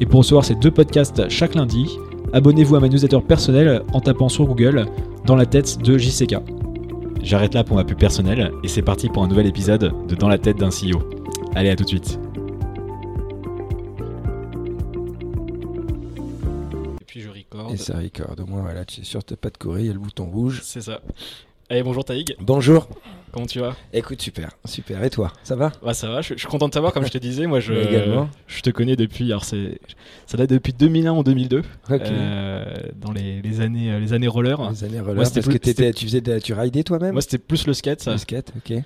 Et pour recevoir ces deux podcasts chaque lundi, abonnez-vous à ma newsletter personnelle en tapant sur Google Dans la tête de JCK. J'arrête là pour ma pub personnelle et c'est parti pour un nouvel épisode de Dans la tête d'un CEO. Allez, à tout de suite. Et puis je record. Et ça record. Au moins, voilà, tu es sûr, t'as pas de courir, il y a le bouton rouge. C'est ça. Allez, bonjour Taïg. Bonjour. Comment tu vas? Écoute, super, super. Et toi, ça va? Bah ça va, je, je suis content de t'avoir, comme je te disais, moi je, Également. je te connais depuis, alors c'est, ça date depuis 2001 ou 2002, Ok. euh, dans les, les années, euh, les années roller. Les années roller, Moi, c'était parce que plus- c'était- tu faisais, de- tu ridais toi-même? Moi c'était plus le skate, Le skate, ok.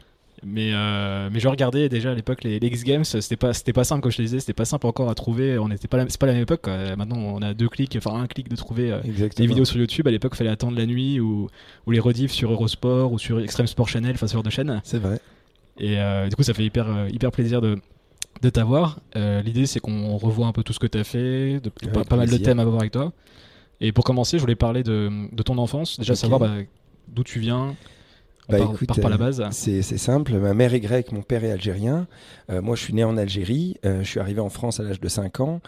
Mais, euh, mais je regardais déjà à l'époque les, les X Games, c'était pas, c'était pas simple comme je te disais, c'était pas simple encore à trouver, on n'était pas, c'est pas la même époque, quoi. maintenant on a deux clics, enfin un clic de trouver euh, des vidéos sur YouTube, à l'époque il fallait attendre la nuit ou, ou les rediffs sur Eurosport ou sur Extreme Sport Channel, enfin ce genre de chaîne. C'est vrai. Et euh, du coup, ça fait hyper, euh, hyper plaisir de, de t'avoir. L'idée, c'est qu'on revoit un peu tout ce que tu as fait, de, pas, pas mal de thèmes à voir avec toi. Et pour commencer, je voulais parler de, de ton enfance. Déjà, savoir bah, d'où tu viens. On Bah, part, écoute, part par la euh, base. C'est simple. Ma mère est grecque, mon père est algérien. Euh, moi, je suis né en Algérie. Euh, je suis arrivé en France à l'âge de 5 ans.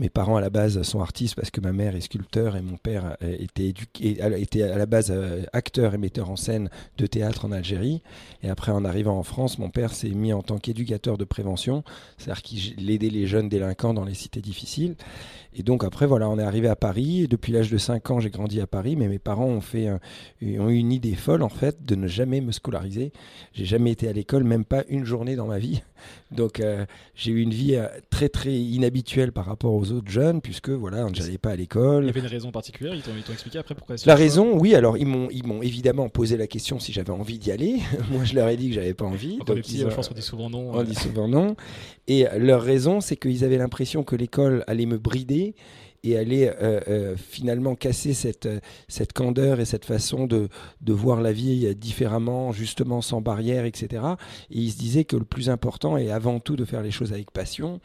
Mes parents, à la base, sont artistes parce que ma mère est sculpteur et mon père était, éduqué, à- était à la base acteur et metteur en scène de théâtre en Algérie. Et après, en arrivant en France, mon père s'est mis en tant qu'éducateur de prévention, c'est-à-dire qu'il aidait les jeunes délinquants dans les cités difficiles. Et donc après, voilà, on est arrivé à Paris. Et depuis l'âge de 5 ans, j'ai grandi à Paris, mais mes parents ont, fait, ont eu une idée folle, en fait, de ne jamais me scolariser. J'ai jamais été à l'école, même pas une journée dans ma vie. Donc euh, j'ai eu une vie euh, très très inhabituelle par rapport aux autres jeunes, puisque voilà, je n'allais pas à Il y l'école. avait une raison particulière, ils t'ont expliqué après pourquoi La raison, oui, alors ils m'ont ils m'ont évidemment posé la question si j'avais envie d'y aller. Moi, je leur ai dit que j'avais pas envie. Quand donc petit, ils ont- je pense qu'on dit souvent non. on euh, dit souvent non. Et leur raison, c'est qu'ils avaient l'impression que l'école allait me brider et allait euh, euh, finalement casser cette, euh, cette candeur et cette façon de, de voir la vie différemment, justement sans barrière, etc. Et ils se disaient que le plus important est avant tout de faire les choses avec passion.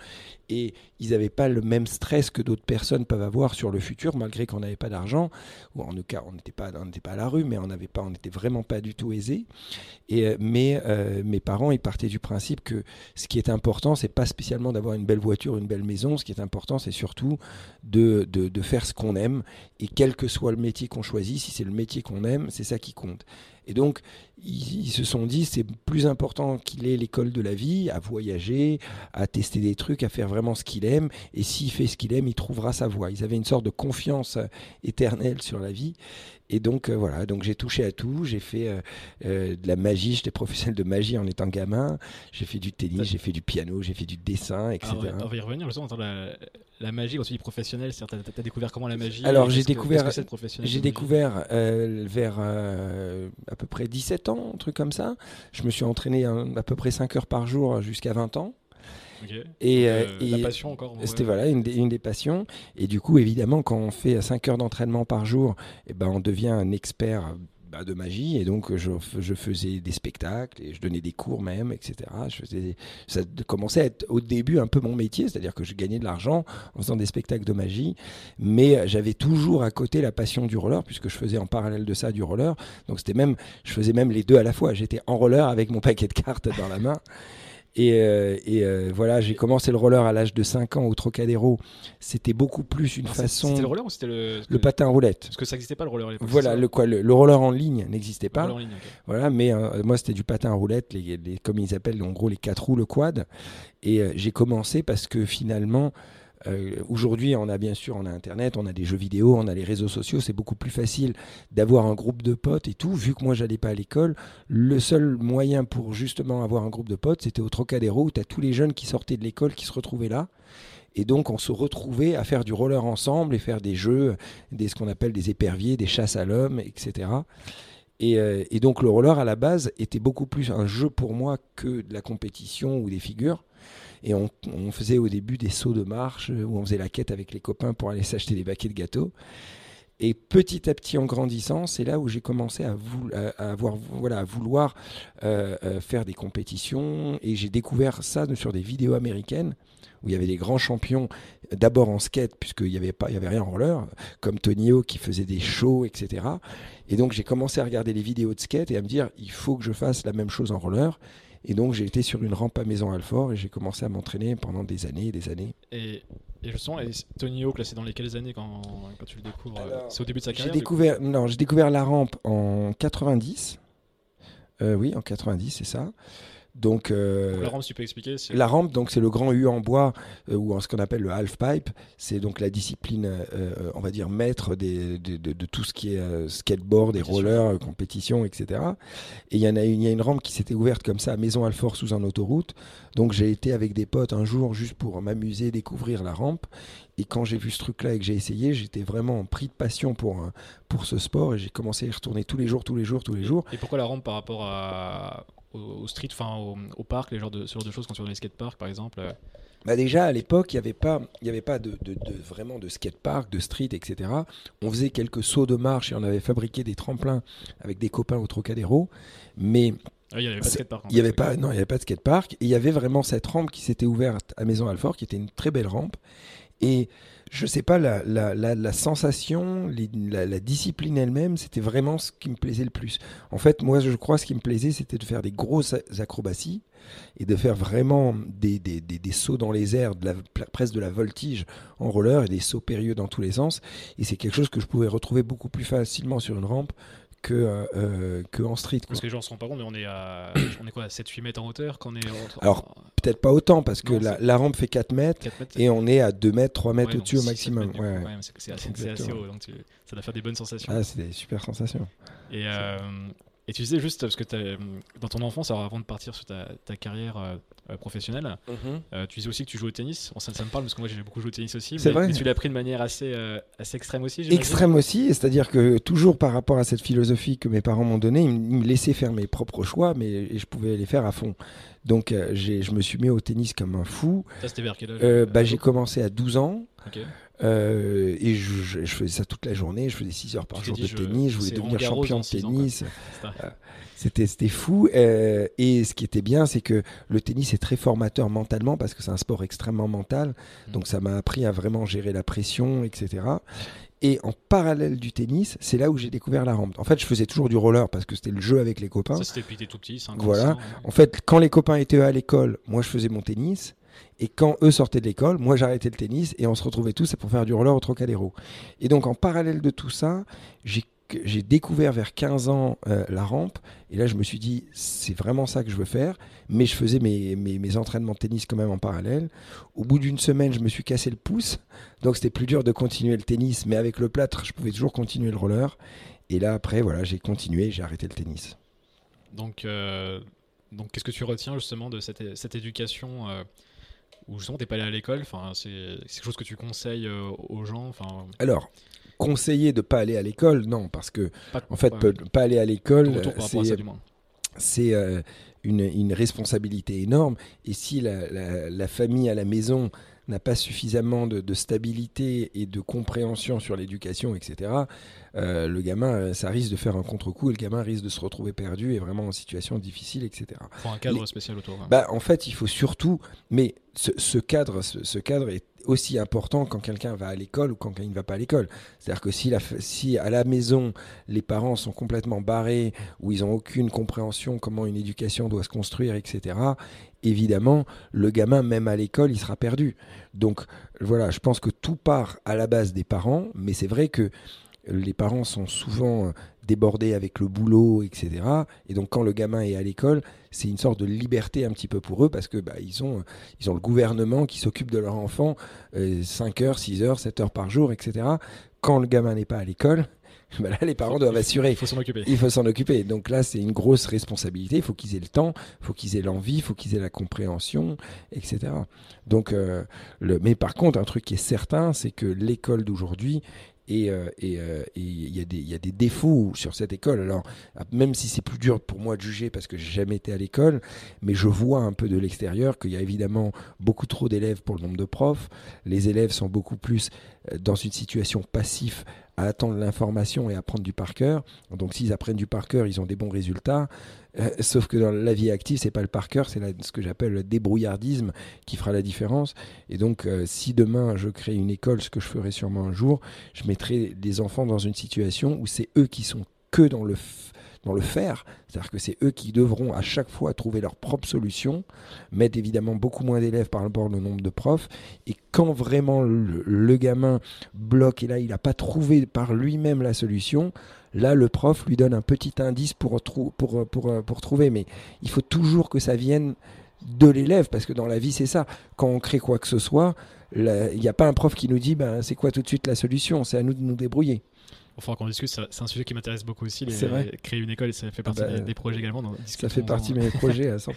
Et ils n'avaient pas le même stress que d'autres personnes peuvent avoir sur le futur, malgré qu'on n'avait pas d'argent, ou en tout cas on n'était pas, pas à la rue, mais on n'avait pas, on n'était vraiment pas du tout aisé. Et, euh, mais euh, mes parents, ils partaient du principe que ce qui est important, c'est pas spécialement d'avoir une belle voiture, une belle maison. Ce qui est important, c'est surtout de, de faire ce qu'on aime. Et quel que soit le métier qu'on choisit, si c'est le métier qu'on aime, c'est ça qui compte. Et donc, ils, ils se sont dit, c'est plus important qu'il ait l'école de la vie, à voyager, à tester des trucs, à faire vraiment ce qu'il aime. Et s'il fait ce qu'il aime, il trouvera sa voie. Ils avaient une sorte de confiance euh, éternelle sur la vie. Et donc, euh, voilà, donc j'ai touché à tout. J'ai fait euh, euh, de la magie, j'étais professionnel de magie en étant gamin. J'ai fait du tennis, j'ai fait du piano, j'ai fait du dessin, etc. ah ouais, on va y revenir, justement, attends, la, magie, quand tu dis professionnelle, c'est-à-dire t'as- t'as découvert comment la magie Alors, et j'ai découvert- professionnel J'ai découvert euh, vers euh, à peu près 17 ans, un truc comme ça. Je me suis entraîné à peu près 5 heures par jour jusqu'à 20 ans. Ok. Et, Euh, euh, la et- passion encore. C'était voilà une des, une des passions. Et du coup, évidemment, quand on fait 5 heures d'entraînement par jour, eh ben, on devient un expert bah, de magie. Et donc, je, faisais des spectacles et je donnais des cours même, etc. Je faisais, ça commençait à être au début un peu mon métier, c'est-à-dire que je gagnais de l'argent en faisant des spectacles de magie. Mais j'avais toujours à côté la passion du roller, puisque je faisais en parallèle de ça du roller. Donc, c'était même, je faisais même les deux à la fois. J'étais en roller avec mon paquet de cartes dans la main. Et, euh, et, euh, voilà, j'ai commencé le roller à l'âge de 5 ans au Trocadéro. C'était beaucoup plus une c'est- façon. C'était le roller ou c'était le. Le patin roulette? Parce que ça n'existait pas le roller à l'époque. Voilà, le, quoi, le, le roller en ligne n'existait Le pas. roller en ligne. Voilà, mais euh, moi c'était du patin à roulette, les, les- comme ils appellent en gros les quatre roues, le quad. Et j'ai commencé parce que finalement, euh, aujourd'hui on a bien sûr, on a Internet, on a des jeux vidéo, on a les réseaux sociaux, c'est beaucoup plus facile d'avoir un groupe de potes et tout. Vu que moi j'allais pas à l'école, le seul moyen pour justement avoir un groupe de potes, c'était au Trocadéro où tu as tous les jeunes qui sortaient de l'école qui se retrouvaient là. Et donc, on se retrouvait à faire du roller ensemble et faire des jeux, des, ce qu'on appelle des éperviers, des chasses à l'homme, etc. Et, donc le roller à la base était beaucoup plus un jeu pour moi que de la compétition ou des figures. Et on, faisait au début des sauts de marche où on faisait la quête avec les copains pour aller s'acheter des baquets de gâteaux. Et petit à petit, en grandissant, c'est là où j'ai commencé à, vouloir euh, euh, faire des compétitions. Et j'ai découvert ça sur des vidéos américaines où il y avait des grands champions, d'abord en skate, puisqu'il n'y avait, pas, il y avait rien en roller, comme Tony qui faisait des shows, etc. Et donc j'ai commencé à regarder les vidéos de skate et à me dire, il faut que je fasse la même chose en roller. Et donc j'ai été sur une rampe à Maison Alfort et j'ai commencé à m'entraîner pendant des années et des années. Et, et sens, et Tony Hawk, c'est dans les quelles années quand, quand tu le découvres C'est au début de sa carrière J'ai découvert, non, j'ai découvert la rampe en 90. Euh, oui, en 90, c'est ça. Donc, euh, la rampe, tu peux expliquer La rampe, donc c'est le grand U en bois euh, ou en ce qu'on appelle le half pipe. C'est donc la discipline, euh, on va dire maître des, de, tout ce qui est skateboard, et rollers, compétition, etc. Et il y en a une, y a une rampe qui s'était ouverte comme ça à Maison Alfort sous un autoroute. Donc j'ai été avec des potes un jour juste pour m'amuser, découvrir la rampe. Et quand j'ai vu ce truc-là et que j'ai essayé, j'étais vraiment pris de passion pour, pour ce sport et j'ai commencé à y retourner tous les jours, tous les jours, tous les jours. Et pourquoi la rampe par rapport à, au, street, enfin au, parc, les genres de, ce genre de choses quand tu vas dans les skateparks par exemple euh. bah déjà à l'époque, il n'y avait pas, il y avait pas de, de, vraiment de skatepark, de street, etc. On faisait quelques sauts de marche et on avait fabriqué des tremplins avec des copains au Trocadéro, mais il n'y avait pas de skatepark. Il y avait pas, non, il y avait pas de skatepark. Et il y avait vraiment cette rampe qui s'était ouverte à Maison Alfort, qui était une très belle rampe. Et je sais pas, la, la, la, sensation, la, discipline elle-même, c'était vraiment ce qui me plaisait le plus. En fait, moi, je crois ce qui me plaisait, c'était de faire des grosses acrobaties et de faire vraiment des, des, des, sauts dans les airs, de la, presque de la voltige en roller et des sauts périlleux dans tous les sens. Et c'est quelque chose que je pouvais retrouver beaucoup plus facilement sur une rampe que, euh, euh, que en street. Parce que les gens ne se rendent pas compte, mais on est à, on est quoi, à 7-8 mètres en hauteur quand on est Alors, peut-être pas autant, parce que la, la, rampe fait 4 mètres, et on est à 2 mètres, 3 mètres au-dessus au maximum. Ouais, c'est assez, assez, haut, donc ça doit faire des bonnes sensations. Ah, c'est des super sensations. Et, euh, et tu disais juste, parce que dans ton enfance, alors avant de partir sur ta, ta carrière euh, professionnelle, mhm. tu disais aussi que tu joues au tennis. ça, ça, me parle parce que moi j'ai beaucoup joué au tennis aussi. C'est vrai. Mais tu l'as pris de manière assez, assez extrême aussi. Extrême aussi, c'est-à-dire que toujours par rapport à cette philosophie que mes parents m'ont donnée, ils me laissaient faire mes propres choix, mais je pouvais les faire à fond. Donc je me suis mis au tennis comme un fou. Ça c'était vers quel âge euh, bah, J'ai commencé à 12 ans. Euh, et je, je, faisais ça toute la journée, je faisais 6 heures par jour de tennis, je voulais devenir champion de tennis. Euh, c'était c'était fou. Euh, et ce qui était bien, c'est que le tennis est très formateur mentalement parce que c'est un sport extrêmement mental. Mm. Donc ça m'a appris à vraiment gérer la pression, etc. Et en parallèle du tennis, c'est là où j'ai découvert la rampe. En fait, je faisais toujours du roller parce que c'était le jeu avec les copains. Ça, c'était depuis tout petit, Voilà. En fait, quand les copains étaient à l'école, moi, je faisais mon tennis. Et quand eux sortaient de l'école, moi j'arrêtais le tennis et on se retrouvait tous pour faire du roller au Trocadéro. Et donc en parallèle de tout ça, j'ai découvert vers 15 ans euh, la rampe. Et là je me suis dit c'est vraiment ça que je veux faire. Mais je faisais mes, entraînements de tennis quand même en parallèle. Au bout d'une semaine je me suis cassé le pouce. Donc c'était plus dur de continuer le tennis. Mais avec le plâtre je pouvais toujours continuer le roller. Et là après voilà j'ai continué j'ai arrêté le tennis. Donc euh, donc qu'est-ce que tu retiens justement de cette, cette éducation euh, ou justement t'es pas allé à l'école enfin c'est quelque chose que tu conseilles euh, aux gens enfin alors conseiller de pas aller à l'école non parce que en fait pas aller à l'école c'est euh, une, une, responsabilité énorme et si la, la, famille à la maison n'a pas suffisamment de, de, stabilité et de compréhension sur l'éducation, etc., euh, le gamin, euh, ça risque de faire un contre-coup et le gamin risque de se retrouver perdu et vraiment en situation difficile, etc. Il faut un cadre spécial autour. Hein. Bah, en fait, il faut surtout, mais ce, cadre, ce, cadre est aussi important quand quelqu'un va à l'école ou quand quelqu'un ne va pas à l'école. C'est-à-dire que si, la, si à la maison, les parents sont complètement barrés ou ils n'ont aucune compréhension comment une éducation doit se construire, etc., évidemment, le gamin, même à l'école, il sera perdu. Donc voilà, je pense que tout part à la base des parents, mais c'est vrai que les parents sont souvent euh, débordés avec le boulot, etc. Et donc quand le gamin est à l'école, c'est une sorte de liberté un petit peu pour eux parce que bah, ils, ont, ils ont le gouvernement qui s'occupe de leur enfant 5 euh, heures, 6 heures, 7 heures par jour, etc. Quand le gamin n'est pas à l'école, bah là, les parents doivent assurer. Il faut s'en occuper. Il faut s'en occuper. Donc là, c'est une grosse responsabilité. Il faut qu'ils aient le temps, il faut qu'ils aient l'envie, il faut qu'ils aient la compréhension, etc. Donc, euh, le... mais par contre, un truc qui est certain, c'est que l'école d'aujourd'hui Et euh, euh, il y, a des défauts sur cette école. Alors, même si c'est plus dur pour moi de juger parce que j'ai jamais été à l'école, mais je vois un peu de l'extérieur qu'il y a évidemment beaucoup trop d'élèves pour le nombre de profs. Les élèves sont beaucoup plus dans une situation passive à attendre l'information et à apprendre du par cœur. Donc s'ils apprennent du par cœur, ils ont des bons résultats. Euh, sauf que dans la vie active, c'est pas le par cœur, c'est ce que j'appelle le débrouillardisme qui fera la différence. Et donc, euh, si demain je crée une école, ce que je ferai sûrement un jour, je mettrai des enfants dans une situation où c'est eux qui sont que dans le dans le faire, c'est-à-dire que c'est eux qui devront à chaque fois trouver leur propre solution, mettre évidemment beaucoup moins d'élèves par rapport au nombre de profs, et quand vraiment le, gamin bloque et là il n'a pas trouvé par lui-même la solution, là le prof lui donne un petit indice pour, pour, pour, pour, trouver, mais il faut toujours que ça vienne de l'élève, parce que dans la vie c'est ça, quand on crée quoi que ce soit, il n'y a pas un prof qui nous dit ben, c'est quoi tout de suite la solution, c'est à nous de nous débrouiller. Il faudra qu'on discute. C'est un sujet qui m'intéresse beaucoup aussi. Les, créer une école, ça fait partie bah, des, projets également. ça fait partie de mes projets à 100%.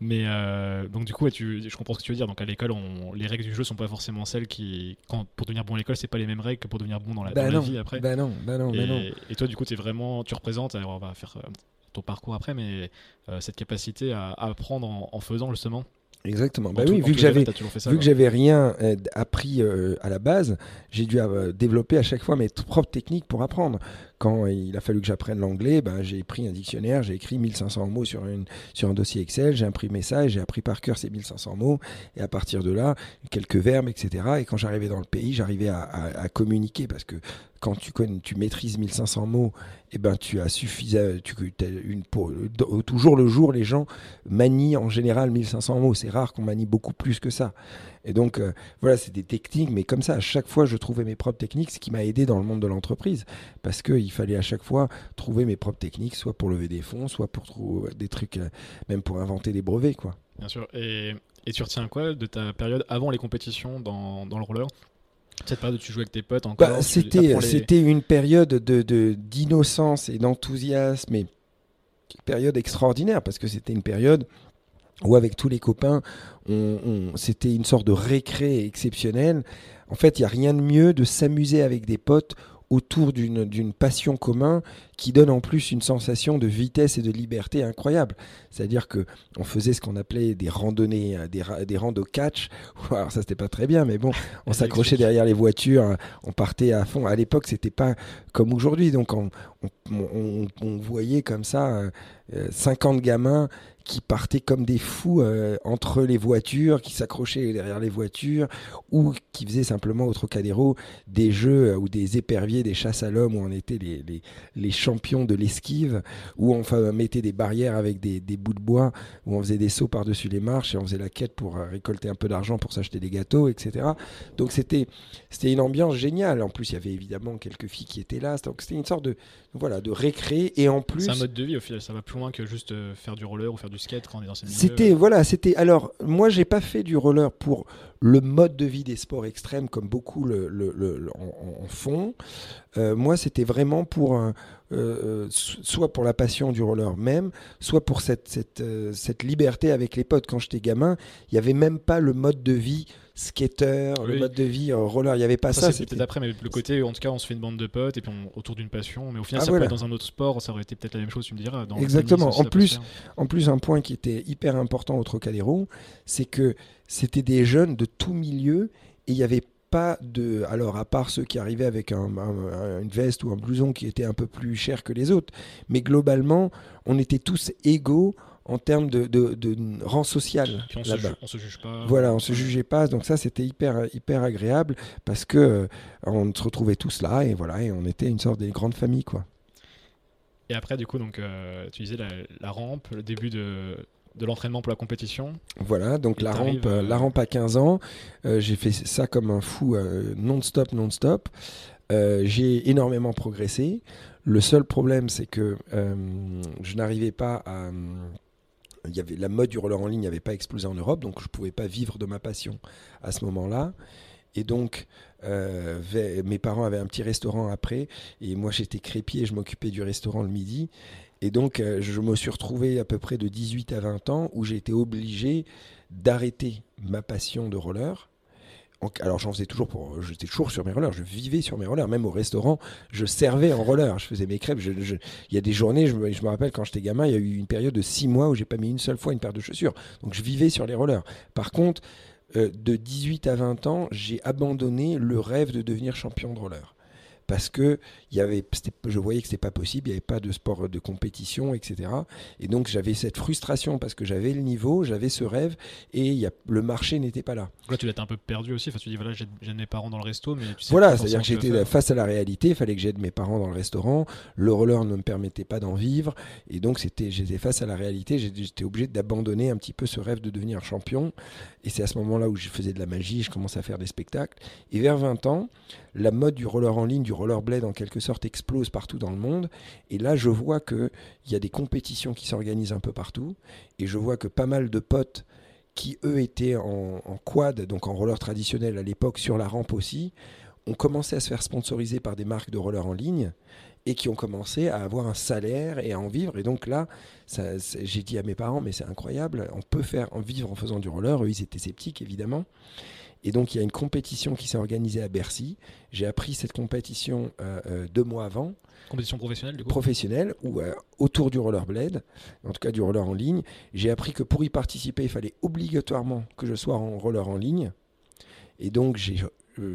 Mais euh, donc, du coup, tu, je comprends ce que tu veux dire. Donc, à l'école, les règles du jeu sont pas forcément celles qui. Quand, pour devenir bon à l'école, c'est pas les mêmes règles que pour devenir bon dans la, bah vie après. Bah non, bah non, et, non. Et toi, du coup, es vraiment, tu représentes. Alors, on va faire euh, ton parcours après, mais euh, cette capacité à, apprendre en faisant justement Exactement. Bah oui, vu que j'avais vu que j'avais rien euh, appris euh, à la base, j'ai dû euh, développer à chaque fois mes propres techniques pour apprendre. Quand il a fallu que j'apprenne l'anglais, ben, j'ai pris un dictionnaire, j'ai écrit 1500 mots sur, une, sur un dossier Excel, j'ai imprimé ça et j'ai appris par cœur ces 1500 mots. Et à partir de là, quelques verbes, etc. Et quand j'arrivais dans le pays, j'arrivais à, communiquer parce que quand tu, connais, tu maîtrises 1500 mots, eh ben, tu as suffisamment. Tu, toujours le jour, les gens manient en général 1500 mots. C'est rare qu'on manie beaucoup plus que ça. Et donc, euh, voilà, c'est des techniques, mais comme ça, à chaque fois, je trouvais mes propres techniques, ce qui m'a aidé dans le monde de l'entreprise. Parce qu'il fallait à chaque fois trouver mes propres techniques, soit pour lever des fonds, soit pour trouver des trucs, euh, même pour inventer des brevets, quoi. Bien sûr. Et, et tu retiens quoi de ta période avant les compétitions dans, dans le roller? Cette période où tu jouais avec tes potes encore bah, C'était c'était une période de d'innocence et d'enthousiasme et une période extraordinaire parce que c'était une période où avec tous les copains, on, c'était une sorte de récré exceptionnel. En fait, il n'y a rien de mieux de s'amuser avec des potes autour d'une passion commune qui donne en plus une sensation de vitesse et de liberté incroyable. C'est-à-dire que on faisait ce qu'on appelait des randonnées, euh, des, des randos catch. Alors ça c'était pas très bien, mais bon, on s'accrochait derrière les voitures, on partait à fond. À l'époque c'était pas comme aujourd'hui, donc on, on, voyait comme ça 50 euh, gamins qui partaient comme des fous euh, entre les voitures, qui s'accrochaient derrière les voitures, ou qui faisaient simplement au Trocadéro des jeux ou des éperviers, des chasses à l'homme, où on était les, les, les champion de l'esquive, où on mettait des barrières avec des, bouts de bois, où on faisait des sauts par-dessus les marches et on faisait la quête pour euh, récolter un peu d'argent pour s'acheter des gâteaux, etc. Donc c'était une ambiance géniale. En plus, il y avait évidemment quelques filles qui étaient là. Donc c'était une sorte de voilà de récré et en plus. C'est un mode de vie au final. Ça va plus loin que juste euh, faire du roller ou faire du skate quand on est dans. C'était voilà, c'était alors moi j'ai pas fait du roller pour le mode de vie des sports extrêmes, comme beaucoup le, le, en, font, euh, moi, c'était vraiment pour euh, euh, soit pour la passion du roller même, soit pour cette, cette, cette liberté avec les potes. Quand j'étais gamin, il n'y avait même pas le mode de vie skater, le mode de vie roller, il n'y avait pas ça. ça c'était peut-être après, mais le côté, en tout cas, on se fait une bande de potes et puis autour d'une passion. Mais au final, ah, ça peut être dans un autre sport, ça aurait été peut-être la même chose, tu me diras. Dans Exactement. En plus, en plus, un point qui était hyper important au Trocadéro, c'est que c'était des jeunes de tout milieu et il n'y avait pas de. Alors, à part ceux qui arrivaient avec un, une veste ou un blouson qui était un peu plus cher que les autres, mais globalement, on était tous égaux en termes de, de, rang social. on, se se juge pas. Voilà, on se jugeait pas. Donc ça, c'était hyper, hyper agréable parce que euh, on se retrouvait tous là et voilà, et on était une sorte de grande famille, quoi. Et après, du coup, donc, euh, tu disais la, rampe, le début de, de l'entraînement pour la compétition. Voilà, donc la rampe, euh, la rampe à 15 ans, j'ai fait ça comme un fou non-stop, non-stop. j'ai énormément progressé. Le seul problème, c'est que je n'arrivais pas à... Y avait, la mode du roller en ligne n'avait pas explosé en Europe, donc je ne pouvais pas vivre de ma passion à ce moment-là. Et donc, mes parents avaient un petit restaurant après, et moi j'étais crépier, je m'occupais du restaurant le midi. Et donc, euh, je me suis retrouvé à peu près de 18 à 20 ans où j'ai été obligé d'arrêter ma passion de roller alors j'en faisais toujours pour, j'étais toujours sur mes rollers, je vivais sur mes rollers, même au restaurant, je servais en roller, je faisais mes crêpes. il y a des journées, je me, rappelle quand j'étais gamin, il y a eu une période de six mois où j'ai pas mis une seule fois une paire de chaussures. Donc je vivais sur les rollers. Par contre, euh, de 18 à 20 ans, j'ai abandonné le rêve de devenir champion de roller parce que y avait, je voyais que c'était pas possible, il n'y avait pas de sport de compétition, etc. Et donc j'avais cette frustration parce que j'avais le niveau, j'avais ce rêve et y a, le marché n'était pas là. là, tu l'étais un peu perdu aussi. Enfin, tu dis voilà, j'ai mes parents dans le resto, mais tu sais voilà, c'est-à-dire que j'étais face à la réalité. Il fallait que j'aide mes parents dans le restaurant. Le roller ne me permettait pas d'en vivre, et donc c'était, j'étais face à la réalité. J'étais obligé d'abandonner un petit peu ce rêve de devenir champion. Et c'est à ce moment-là où je faisais de la magie, je commençais à faire des spectacles. Et vers 20 ans, la mode du roller en ligne, du rollerblade en quelque sorte, explose partout dans le monde. Et là, je vois qu'il y a des compétitions qui s'organisent un peu partout. Et je vois que pas mal de potes qui, eux, étaient en, quad, donc en roller traditionnel à l'époque, sur la rampe aussi, ont commencé à se faire sponsoriser par des marques de roller en ligne et qui ont commencé à avoir un salaire et à en vivre. Et donc là, j'ai dit à mes parents, mais c'est incroyable, on peut faire en vivre en faisant du roller. Eux, ils étaient sceptiques, évidemment. Et donc, il y a une compétition qui s'est organisée à Bercy. J'ai appris cette compétition euh, euh, deux mois avant. Compétition professionnelle, du coup? Professionnelle, ou euh, autour du rollerblade, en tout cas du roller en ligne. J'ai appris que pour y participer, il fallait obligatoirement que je sois en roller en ligne. Et donc, j'ai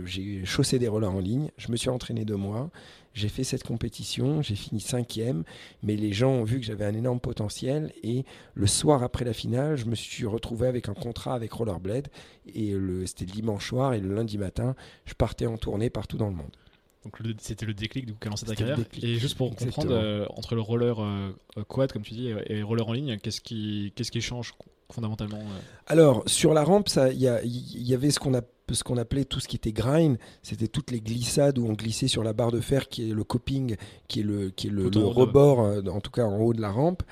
j'ai chaussé des rollers en ligne, je me suis entraîné deux mois, j'ai fait cette compétition, j'ai fini cinquième, mais les gens ont vu que j'avais un énorme potentiel et le soir après la finale, je me suis retrouvé avec un contrat avec Rollerblade et c'était le dimanche soir et le lundi matin, je partais en tournée partout dans le monde. Donc c'était le déclic qui a lancé ta carrière. Et juste pour comprendre, euh, entre le roller euh, quad, comme tu dis, et le roller en ligne, qu'est-ce qui, qu'est-ce qui change fondamentalement euh? Alors, sur la rampe, il y, y, avait ce qu'on a ce qu'on appelait tout ce qui était grind, c'était toutes les glissades où on glissait sur la barre de fer qui est le coping, qui est le, qui est le, rebord, euh, en tout cas en haut de la rampe.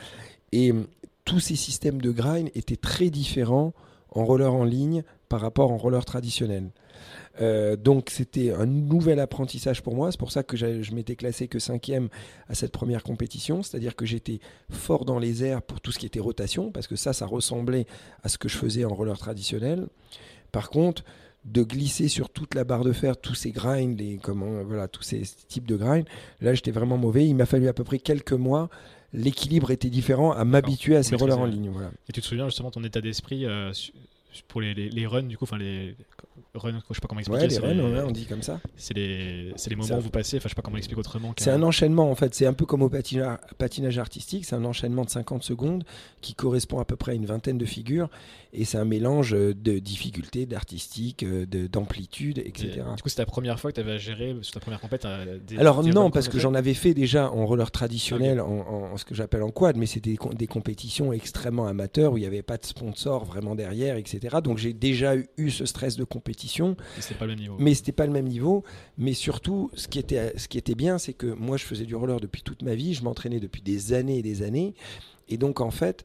Et hum, tous ces systèmes de grind étaient très différents en roller en ligne par rapport en roller traditionnel. Euh, donc c'était un nouvel apprentissage pour moi. C'est pour ça que je m'étais classé que cinquième à cette première compétition. C'est-à-dire que j'étais fort dans les airs pour tout ce qui était rotation, parce que ça, ça ressemblait à ce que je faisais en roller traditionnel. Par contre, de glisser sur toute la barre de fer, tous ces grinds, les, comment, voilà, tous ces types de grinds, là j'étais vraiment mauvais. Il m'a fallu à peu près quelques mois l'équilibre était différent à m'habituer à ces rollers en ligne. Voilà. Et tu te souviens justement ton état d'esprit euh, pour les, les, runs, du coup, enfin les runs, je sais pas comment expliquer. Ouais, les runs, on dit comme ça. C'est les, les moments où vous passez, enfin je sais pas comment l'expliquer autrement. C'est un enchaînement en fait, c'est un peu comme au patinage, patinage artistique, c'est un enchaînement de 50 secondes qui correspond à peu près à une vingtaine de figures et c'est un mélange de difficultés, d'artistique, d'amplitude, etc. du coup, c'est la première fois que tu avais à gérer sur ta première compète Alors non, parce que j'en avais fait déjà en roller traditionnel, en, ce que j'appelle en quad, mais c'était des, des compétitions extrêmement amateurs où il n'y avait pas de sponsor vraiment derrière, etc. Donc j'ai déjà eu, ce stress de compétition. Pas le même niveau. Mais c'était pas le même niveau. Mais surtout, ce qui était, ce qui était bien, c'est que moi, je faisais du roller depuis toute ma vie. Je m'entraînais depuis des années et des années. Et donc, en fait,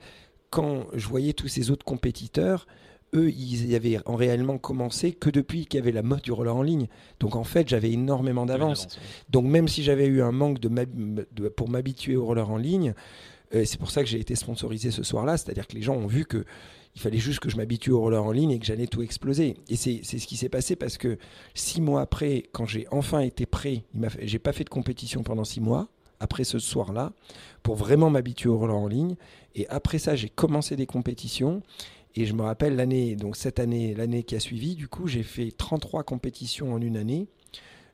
quand je voyais tous ces autres compétiteurs, eux, ils avaient en réellement commencé que depuis qu'il y avait la mode du roller en ligne. Donc en fait, j'avais énormément d'avance. Donc même si j'avais eu un manque de, pour m'habituer au roller en ligne, euh, c'est pour ça que j'ai été sponsorisé ce soir-là, c'est-à-dire que les gens ont vu que il fallait juste que je m'habitue au roller en ligne et que j'allais tout exploser. Et c'est ce qui s'est passé parce que six mois après, quand j'ai enfin été prêt, j'ai pas fait de compétition pendant six mois après ce soir-là pour vraiment m'habituer au roller en ligne. Et après ça, j'ai commencé des compétitions. Et je me rappelle l'année, donc cette année, l'année qui a suivi, du coup, j'ai fait 33 compétitions en une année.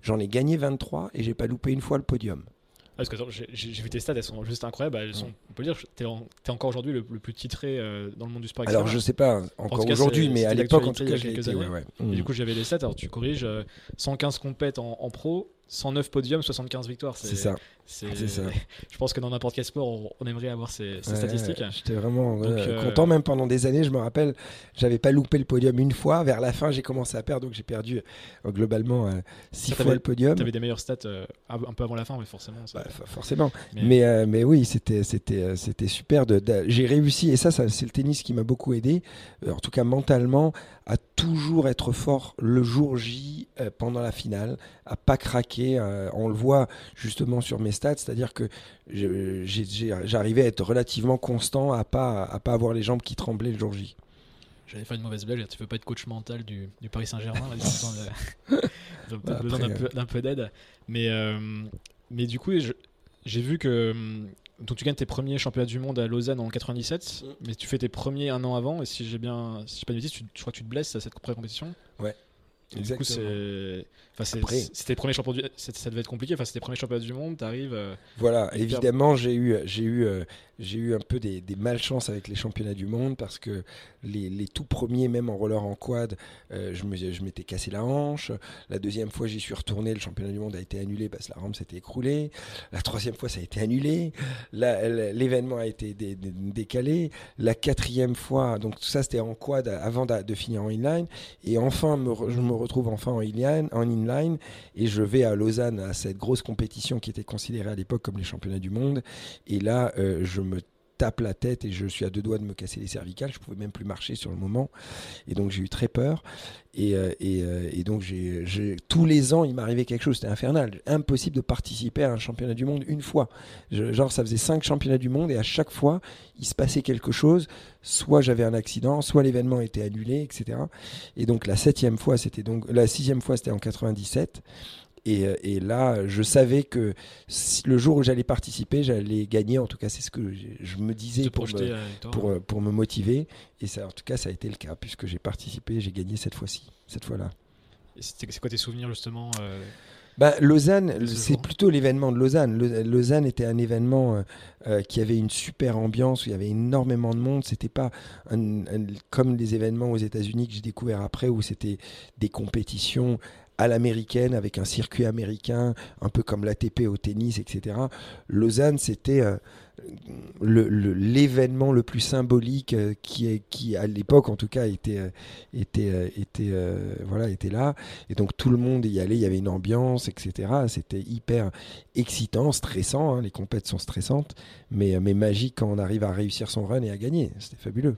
J'en ai gagné 23 et j'ai pas loupé une fois le podium. Parce que j'ai vu tes stats, elles sont juste incroyables. Elles sont, on peut dire, tu es, encore aujourd'hui le, plus titré euh, dans le monde du sport. Alors je sais pas encore aujourd'hui, mais à l'époque en tout cas, j'ai été. Ouais, Et du coup, j'avais les stats. Alors tu corriges, 115 euh, compètes en, en pro, 109 podiums, 75 victoires. C'est ça. C'est ça. Je pense que dans n'importe quel sport, on, aimerait avoir ces, statistiques. J'étais vraiment euh, content, même pendant des années. Je me rappelle, j'avais pas loupé le podium une fois. Vers la fin, j'ai commencé à perdre, donc j'ai perdu euh, globalement 6 euh, fois le podium. Tu avais des meilleures stats un peu avant la fin, mais forcément. Bah, forcément. Mais, mais, oui, c'était super. De, j'ai réussi, et ça, ça c'est le tennis qui m'a beaucoup aidé, en tout cas mentalement, à toujours être fort le jour J pendant la finale, à pas craquer. on le voit justement sur mes c'est-à-dire que j'arrivais à être relativement constant, à pas, à pas avoir les jambes qui tremblaient le jour J. j'avais fait une mauvaise blague. Tu veux pas être coach mental du, du Paris Saint-Germain besoin d'un peu, d'aide. Mais, euh, mais du coup, j'ai vu que. hum, Donc tu gagnes tes premiers championnats du monde à Lausanne en 97, Mm. mais tu fais tes premiers un an avant. Et si j'ai bien, si je dis pas de bêtises, tu- je crois que tu te blesses à cette première compétition. Et Du coup, c'est, enfin, Après- c'était les premiers champions du, ça devait être compliqué. Enfin, c'était les premiers championnats du monde. T'arrives. euh, Voilà, évidemment, j'ai eu, j'ai eu, euh, j'ai eu un peu des, malchances avec les championnats du monde parce que les, les tout premiers, même en roller en quad, euh, je, m'étais cassé la hanche. La deuxième fois, j'y suis retourné, le championnat du monde a été annulé parce que la rampe s'était écroulée. La troisième fois, ça a été annulé. L'événement a été dé- dé- décalé. La quatrième fois, donc tout ça, c'était en quad avant de finir en inline. Et enfin, je me retrouve enfin en inline, en inline et je vais à Lausanne à cette grosse compétition qui était considérée à l'époque comme les championnats du monde. Et là, euh, je tape la tête et je suis à deux doigts de me casser les cervicales. Je pouvais même plus marcher sur le moment. Et donc j'ai eu très peur. Et, euh, euh, et donc j'ai- tous les ans, il m'arrivait quelque chose. C'était infernal. Impossible de participer à un championnat du monde une fois. Je- genre, ça faisait cinq championnats du monde et à chaque fois, il se passait quelque chose. Soit j'avais un accident, soit l'événement était annulé, etc. Et donc la septième fois, c'était donc la sixième fois, c'était en 97. Et, euh, et là, je savais que si- le jour où j'allais participer, j'allais gagner. En tout cas, c'est ce que je, je me disais pour me, pour, euh, pour me motiver. Et ça, en tout cas, ça a été le cas, puisque j'ai participé, j'ai gagné cette fois-ci, cette fois-là. C'est quoi tes souvenirs justement euh, Bah, Lausanne, ce c'est plutôt l'événement de Lausanne. Le- Lausanne était un événement euh, qui avait une super ambiance, où il y avait énormément de monde. C'était pas un- un- comme les événements aux États-Unis que j'ai découvert après, où c'était des compétitions à l'américaine avec un circuit américain, un peu comme l'ATP au tennis, etc. Lausanne, c'était euh, le- le- l'événement le, plus symbolique euh, qui, est, qui à l'époque en tout cas était, euh, était, euh, était, euh, voilà, était là. Et donc tout le monde y allait, il y avait une ambiance, etc. C'était hyper excitant, stressant. hein, les compètes sont stressantes, mais, mais magique quand on arrive à réussir son run et à gagner. C'était fabuleux.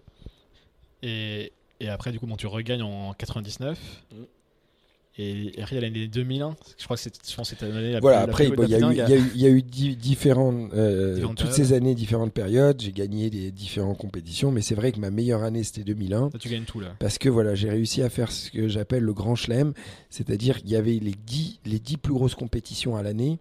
et, et après, du coup, bon, tu regagnes en 99. Et y a l'année 2001. Je crois que c'est- je pense que c'était l'année la Voilà, plus- après, bon, il y, a y a il y a eu di- différentes, euh, Différentes toutes périodes. ces années, différentes périodes. J'ai gagné des différentes compétitions, mais c'est vrai que ma meilleure année, c'était 2001. Là, tu gagnes tout là. Parce que voilà, j'ai réussi à faire ce que j'appelle le grand chelem, c'est-à-dire qu'il y avait les 10, les 10 plus grosses compétitions à l'année.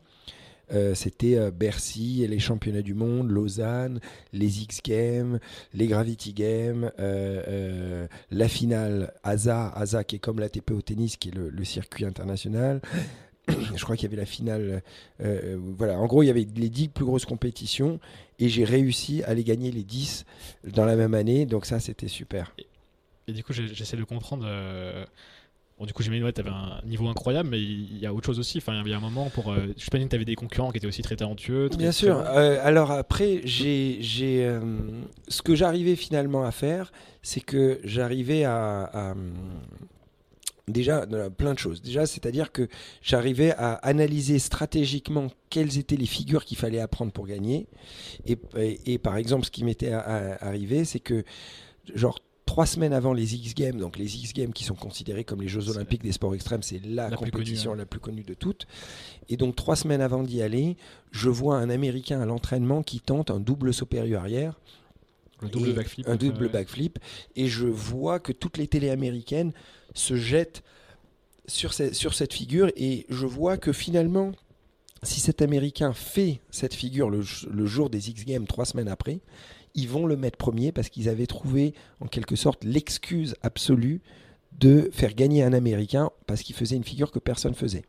Euh, C'était euh, Bercy, les championnats du monde, Lausanne, les X Games, les Gravity Games, euh, la finale ASA, ASA qui est comme l'ATP au tennis, qui est le, circuit international. Je crois qu'il y avait la finale. voilà, en gros, il y avait les 10 plus grosses compétitions et j'ai réussi à les gagner les 10 dans la même année. Donc ça, c'était super. Et du coup, j'essaie de comprendre. Bon, du coup, j'imagine ouais, tu avais un niveau incroyable, mais il y a autre chose aussi. Enfin, il y a un moment pour. euh, Je suppose que tu avais des concurrents qui étaient aussi très talentueux. très- Bien sûr. Euh, alors après, j'ai, j'ai, euh, ce que j'arrivais finalement à faire, c'est que j'arrivais à, à, déjà plein de choses. Déjà, c'est-à-dire que j'arrivais à analyser stratégiquement quelles étaient les figures qu'il fallait apprendre pour gagner. Et, et- et par exemple, ce qui m'était arrivé, c'est que genre trois semaines avant les X Games, donc les X Games qui sont considérés comme les Jeux Olympiques des sports extrêmes, c'est la, compétition connue, hein. la plus connue de toutes. Et donc trois semaines avant d'y aller, je vois un Américain à l'entraînement qui tente un double saut périlleux arrière, Le double backflip. un double backflip, et je vois que toutes les télés américaines se jettent sur, ce- sur cette figure, et je vois que finalement, si cet Américain fait cette figure le jour des X Games, trois semaines après, ils vont le mettre premier parce qu'ils avaient trouvé en quelque sorte l'excuse absolue de faire gagner un Américain parce qu'il faisait une figure que personne faisait.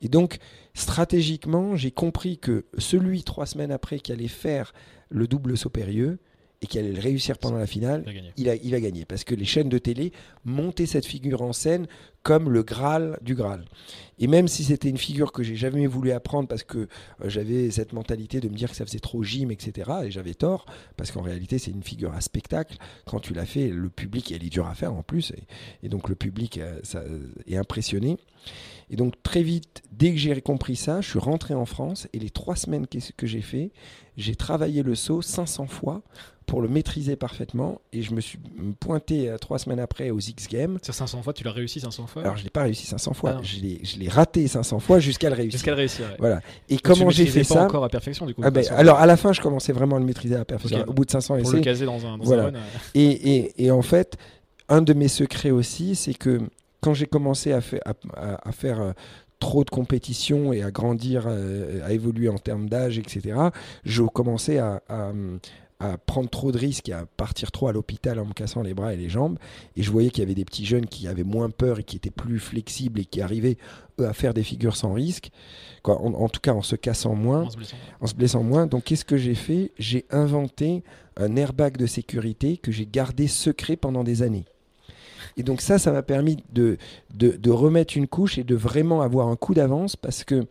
Et donc, stratégiquement, j'ai compris que celui, trois semaines après, qui allait faire le double saut périlleux et qui allait le réussir pendant la finale, Il a il a, il a gagné. Parce que les chaînes de télé montaient cette figure en scène comme le Graal du Graal. Et même si c'était une figure que j'ai jamais voulu apprendre parce que euh, j'avais cette mentalité de me dire que ça faisait trop gym, etc. Et j'avais tort, parce qu'en réalité, c'est une figure à spectacle. Quand tu l'as fait, le public, elle est dure à faire en plus. Et, donc, le public euh, euh, est impressionné. Et donc, très vite, dès que j'ai compris ça, je suis rentré en France. Et les trois semaines que, j'ai fait, j'ai travaillé le saut 500 fois pour le maîtriser parfaitement. Et je me suis pointé trois semaines après aux X Games. Sur 500 fois, tu l'as réussi 500 fois Alors, je l'ai pas réussi 500 fois. Ah je l'ai raté 500 fois jusqu'à le réussir. Jusqu'à le réussir. ouais. Voilà. Et Donc, comment le j'ai fait pas ça encore à perfection du coup. Ah ben, 500. Alors, à la fin, je commençais vraiment à le maîtriser à la perfection. Au bout de 500 pour essais. le caser dans un, dans Voilà. un run. Et, et, et en fait, un de mes secrets aussi, c'est que quand j'ai commencé à, à, faire euh, trop de compétition et à grandir, euh, à évoluer en termes d'âge, etc., je commençais à, à prendre trop de risques et à partir trop à l'hôpital en me cassant les bras et les jambes. Et je voyais qu'il y avait des petits jeunes qui avaient moins peur et qui étaient plus flexibles et qui arrivaient, eux, à faire des figures sans risque. Quoi, en, tout cas, en se cassant moins, en se blessant, moins. Donc, qu'est-ce que j'ai fait? J'ai inventé un airbag de sécurité que j'ai gardé secret pendant des années. Et donc ça, ça m'a permis de, de, de, remettre une couche et de vraiment avoir un coup d'avance parce que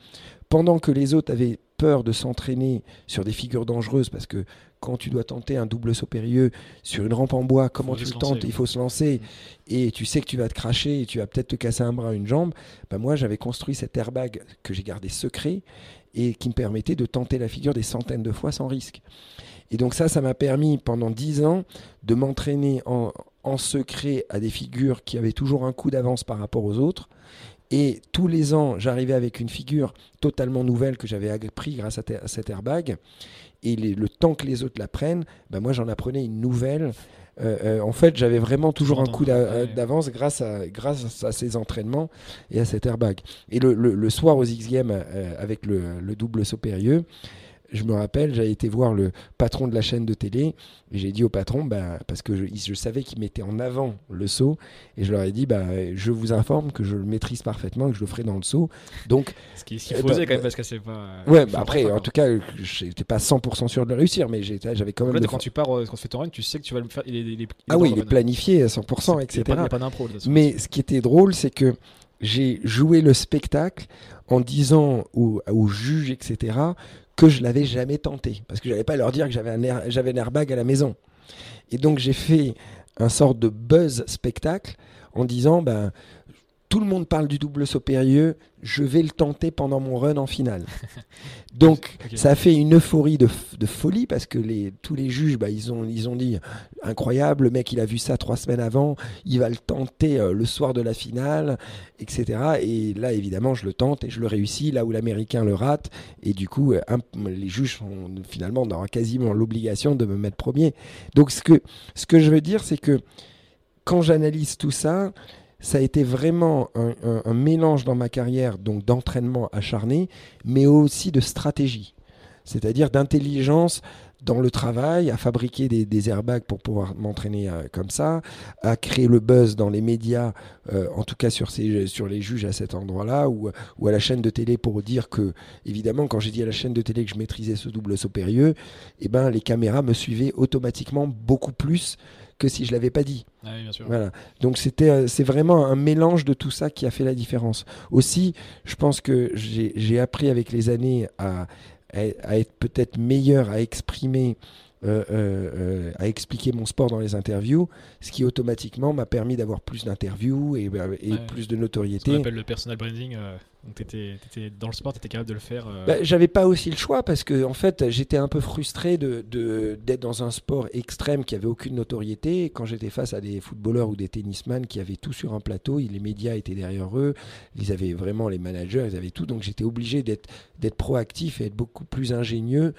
pendant que les autres avaient peur de s'entraîner sur des figures dangereuses parce que quand tu dois tenter un double saut périlleux sur une rampe en bois, comment tu le tentes? Il faut se lancer et tu sais que tu vas te cracher et tu vas peut-être te casser un bras, une jambe. Bah moi, j'avais construit cet airbag que j'ai gardé secret et qui me permettait de tenter la figure des centaines de fois sans risque. Et donc ça, ça m'a permis pendant dix ans de m'entraîner en, en secret à des figures qui avaient toujours un coup d'avance par rapport aux autres et tous les ans, j'arrivais avec une figure totalement nouvelle que j'avais appris grâce à, cet airbag. Et le temps que les autres la prennent, ben moi j'en apprenais une nouvelle. Euh, euh, en fait, j'avais vraiment toujours un coup d'avance grâce à, grâce à ces entraînements et à cet airbag. Et le, soir aux X Games euh, avec le, le double saut périlleux, je me rappelle, j'avais été voir le patron de la chaîne de télé et j'ai dit au patron, bah, parce que je, savais qu'il mettait en avant le saut, et je leur ai dit, bah, je vous informe que je le maîtrise parfaitement, que je le ferai dans le saut. Donc, ce qui, ce faisait quand même, parce que c'est pas. Ouais, bah après, en tout cas, j'étais pas 100% sûr de le réussir, mais j'avais quand même. quand tu pars, euh, quand tu fais ton run, tu sais que tu vas le faire. Il est, ah oui, il est planifié à 100%, etc. Il n'y a pas, d'impro. Mais ce qui était drôle, c'est que j'ai joué le spectacle en disant aux, aux juges, etc., que je l'avais jamais tenté. Parce que je n'allais pas leur dire que j'avais un, j'avais un airbag à la maison. Et donc j'ai fait un sort de buzz spectacle en disant ben, tout le monde parle du double saut périlleux, je vais le tenter pendant mon run en finale. Donc ça a fait une euphorie de, folie parce que les, tous les juges, bah, ils, ont, ils ont dit incroyable, le mec il a vu ça trois semaines avant, il va le tenter euh, le soir de la finale, etc. Et là évidemment je le tente et je le réussis, là où l'américain le rate. Et du coup euh, les juges ont finalement on aura quasiment l'obligation de me mettre premier. Donc ce que, ce que je veux dire c'est que quand j'analyse tout ça, ça a été vraiment un, mélange dans ma carrière donc d'entraînement acharné, mais aussi de stratégie, c'est-à-dire d'intelligence dans le travail, à fabriquer des, airbags pour pouvoir m'entraîner euh, comme ça, à créer le buzz dans les médias, euh, en tout cas sur, les juges à cet endroit-là, ou, ou, à la chaîne de télé pour dire que, évidemment, quand j'ai dit à la chaîne de télé que je maîtrisais ce double saut périlleux, eh ben, les caméras me suivaient automatiquement beaucoup plus que si je l'avais pas dit. Ah voilà. Donc c'était, euh, c'est vraiment un mélange de tout ça qui a fait la différence. Aussi, je pense que j'ai appris avec les années à, à être peut-être meilleur à exprimer euh, euh, euh, à expliquer mon sport dans les interviews, ce qui automatiquement m'a permis d'avoir plus d'interviews et, et plus de notoriété. On appelle le personal branding. donc, étais, dans le sport, tu étais capable de le faire bah, J'avais pas aussi le choix parce que, en fait, j'étais un peu frustré d'être de, d'être dans un sport extrême qui avait aucune notoriété. Quand j'étais face à des footballeurs ou des tennisman qui avaient tout sur un plateau, les médias étaient derrière eux, ils avaient vraiment les managers, ils avaient tout. Donc, j'étais obligé d'être proactif et être beaucoup plus ingénieux.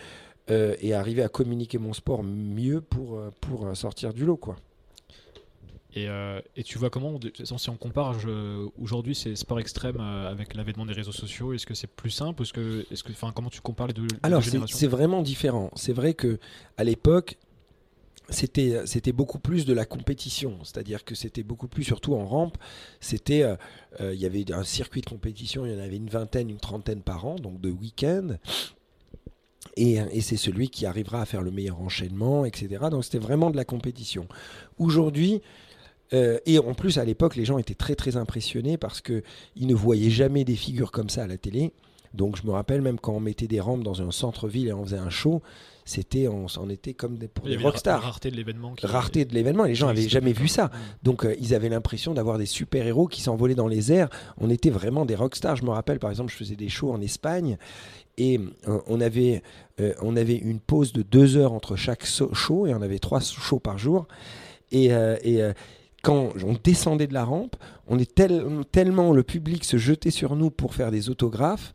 Euh, et arriver à communiquer mon sport mieux pour, euh, pour euh, sortir du lot. Quoi. Et, et, tu vois comment, si on compare aujourd'hui ces sports extrêmes avec l'avènement des réseaux sociaux, est-ce que c'est plus simple est-ce que, est-ce que, Comment tu compares les deux, Alors, c'est vraiment différent. C'est vrai que à l'époque, c'était c'était beaucoup plus de la compétition, c'est-à-dire que c'était beaucoup plus surtout en rampe. C'était il y avait un circuit de compétition, il y en avait une vingtaine, une trentaine par an, donc de week-ends. Et, c'est celui qui arrivera à faire le meilleur enchaînement, etc. Donc c'était vraiment de la compétition. Aujourd'hui, euh, et en plus à l'époque, les gens étaient très très impressionnés parce qu'ils ne voyaient jamais des figures comme ça à la télé. Donc je me rappelle même quand on mettait des rampes dans un centre-ville et on faisait un show, c'était on, était comme des, pour des rockstars. Rareté de l'événement. Rareté de l'événement. Les gens n'avaient jamais vu ça. Donc euh, ils avaient l'impression d'avoir des super héros qui s'envolaient dans les airs. On était vraiment des rockstars. Je me rappelle par exemple, je faisais des shows en Espagne et euh, on, avait, euh, on avait une pause de deux heures entre chaque show et on avait trois shows par jour. Et, euh, quand on descendait de la rampe, on est tellement le public se jetait sur nous pour faire des autographes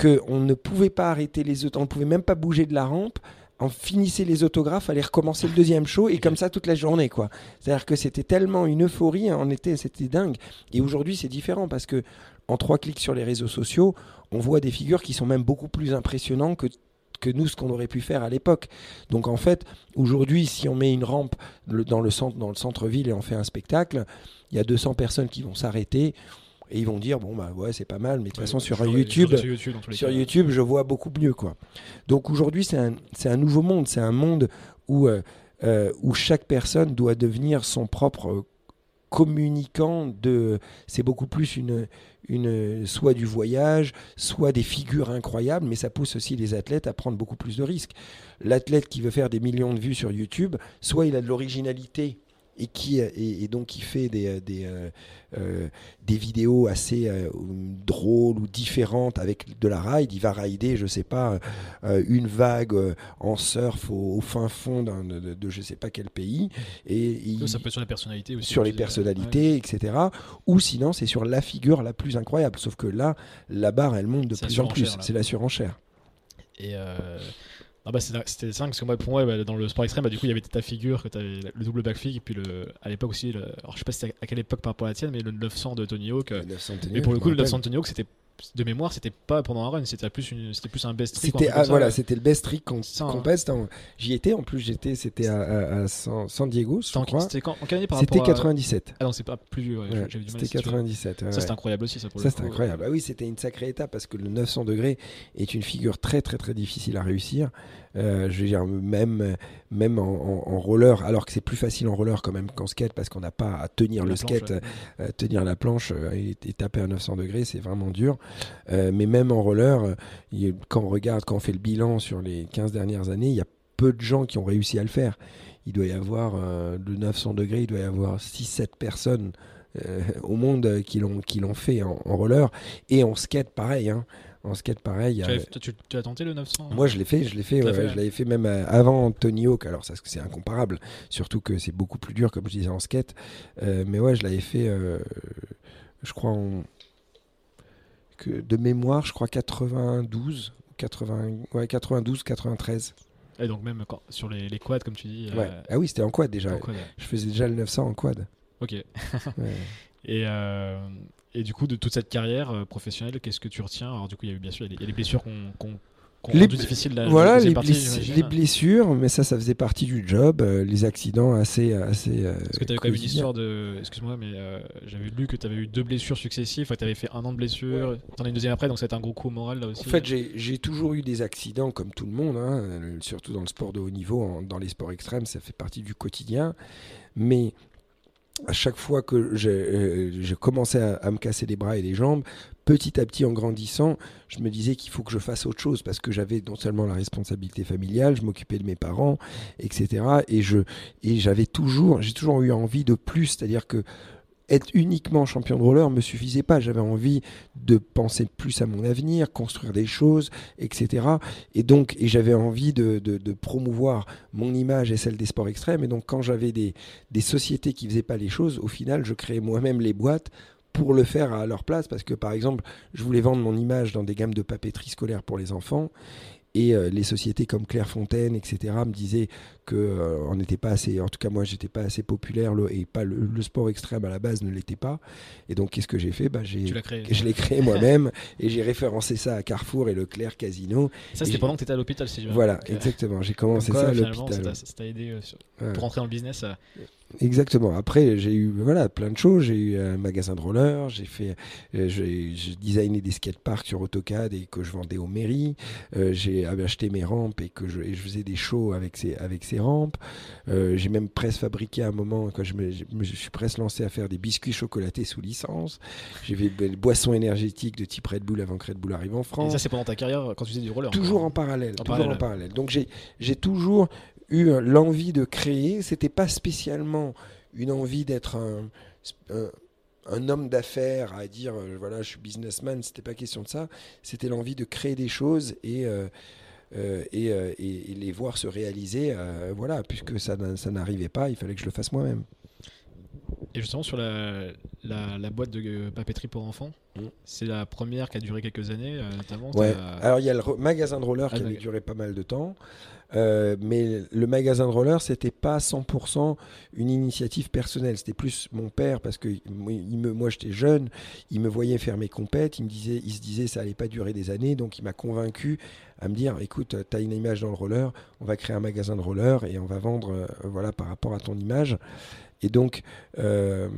qu'on ne pouvait pas arrêter les autres, on ne pouvait même pas bouger de la rampe on finissait les autographes, fallait recommencer le deuxième show et comme ça toute la journée quoi. C'est-à-dire que c'était tellement une euphorie, on était, c'était dingue. Et aujourd'hui c'est différent parce que en trois clics sur les réseaux sociaux, on voit des figures qui sont même beaucoup plus impressionnantes que que nous ce qu'on aurait pu faire à l'époque. Donc en fait, aujourd'hui, si on met une rampe dans le centre dans le centre-ville et on fait un spectacle, il y a 200 personnes qui vont s'arrêter et ils vont dire bon bah ouais c'est pas mal mais de toute façon sur YouTube sur YouTube, je vois beaucoup mieux quoi. Donc aujourd'hui c'est un, un, nouveau monde. C'est un monde où euh, euh, où chaque personne doit devenir son propre communicant de c'est beaucoup plus une soit du voyage soit des figures incroyables mais ça pousse aussi les athlètes à prendre beaucoup plus de risques. L'athlète qui veut faire des millions de vues sur YouTube soit il a de l'originalité et qui et, donc qui fait des, des, euh, euh, des vidéos assez euh, drôles ou différentes avec de la ride. Il va rider, je sais pas, une vague en surf au, fin fond de, de, je sais pas quel pays. Et ça peut être sur les personnalités aussi. Sur les personnalités, etc. Ou sinon, c'est sur la figure la plus incroyable. Sauf que là, la barre, elle monte de plus en plus. C'est la surenchère. Et ah bah c'était ça parce que moi pour moi bah, dans le sport extrême bah, du coup il y avait ta figure que tu avais le double backflip et puis le à l'époque aussi le, alors je sais pas si à quelle époque par rapport à la tienne mais le 900 de Tony Hawk euh, mais pour le coup le 900 de Tony Hawk c'était de mémoire, c'était pas pendant un run, c'était plus, c'était plus un best trick. C'était, ah, voilà, c'était le best trick qu'on peste. J'y étais, en plus, j'étais, c'était à, San, Diego, je crois. C'était quand, en par C'était 97. Ah non, c'est pas plus C'était 97. ça, c'était incroyable aussi, ça, pour Ça, c'était incroyable. Ah oui, c'était une sacrée étape parce que le 900 degrés est une figure très, très, très difficile à réussir. Euh, je veux dire, même, même en, roller, alors que c'est plus facile en roller quand même qu'en skate parce qu'on n'a pas à tenir le skate, euh, tenir la planche euh, et, et, taper à 900 degrés, c'est vraiment dur. mais même en roller, quand on regarde, quand on fait le bilan sur les 15 dernières années, il y a peu de gens qui ont réussi à le faire. Il doit y avoir, de 900 degrés, il doit y avoir 6-7 personnes au monde qui l'ont fait en, roller et en skate pareil. Hein en skate pareil. Tu, as, tenté le 900 Moi je l'ai fait, je l'ai fait, je l'avais fait même euh, avant Tony Hawk. Alors c'est incomparable, surtout que c'est beaucoup plus dur comme je disais en skate. Euh, mais ouais, je l'avais fait, euh, je crois en que de mémoire, je crois 92, 80, ouais 92, 93. Et donc même quand, sur les, les, quads comme tu dis. Ah oui, c'était en quad déjà. Je faisais déjà le 900 en quad. Ok. Et et du coup, de toute cette carrière euh, professionnelle, qu'est-ce que tu retiens? Alors, du coup, il y a eu bien sûr il y a les blessures qu'on qu les, difficiles voilà les, les, blessures mais ça ça faisait partie du job euh, les accidents assez assez euh, parce que tu avais quand même une histoire de excuse-moi mais j'avais lu que tu avais eu deux blessures successives tu avais fait un an de blessure tu en as une deuxième après donc c'est un gros coup moral là aussi. en fait j'ai toujours eu des accidents comme tout le monde hein, surtout dans le sport de haut niveau dans les sports extrêmes ça fait partie du quotidien mais à chaque fois que j'ai euh, commencé à, à, me casser les bras et les jambes, petit à petit en grandissant, je me disais qu'il faut que je fasse autre chose parce que j'avais non seulement la responsabilité familiale, je m'occupais de mes parents, etc. Et je et j'avais toujours, j'ai toujours eu envie de plus, c'est-à-dire que être uniquement champion de roller me suffisait pas. J'avais envie de penser plus à mon avenir, construire des choses, etc. Et donc, et j'avais envie de, promouvoir mon image et celle des sports extrêmes. Et donc, quand j'avais des, des sociétés qui faisaient pas les choses, au final, je créais moi-même les boîtes pour le faire à leur place parce que par exemple je voulais vendre mon image dans des gammes de papeterie scolaire pour les enfants et euh, les sociétés comme Clairefontaine, etc., me disaient que euh, on n'était pas assez, en tout cas moi j'étais pas assez populaire et pas le, sport extrême à la base ne l'était pas. Et donc qu'est-ce que j'ai fait? Bah, j'ai, Je l'ai créé moi-même et j'ai référencé ça à Carrefour et Leclerc Casino. Ça c'était pendant que tu étais à l'hôpital si je Voilà, exactement. J'ai commencé ça à l'hôpital. Ça t'a aidé euh, pour rentrer dans le business Exactement. Après, j'ai eu voilà plein de choses. J'ai eu un magasin de roller. J'ai fait, euh, j'ai designé des skateparks sur AutoCAD et que je vendais aux mairies. Euh, j'ai acheté mes rampes et que je, je, faisais des shows avec ces avec ces rampes. Euh, j'ai même presque fabriqué à un moment quand je me, je suis presque lancé à faire des biscuits chocolatés sous licence. J'ai fait des boissons énergétiques de type Red Bull avant que Red Bull arrive en France. Et ça c'est pendant ta carrière quand tu faisais du roller. Toujours en parallèle. toujours en parallèle. Donc j'ai j'ai toujours eu l'envie de créer. C'était pas spécialement une envie d'être un, un, homme d'affaires à dire euh, voilà je suis businessman. C'était pas question de ça. C'était l'envie de créer des choses et euh, euh, et, et, les voir se réaliser. voilà, puisque ça, ça n'arrivait pas, il fallait que je le fasse moi-même. Et justement sur la, la, boîte de papeterie pour enfants. Mm. C'est la première qui a duré quelques années, notamment. Ouais. Alors il y a le magasin de roller qui ah, avait duré pas mal de temps. Euh, mais le magasin de roller, c'était pas 100% une initiative personnelle. C'était plus mon père parce que il me, moi j'étais jeune, il me voyait faire mes compètes, il me disait, il se disait ça allait pas durer des années, donc il m'a convaincu à me dire, écoute, tu as une image dans le roller, on va créer un magasin de roller et on va vendre, euh, voilà, par rapport à ton image. Et donc, euh,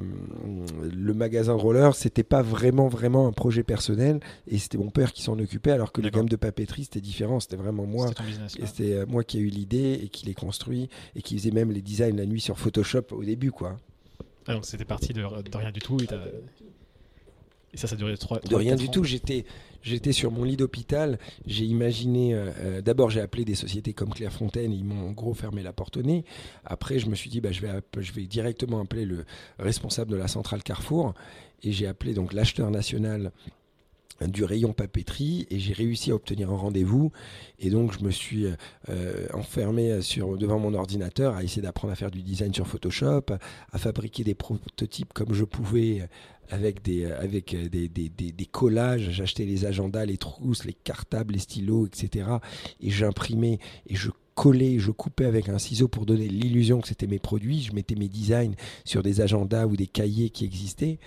le magasin de roller, c'était pas vraiment, vraiment un projet personnel. Et c'était mon père qui s'en occupait, alors que le gamme de papeterie, c'était différent. C'était vraiment moi. C'était euh, moi qui ai eu l'idée et qui l'ai construit et qui faisait même les designs la nuit sur Photoshop au début, quoi. Ah, donc c'était parti de, rien du tout. Et, ça, ça a duré trois. De rien du tout. J'étais J'étais sur mon lit d'hôpital, j'ai imaginé, euh, euh, d'abord j'ai appelé des sociétés comme Clairefontaine, ils m'ont en gros fermé la porte au nez. Après je me suis dit, bah, je, vais, je vais directement appeler le responsable de la centrale Carrefour et j'ai appelé donc l'acheteur national du rayon papeterie et j'ai réussi à obtenir un rendez-vous et donc je me suis euh, enfermé sur, devant mon ordinateur à essayer d'apprendre à faire du design sur Photoshop, à fabriquer des prototypes comme je pouvais avec des, avec des, des, des, collages. J'achetais les agendas, les trousses, les cartables, les stylos, etc. Et j'imprimais et je collais, je coupais avec un ciseau pour donner l'illusion que c'était mes produits. Je mettais mes designs sur des agendas ou des cahiers qui existaient.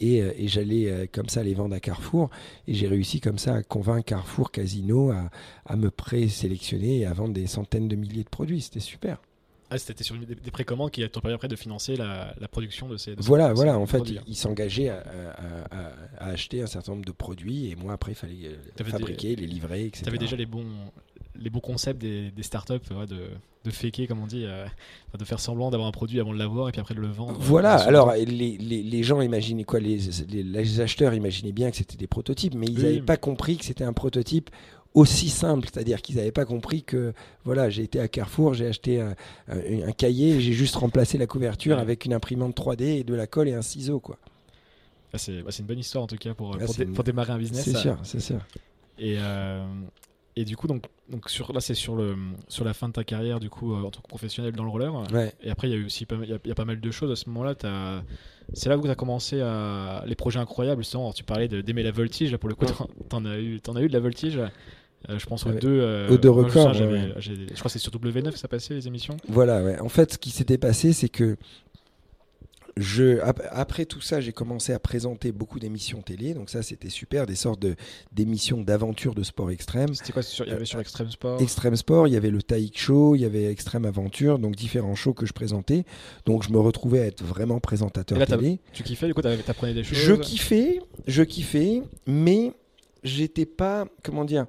Et, euh, et j'allais euh, comme ça les vendre à Carrefour. Et j'ai réussi comme ça à convaincre Carrefour Casino à, à me présélectionner et à vendre des centaines de milliers de produits. C'était super. Ah, c'était sur des, précommandes qui t'ont permis après de financer la, production de ces. voilà, voilà. En fait, ils s'engageaient à, acheter un certain nombre de produits et moi après, il fallait euh, fabriquer, les livrer, etc. Tu avais déjà les bons, les bons concepts des, startups de, de faker, comme on dit, euh, de faire semblant d'avoir un produit avant de l'avoir et puis après de le vendre. Voilà. Alors les, les, les, gens imaginaient quoi les, les, acheteurs imaginaient bien que c'était des prototypes, mais ils n'avaient pas compris que c'était un prototype aussi simple, c'est-à-dire qu'ils n'avaient pas compris que voilà, j'ai été à Carrefour, j'ai acheté un, un, cahier, j'ai juste remplacé la couverture avec une imprimante 3D et de la colle et un ciseau quoi. Ah, bah, c'est une bonne histoire en tout cas pour, ah, pour, démarrer un business. C'est sûr, c'est sûr. Et, euh, et du coup, donc, donc sur, là, c'est sur, le, sur la fin de ta carrière du coup euh, en tant que professionnel dans le roller. Et après, il y a eu aussi pas, y, a pas mal de choses à ce moment-là. C'est là où tu as commencé à les projets incroyables. tu parlais d'aimer la voltige. pour le coup, tu en, as eu, en as eu de la voltige. Euh, je pense aux deux, euh, aux deux records. je crois que c'est sur W9 que ça passait les émissions. Voilà, ouais. En fait, ce qui s'était passé, c'est que je, après tout ça, j'ai commencé à présenter beaucoup d'émissions télé. Donc ça, c'était super, des sortes d'émissions d'aventure de sport extrême. C'était quoi Il y avait sur Extreme Sport? Extreme Sport, il y avait le Taïk Show, il y avait Extreme Aventure, donc différents shows que je présentais. Donc je me retrouvais à être vraiment présentateur télé. Tu kiffais Du coup, t'apprenais des choses? Je kiffais, je kiffais, mais j'étais pas, comment dire,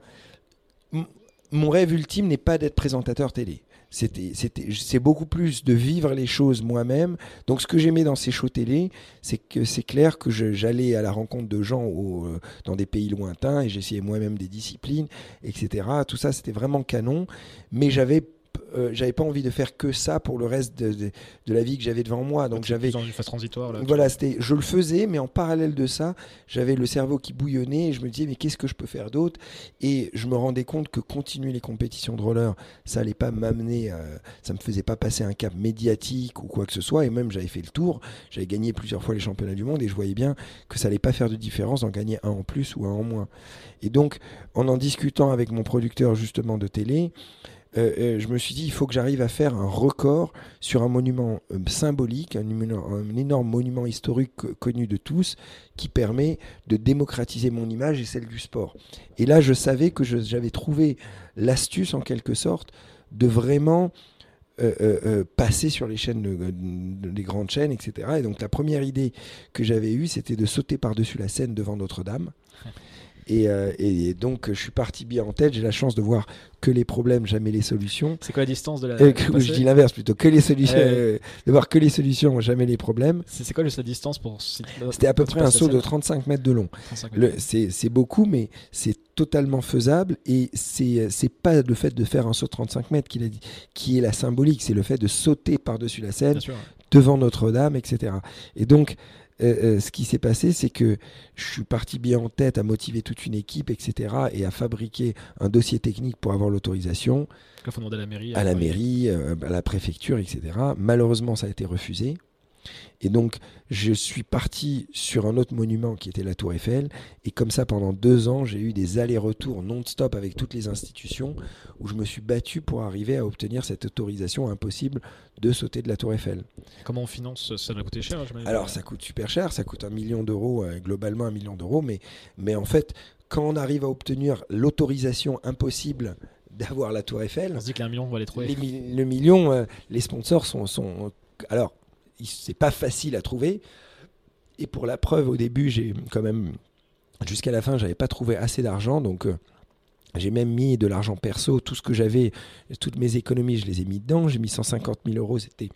mon rêve ultime n'est pas d'être présentateur télé. C'était, c'est beaucoup plus de vivre les choses moi-même. Donc, ce que j'aimais dans ces shows télé, c'est que c'est clair que j'allais à la rencontre de gens euh, dans des pays lointains et j'essayais moi-même des disciplines, etc. Tout ça, c'était vraiment canon. Mais j'avais euh, j'avais pas envie de faire que ça pour le reste de, de, la vie que j'avais devant moi. Donc j'avais une phase transitoire. Là, voilà, c'était, je le faisais, mais en parallèle de ça, j'avais le cerveau qui bouillonnait et je me disais mais qu'est-ce que je peux faire d'autre? Et je me rendais compte que continuer les compétitions de roller, ça allait pas m'amener, ça me faisait pas passer un cap médiatique ou quoi que ce soit. Et même j'avais fait le tour, j'avais gagné plusieurs fois les championnats du monde et je voyais bien que ça allait pas faire de différence d'en gagner un en plus ou un en moins. Et donc en en discutant avec mon producteur justement de télé. Euh, euh, je me suis dit, il faut que j'arrive à faire un record sur un monument euh, symbolique, un, énorme monument historique connu de tous, qui permet de démocratiser mon image et celle du sport. Et là, je savais que j'avais trouvé l'astuce, en quelque sorte, de vraiment passer sur les chaînes, des grandes chaînes, etc. Et donc la première idée que j'avais eue, c'était de sauter par-dessus la scène devant Notre-Dame. Euh, et, donc, je suis parti bien en tête. J'ai la chance de voir que les problèmes, jamais les solutions. C'est quoi la distance de la. Euh, je dis l'inverse plutôt. Que les solutions, euh, de voir que les solutions, jamais les problèmes. C'est quoi la distance pour. C'était à peu près un saut de 35 mètres de long. C'est beaucoup, mais c'est totalement faisable. Et c'est pas le fait de faire un saut de 35 mètres qui, qui est la symbolique, c'est le fait de sauter par-dessus la scène, devant Notre-Dame, etc. Et donc, euh, euh, ce qui s'est passé, c'est que je suis parti bien en tête à motiver toute une équipe, etc., et à fabriquer un dossier technique pour avoir l'autorisation. Il faut demander à la mairie. À, la mairie, euh, à la préfecture, etc. Malheureusement, ça a été refusé. Et donc, je suis parti sur un autre monument qui était la Tour Eiffel. Et comme ça, pendant deux ans, j'ai eu des allers-retours non-stop avec toutes les institutions où je me suis battu pour arriver à obtenir cette autorisation impossible de sauter de la Tour Eiffel. Comment on finance Ça? Va coûter cher Alors, ça coûte super cher. Ça coûte un million d'euros, euh, globalement un million d'euros. Mais, mais en fait, quand on arrive à obtenir l'autorisation impossible d'avoir la Tour Eiffel. On se dit qu'un million, on va les trouver. le million, euh, les sponsors sont, sont. Alors, c'est pas facile à trouver. Et pour la preuve, au début, j'ai quand même, jusqu'à la fin, j'avais pas trouvé assez d'argent, donc euh, j'ai même mis de l'argent perso, tout ce que j'avais, toutes mes économies, je les ai mis dedans. J'ai mis 150 000 euros, c'était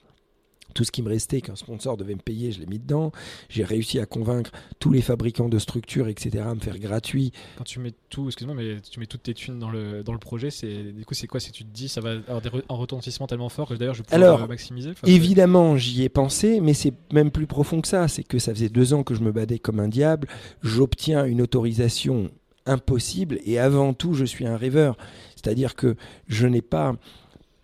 tout ce qui me restait qu'un sponsor devait me payer, je l'ai mis dedans. J'ai réussi à convaincre tous les fabricants de structures, etc., à me faire gratuit. Quand tu mets tout, excuse-moi, mais tu mets toutes tes thunes dans le, dans le projet, c'est du coup c'est quoi? Si tu te dis ça va avoir un retentissement tellement fort que d'ailleurs je vais pouvoir Alors, maximiser? Évidemment, j'y ai pensé, mais c'est même plus profond que ça. C'est que ça faisait deux ans que je me badais comme un diable. J'obtiens une autorisation impossible et avant tout, je suis un rêveur. C'est-à-dire que je n'ai pas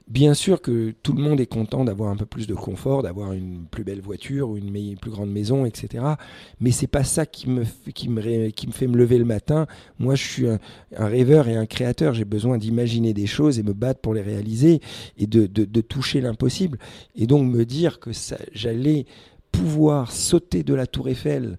Bien sûr que tout le monde est content d'avoir un peu plus de confort, d'avoir une plus belle voiture ou une plus grande maison, etc. Mais c'est pas ça qui me, qui, me, qui me fait me lever le matin. Moi, je suis un, rêveur et un créateur. J'ai besoin d'imaginer des choses et me battre pour les réaliser et de, de toucher l'impossible. Et donc me dire que j'allais pouvoir sauter de la tour Eiffel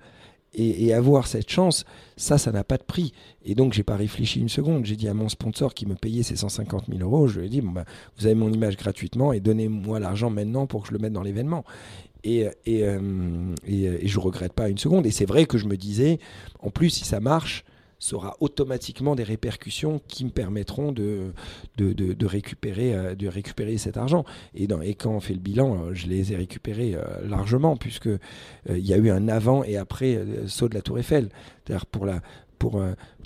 et, avoir cette chance, ça, ça n'a pas de prix. Et donc, j'ai pas réfléchi une seconde. J'ai dit à mon sponsor qui me payait ces 150 000 euros, je lui ai dit, bah, vous avez mon image gratuitement et donnez-moi l'argent maintenant pour que je le mette dans l'événement. Et, et, euh, et, et, je regrette pas une seconde. Et c'est vrai que je me disais, en plus, si ça marche, ça aura automatiquement des répercussions qui me permettront de, euh, récupérer cet argent. Et, quand on fait le bilan, euh, je les ai récupérés euh, largement, puisque il y a eu un avant et après saut de la Tour Eiffel. La, pour,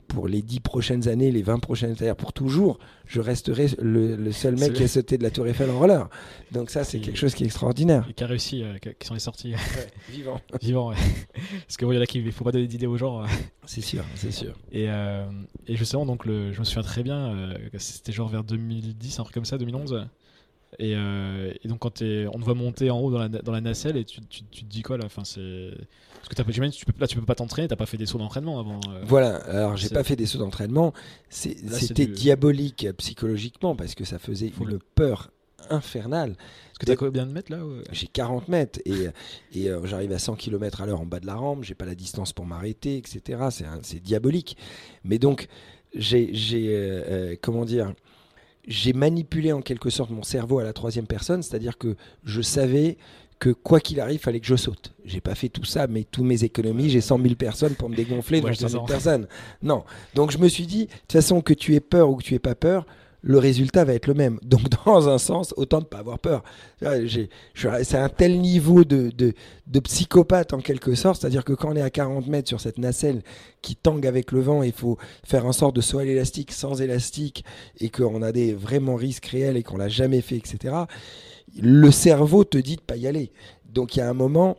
pour les dix prochaines années, les 20 prochaines, c'est-à-dire pour toujours, je resterai le, seul mec qui a sauté de la Tour Eiffel en roller. Donc ça, c'est quelque chose qui est extraordinaire. Et qui a réussi, euh, qui sont les sorties. vivant. vivant, ouais. Parce que il y en a qui, il faut pas donner d'idées aux gens. C'est sûr, c'est sûr. Et, euh, et, justement, donc le, je me souviens très bien, euh, c'était genre vers 2010, un truc comme ça, 2011. Et, et, donc quand es, on te voit monter en haut dans la, dans la nacelle et tu, tu, tu te dis quoi là? Enfin, parce que tu peux, là, tu peux pas t'entraîner, t'as pas fait des sauts d'entraînement avant. Euh. Voilà, alors j'ai pas fait des sauts d'entraînement. C'était diabolique psychologiquement parce que ça faisait une peur infernale. Est-ce que tu as combien de mètres là J'ai 40 mètres et, et euh, j'arrive à 100 km à l'heure en bas de la rampe, j'ai pas la distance pour m'arrêter, etc. C'est diabolique. Mais donc, j'ai. Euh, comment dire? J'ai manipulé en quelque sorte mon cerveau à la troisième personne, c'est-à-dire que je savais que quoi qu'il arrive, fallait que je saute. J'ai pas fait tout ça, mais tous mes économies, j'ai 100 000 personnes pour me dégonfler, donc 100 000 personnes. Non. Donc je me suis dit, de toute façon, que tu aies peur ou que tu aies pas peur, le résultat va être le même. Donc dans un sens, autant ne pas avoir peur. C'est un tel niveau de, de, psychopathe en quelque sorte, c'est-à-dire que quand on est à 40 mètres sur cette nacelle qui tangue avec le vent, il faut faire un sort de à l'élastique sans élastique et qu'on a des vraiment risques réels et qu'on l'a jamais fait, etc le cerveau te dit de pas y aller. Donc il y a un moment,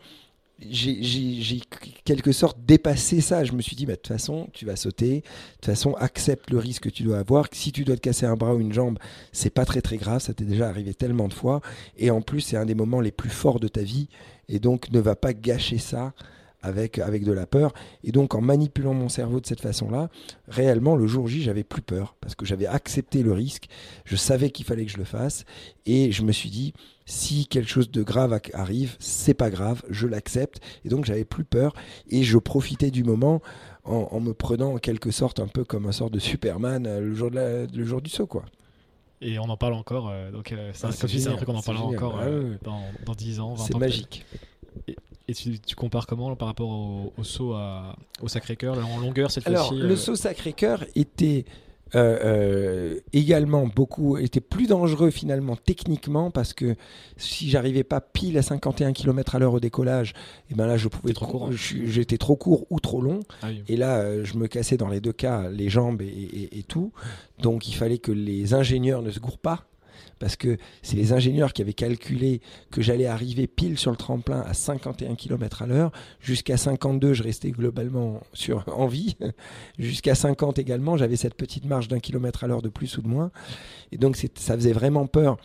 j'ai quelque sorte dépassé ça. Je me suis dit, bah, de toute façon, tu vas sauter. De toute façon, accepte le risque que tu dois avoir. Si tu dois te casser un bras ou une jambe, c'est pas très très grave. Ça t'est déjà arrivé tellement de fois. Et en plus, c'est un des moments les plus forts de ta vie. Et donc, ne va pas gâcher ça avec, avec de la peur. Et donc, en manipulant mon cerveau de cette façon-là, réellement, le jour J, j'avais plus peur parce que j'avais accepté le risque. Je savais qu'il fallait que je le fasse. Et je me suis dit, si quelque chose de grave arrive, c'est pas grave, je l'accepte. Et donc, j'avais plus peur et je profitais du moment en, me prenant en quelque sorte un peu comme un sort de Superman euh, le jour, de le jour du saut, quoi. Et on en parle encore, euh, donc euh, c'est ah, un, truc qu'on en parlera encore dans, dans 10 ans, 20 ans. C'est magique. Et tu, compares comment par rapport au, saut au Sacré-Cœur en longueur cette fois-ci Alors, le euh saut Sacré-Cœur était euh, euh, également beaucoup était plus dangereux finalement techniquement parce que si j'arrivais pas pile à 51 km à l'heure au décollage, et eh ben là je pouvais trop j'étais trop court ou trop long. Ah et là je me cassais dans les deux cas les jambes et, et, tout. Donc il fallait que les ingénieurs ne se gourent pas parce que c'est les ingénieurs qui avaient calculé que j'allais arriver pile sur le tremplin à 51 km à l'heure. Jusqu'à 52, je restais globalement sur, en vie. Jusqu'à 50 également, j'avais cette petite marge d'un kilomètre à l'heure de plus ou de moins. Et donc ça faisait vraiment peur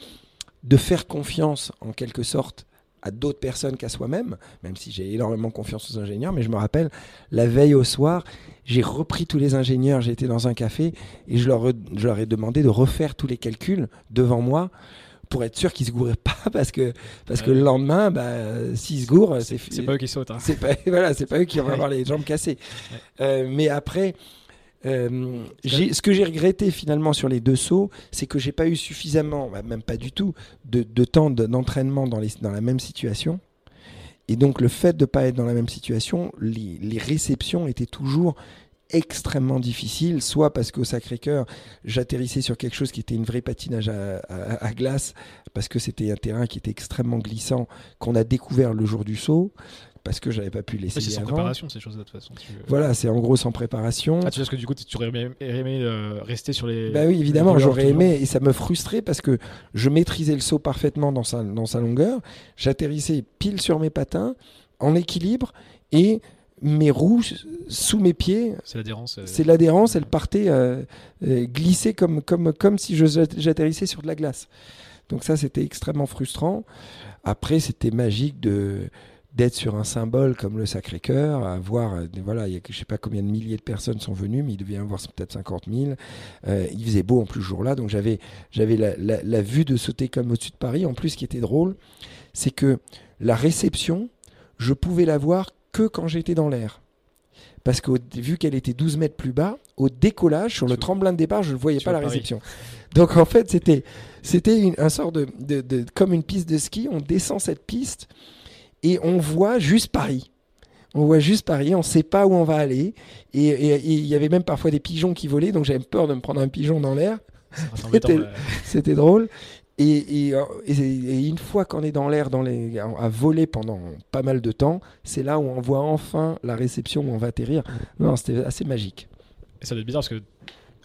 de faire confiance en quelque sorte à d'autres personnes qu'à soi-même, même si j'ai énormément confiance aux ingénieurs. Mais je me rappelle, la veille au soir, j'ai repris tous les ingénieurs, j'étais dans un café et je leur, je leur ai demandé de refaire tous les calculs devant moi pour être sûr qu'ils se gourraient pas parce que parce que le lendemain bah, s'ils se gourent c'est c'est pas eux qui sautent hein. c'est pas voilà c'est pas eux qui vont avoir les jambes cassées euh, mais après euh, ce que j'ai regretté finalement sur les deux sauts, c'est que j'ai pas eu suffisamment, bah, même pas du tout, de, de temps d'entraînement dans, les, dans la même situation. Et donc le fait de ne pas être dans la même situation, les, les réceptions étaient toujours extrêmement difficiles, soit parce qu'au Sacré-Cœur, j'atterrissais sur quelque chose qui était une vraie patinage à, à, à glace, parce que c'était un terrain qui était extrêmement glissant, qu'on a découvert le jour du saut, parce que j'avais pas pu laisser. c'est sans avant. préparation ces choses de toute façon. Tu... Voilà, c'est en gros sans préparation. Ah, tu sais que du coup tu aurais aimé, aimé euh, rester sur les. Bah oui, évidemment, j'aurais aimé et ça me frustrait parce que je maîtrisais le saut parfaitement dans sa, dans sa longueur. J'atterrissais pile sur mes patins, en équilibre et mes roues sous mes pieds. C'est l'adhérence. Euh... C'est l'adhérence, elle partait euh, euh, glisser comme, comme, comme si j'atterrissais sur de la glace. Donc ça, c'était extrêmement frustrant. Après, c'était magique de d'être sur un symbole comme le Sacré-Cœur, à voir, voilà, il y a, je sais pas combien de milliers de personnes sont venues, mais il devait y avoir peut-être 50 000. Euh, il faisait beau en plus ce jour-là, donc j'avais, la, la, la, vue de sauter comme au-dessus de Paris. En plus, ce qui était drôle, c'est que la réception, je pouvais la voir que quand j'étais dans l'air. Parce que vu qu'elle était 12 mètres plus bas, au décollage, sur le tremblin de départ, je ne voyais pas la réception. Donc en fait, c'était, c'était un sort de, de, de, comme une piste de ski. On descend cette piste et on voit juste Paris. On voit juste Paris, on ne sait pas où on va aller. Et il y avait même parfois des pigeons qui volaient, donc j'avais peur de me prendre un pigeon dans l'air. C'était drôle. Et, et, et, une fois qu'on est dans l'air, les, à voler pendant pas mal de temps, c'est là où on voit enfin la réception où on va atterrir. Non, c'était assez magique. Et ça doit être bizarre parce que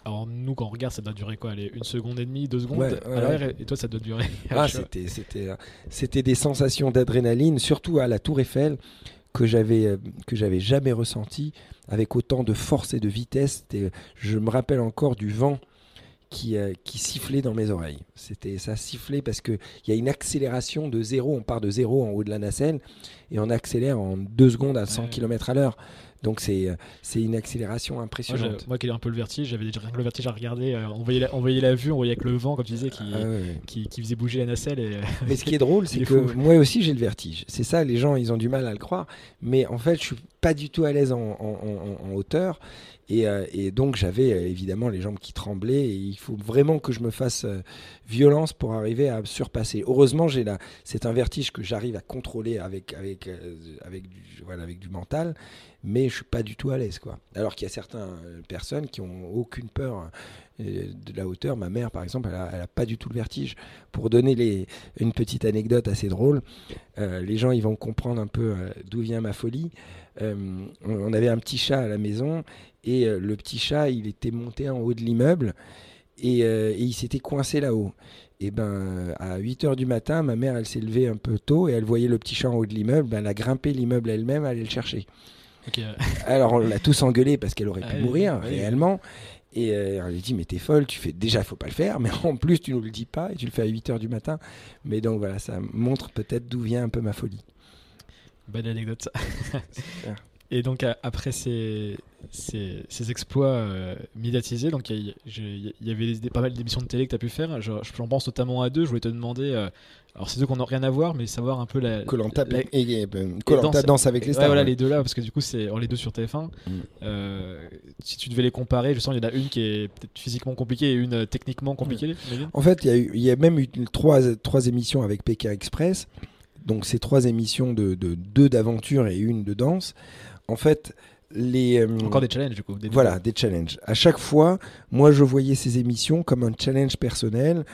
alors nous quand on regarde ça doit durer quoi allez, Une seconde et demie, deux secondes ouais, ouais. et toi ça doit durer ah, c'était, c'était, c'était des sensations d'adrénaline, surtout à la Tour Eiffel que j'avais, que j'avais jamais ressenti avec autant de force et de vitesse. Je me rappelle encore du vent qui, euh, qui sifflait dans mes oreilles. C'était ça sifflait parce qu'il y a une accélération de zéro. On part de zéro en haut de la nacelle et on accélère en deux secondes à 100 ouais. km à l'heure. Donc c'est c'est une accélération impressionnante. Moi, moi, qui ai un peu le vertige, j'avais déjà rien que le vertige à regarder. Euh, on, voyait la, on voyait la vue, on voyait avec le vent, comme tu disais, qui, ah, ouais. qui, qui, faisait bouger la nacelle. Et... Mais ce qui est drôle, c'est que fou. moi aussi j'ai le vertige. C'est ça, les gens ils ont du mal à le croire. Mais en fait, je suis pas du tout à l'aise en, en, en, en, hauteur. Et, euh, et donc j'avais euh, évidemment les jambes qui tremblaient. Et il faut vraiment que je me fasse euh, violence pour arriver à surpasser. Heureusement, j'ai là, c'est un vertige que j'arrive à contrôler avec avec euh, avec du voilà avec du mental mais je suis pas du tout à l'aise quoi. Alors qu'il y a certaines personnes qui ont aucune peur de la hauteur. Ma mère par exemple, elle a, pas du tout le vertige. Pour donner une petite anecdote assez drôle, euh, les gens ils vont comprendre un peu euh, d'où vient ma folie. Euh, on avait un petit chat à la maison et euh, le petit chat il était monté en haut de l'immeuble et, euh, il s'était coincé là-haut. Et ben à 8 heures du matin, ma mère elle s'est levée un peu tôt et elle voyait le petit chat en haut de l'immeuble. Ben, elle a grimpé l'immeuble elle-même, elle allait le chercher. Okay. Alors on l'a tous engueulé parce qu'elle aurait pu ah, mourir oui, réellement. Et euh, on lui dit mais t'es folle, tu fais déjà faut pas le faire, mais en plus tu nous le dis pas et tu le fais à 8 heures du matin. Mais donc voilà, ça montre peut-être d'où vient un peu ma folie. Bonne anecdote ça. Et donc après ces, ces, ces exploits euh, médiatisés, donc il y, y, avait des, pas mal d'émissions de télé que tu as pu faire. J'en pense notamment à deux. Je voulais te demander, euh, alors c'est deux qu'on n'a rien à voir, mais savoir un peu la. Colanta la, et, et, et, danse, danse, avec les stars. Ouais, voilà les deux là, parce que du coup c'est les deux sur TF1. Mm. Euh, si tu devais les comparer, je sens qu'il y en a une qui est peut-être physiquement compliquée et une euh, techniquement compliquée. Mm. En fait, il y, y, a même eu trois, trois émissions avec Pékin Express. Donc c'est trois émissions de, de deux d'aventure et une de danse en fait, les, euh, Encore des challenges, du coup. Des voilà, des challenges. À chaque fois, moi, je voyais ces émissions comme un challenge personnel.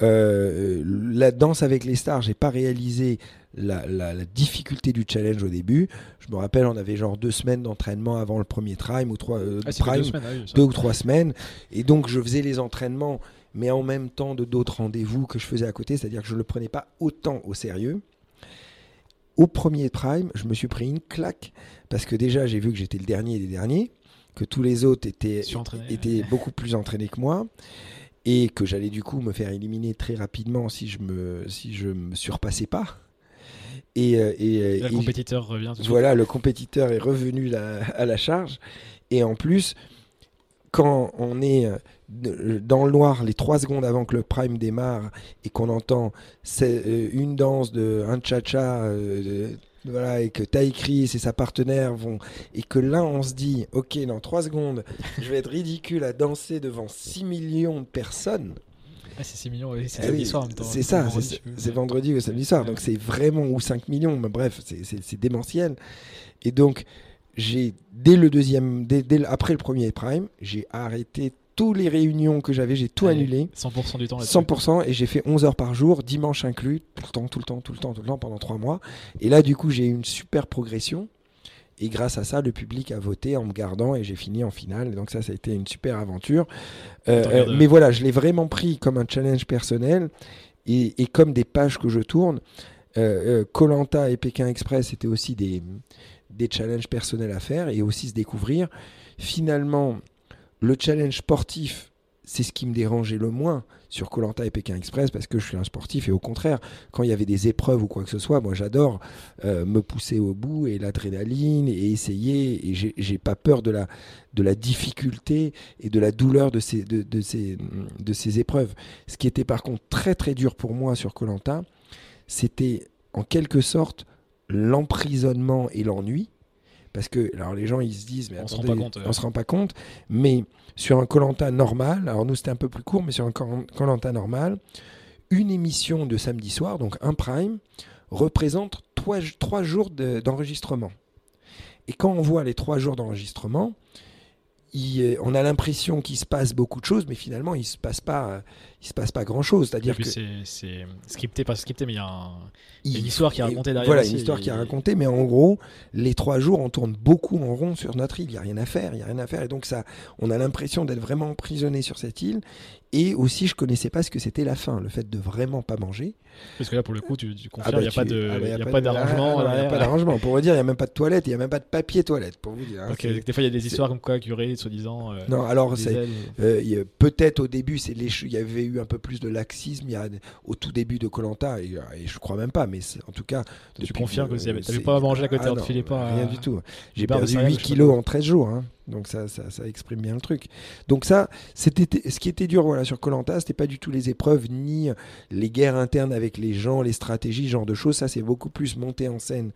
Euh, la danse avec les stars, j'ai pas réalisé la, la, la, difficulté du challenge au début. Je me rappelle, on avait genre deux semaines d'entraînement avant le premier prime ou trois euh, ah, prime, deux, semaines, ah oui, deux ou trois semaines. Et donc, je faisais les entraînements, mais en même temps de d'autres rendez-vous que je faisais à côté, c'est-à-dire que je ne le prenais pas autant au sérieux au premier prime, je me suis pris une claque parce que déjà j'ai vu que j'étais le dernier des derniers, que tous les autres étaient, étaient beaucoup plus entraînés que moi et que j'allais du coup me faire éliminer très rapidement si je me si je me surpassais pas. Et, euh, et, euh, et- compétiteur revient tout de suite. voilà, le compétiteur est revenu la- à la charge. Et en plus, quand on est euh, dans le noir les trois secondes avant que le prime démarre et qu'on entend c'est, euh, une danse de un cha-cha, euh, voilà, et que Ty Chris et sa partenaire vont, et que là on se dit, ok, dans trois secondes, je vais être ridicule à danser devant 6 millions de personnes. Ah, c'est 6 millions, oui, c'est Ah samedi oui, soir en même temps. C'est ça, vendredi, c'est vendredi ou samedi soir, donc c'est vraiment, ou 5 millions, mais bref, c'est- démentiel. Et donc, j'ai, dès le deuxième, dès, après le premier prime, j'ai arrêté toutes les réunions que j'avais, j'ai tout Allez, annulé, 100% du temps là-dessus. 100%, et j'ai fait 11 heures par jour, dimanche inclus, tout le temps, tout le temps, tout le temps, tout le temps, pendant 3 mois. Et là, du coup, j'ai eu une super progression. Et grâce à ça, le public a voté en me gardant et j'ai fini en finale. Donc ça, ça a été une super aventure. Euh, euh, mais voilà, je l'ai vraiment pris comme un challenge personnel et, et comme des pages que je tourne. Colanta et Pékin Express, c'était aussi des, des challenges personnels à faire et aussi se découvrir. Finalement, le challenge sportif, c'est ce qui me dérangeait le moins sur Colanta et Pékin Express parce que je suis un sportif et au contraire, quand il y avait des épreuves ou quoi que ce soit, moi j'adore euh, me pousser au bout et l'adrénaline et essayer et j'ai- pas peur de la, difficulté et de la douleur de ces, de, de ces, de ces épreuves. Ce qui était par contre très très dur pour moi sur Colanta, c'était en quelque sorte l'emprisonnement et l'ennui. Parce que alors les gens ils se disent mais On se attendez, rend pas compte, ouais. on se rend pas compte mais sur un Colanta normal alors nous c'était un peu plus court mais sur un Colanta normal une émission de samedi soir donc un prime représente trois, trois jours de- d'enregistrement et quand on voit les trois jours d'enregistrement il, on a l'impression qu'il se passe beaucoup de choses mais finalement il se passe pas il se passe pas grand chose c'est à Et dire puis que c'est c'est scripté, pas scripté, mais il y a un- il- une histoire qui est racontée derrière Voilà, aussi, une histoire qui est racontée, mais en gros, les trois jours, on tourne beaucoup en rond sur notre île. Il n'y a rien à faire, il y a rien à faire. Et donc, ça, on a l'impression d'être vraiment emprisonné sur cette île. Et aussi, je connaissais pas ce que c'était la faim, le fait de vraiment pas manger. Parce que là, pour le coup, tu, tu Ah confirmes, bah, il n'y a pas de- ah bah, a pas d'arrangement. ah non, Il n'y a pas d'arrangement. Pour vous dire, il n'y a même pas de toilette, il n'y a même pas de papier toilette, pour vous dire. hein. Euh, des fois, il y a des histoires comme quoi curé, soi-disant. euh, Non, alors. Euh, a- Peut-être au début, il y avait eu un peu plus de laxisme il y a, au tout début de Colanta et, et je crois même pas, mais en tout cas. Tu depuis confirmes que euh, tu n'avais pas à manger à côté, Ah on filait pas. Rien du tout. J'ai perdu céréales, 8 je sais pas kilos en 13 jours. Donc ça, ça, ça exprime bien le truc. Donc ça, c'était ce qui était dur voilà, sur Colanta, c'était pas du tout les épreuves ni les guerres internes avec les gens, les stratégies, genre de choses. Ça, c'est beaucoup plus monté en scène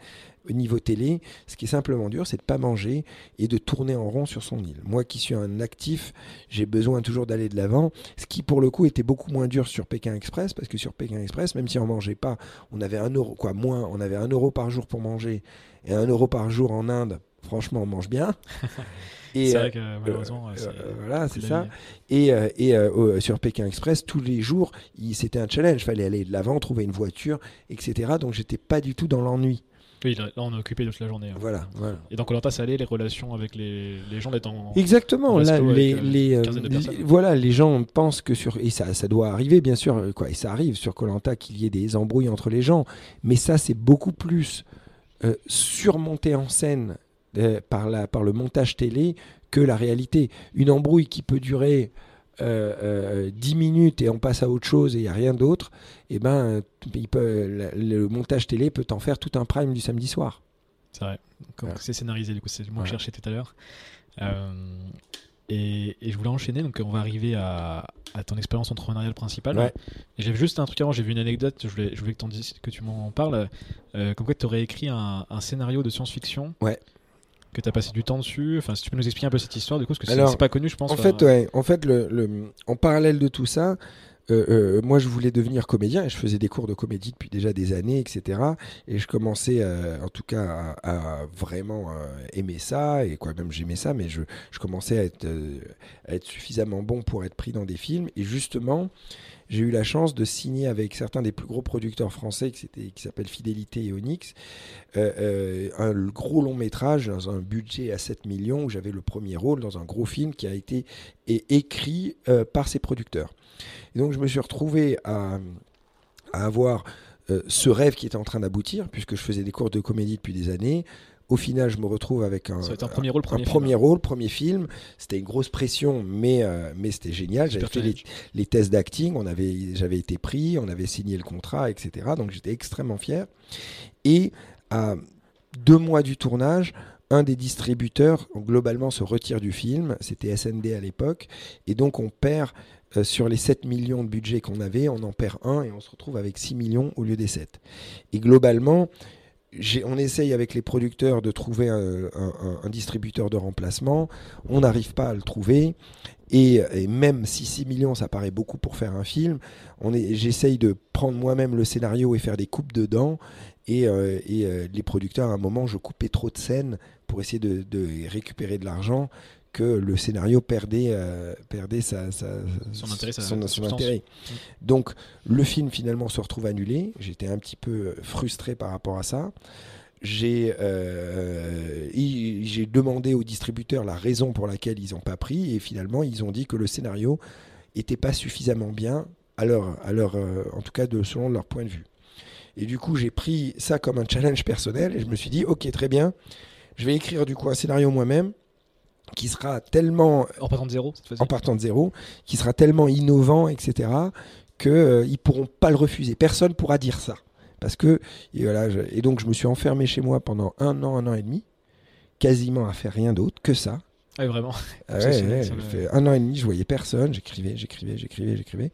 au niveau télé. Ce qui est simplement dur, c'est de pas manger et de tourner en rond sur son île. Moi qui suis un actif, j'ai besoin toujours d'aller de l'avant. Ce qui, pour le coup, était beaucoup moins dur sur Pékin Express, parce que sur Pékin Express, même si on mangeait pas, on avait un euro, quoi, moins, on avait un euro par jour pour manger et un euro par jour en Inde. Franchement, on mange bien. Et, C'est euh, vrai que malheureusement, euh, c'est- euh, voilà, c'est ça. Et, euh, et euh, sur Pékin Express, tous les jours, il- c'était un challenge. fallait aller de l'avant, trouver une voiture, etc. Donc, j'étais pas du tout dans l'ennui. Oui, là, on est occupé toute la journée. hein. Voilà, voilà. Et dans Colanta, ça allait les relations avec les, les gens d'être en. Exactement. en Là, avec, les, euh, les, euh, voilà, les gens pensent que sur et ça, ça doit arriver bien sûr, euh, quoi, et ça arrive sur Colanta qu'il y ait des embrouilles entre les gens, mais ça c'est beaucoup plus euh, surmonté en scène euh, par la par le montage télé que la réalité. Une embrouille qui peut durer euh, euh, 10 minutes et on passe à autre chose et il n'y a rien d'autre, et ben euh, il peut, la- le montage télé peut en faire tout un prime du samedi soir. C'est vrai. C'est scénarisé, du coup, c'est le mot que je cherchais tout à l'heure. Euh, et, et je voulais enchaîner, donc on va arriver à, à ton expérience entrepreneuriale principale. Ouais. Et vu juste un truc avant, j'ai vu une anecdote, je voulais, je voulais que, tu m'en parles. Euh, comme quoi tu aurais écrit un, un scénario de science-fiction. Ouais. Que tu as passé du temps dessus. Enfin, si tu peux nous expliquer un peu cette histoire, du coup, parce que c'est pas connu, je pense. En fait, ouais, en fait, le, le- en parallèle de tout ça, euh, euh, moi, je voulais devenir comédien et je faisais des cours de comédie depuis déjà des années, etc. Et je commençais, euh, en tout cas, à, à vraiment euh, aimer ça et quoi, même j'aimais ça, mais je, je commençais à être, euh, à être suffisamment bon pour être pris dans des films. Et justement, j'ai eu la chance de signer avec certains des plus gros producteurs français qui, qui s'appellent Fidélité et Onyx, euh, euh, un gros long métrage dans un budget à 7 millions où j'avais le premier rôle dans un gros film qui a été écrit euh, par ces producteurs. Et donc je me suis retrouvé à, avoir ce rêve qui était en train d'aboutir puisque je faisais des cours de comédie depuis des années. Au final, je me retrouve avec un, premier rôle, premier film. premier rôle, premier film. C'était une grosse pression, mais, euh, mais c'était génial. J'avais fait les, tests d'acting, on avait, j'avais été pris, on avait signé le contrat, etc. Donc j'étais extrêmement fier. Et à deux mois du tournage, un des distributeurs globalement se retire du film, c'était SND à l'époque, et donc on perd euh, sur les 7 millions de budget qu'on avait, on en perd un et on se retrouve avec 6 millions au lieu des 7. Et globalement, on essaye avec les producteurs de trouver un, distributeur de remplacement, on n'arrive pas à le trouver. Et, même si 6 millions, ça paraît beaucoup pour faire un film, j'essaye de prendre moi-même le scénario et faire des coupes dedans. Et, euh, euh, les producteurs, à un moment, je coupais trop de scènes pour essayer de, récupérer de l'argent que le scénario perdait, euh, perdait sa, son intérêt. son, intérêt. Mm. Donc le film finalement se retrouve annulé. J'étais un petit peu frustré par rapport à ça. J'ai euh, demandé aux distributeurs la raison pour laquelle ils n'ont pas pris et finalement ils ont dit que le scénario était pas suffisamment bien à leur, à leur, euh, en tout cas de, selon leur point de vue. Et du coup j'ai pris ça comme un challenge personnel et je me suis dit ok très bien, je vais écrire du coup un scénario moi-même qui sera tellement en partant de zéro, en partant de zéro, qui sera tellement innovant, etc., que euh, ils pourront pas le refuser. Personne pourra dire ça, parce que et, voilà, et donc je me suis enfermé chez moi pendant un an, un an et demi, quasiment à faire rien d'autre que ça, ah, vraiment ah fait un an et demi, je voyais personne, j'écrivais, j'écrivais, j'écrivais, j'écrivais.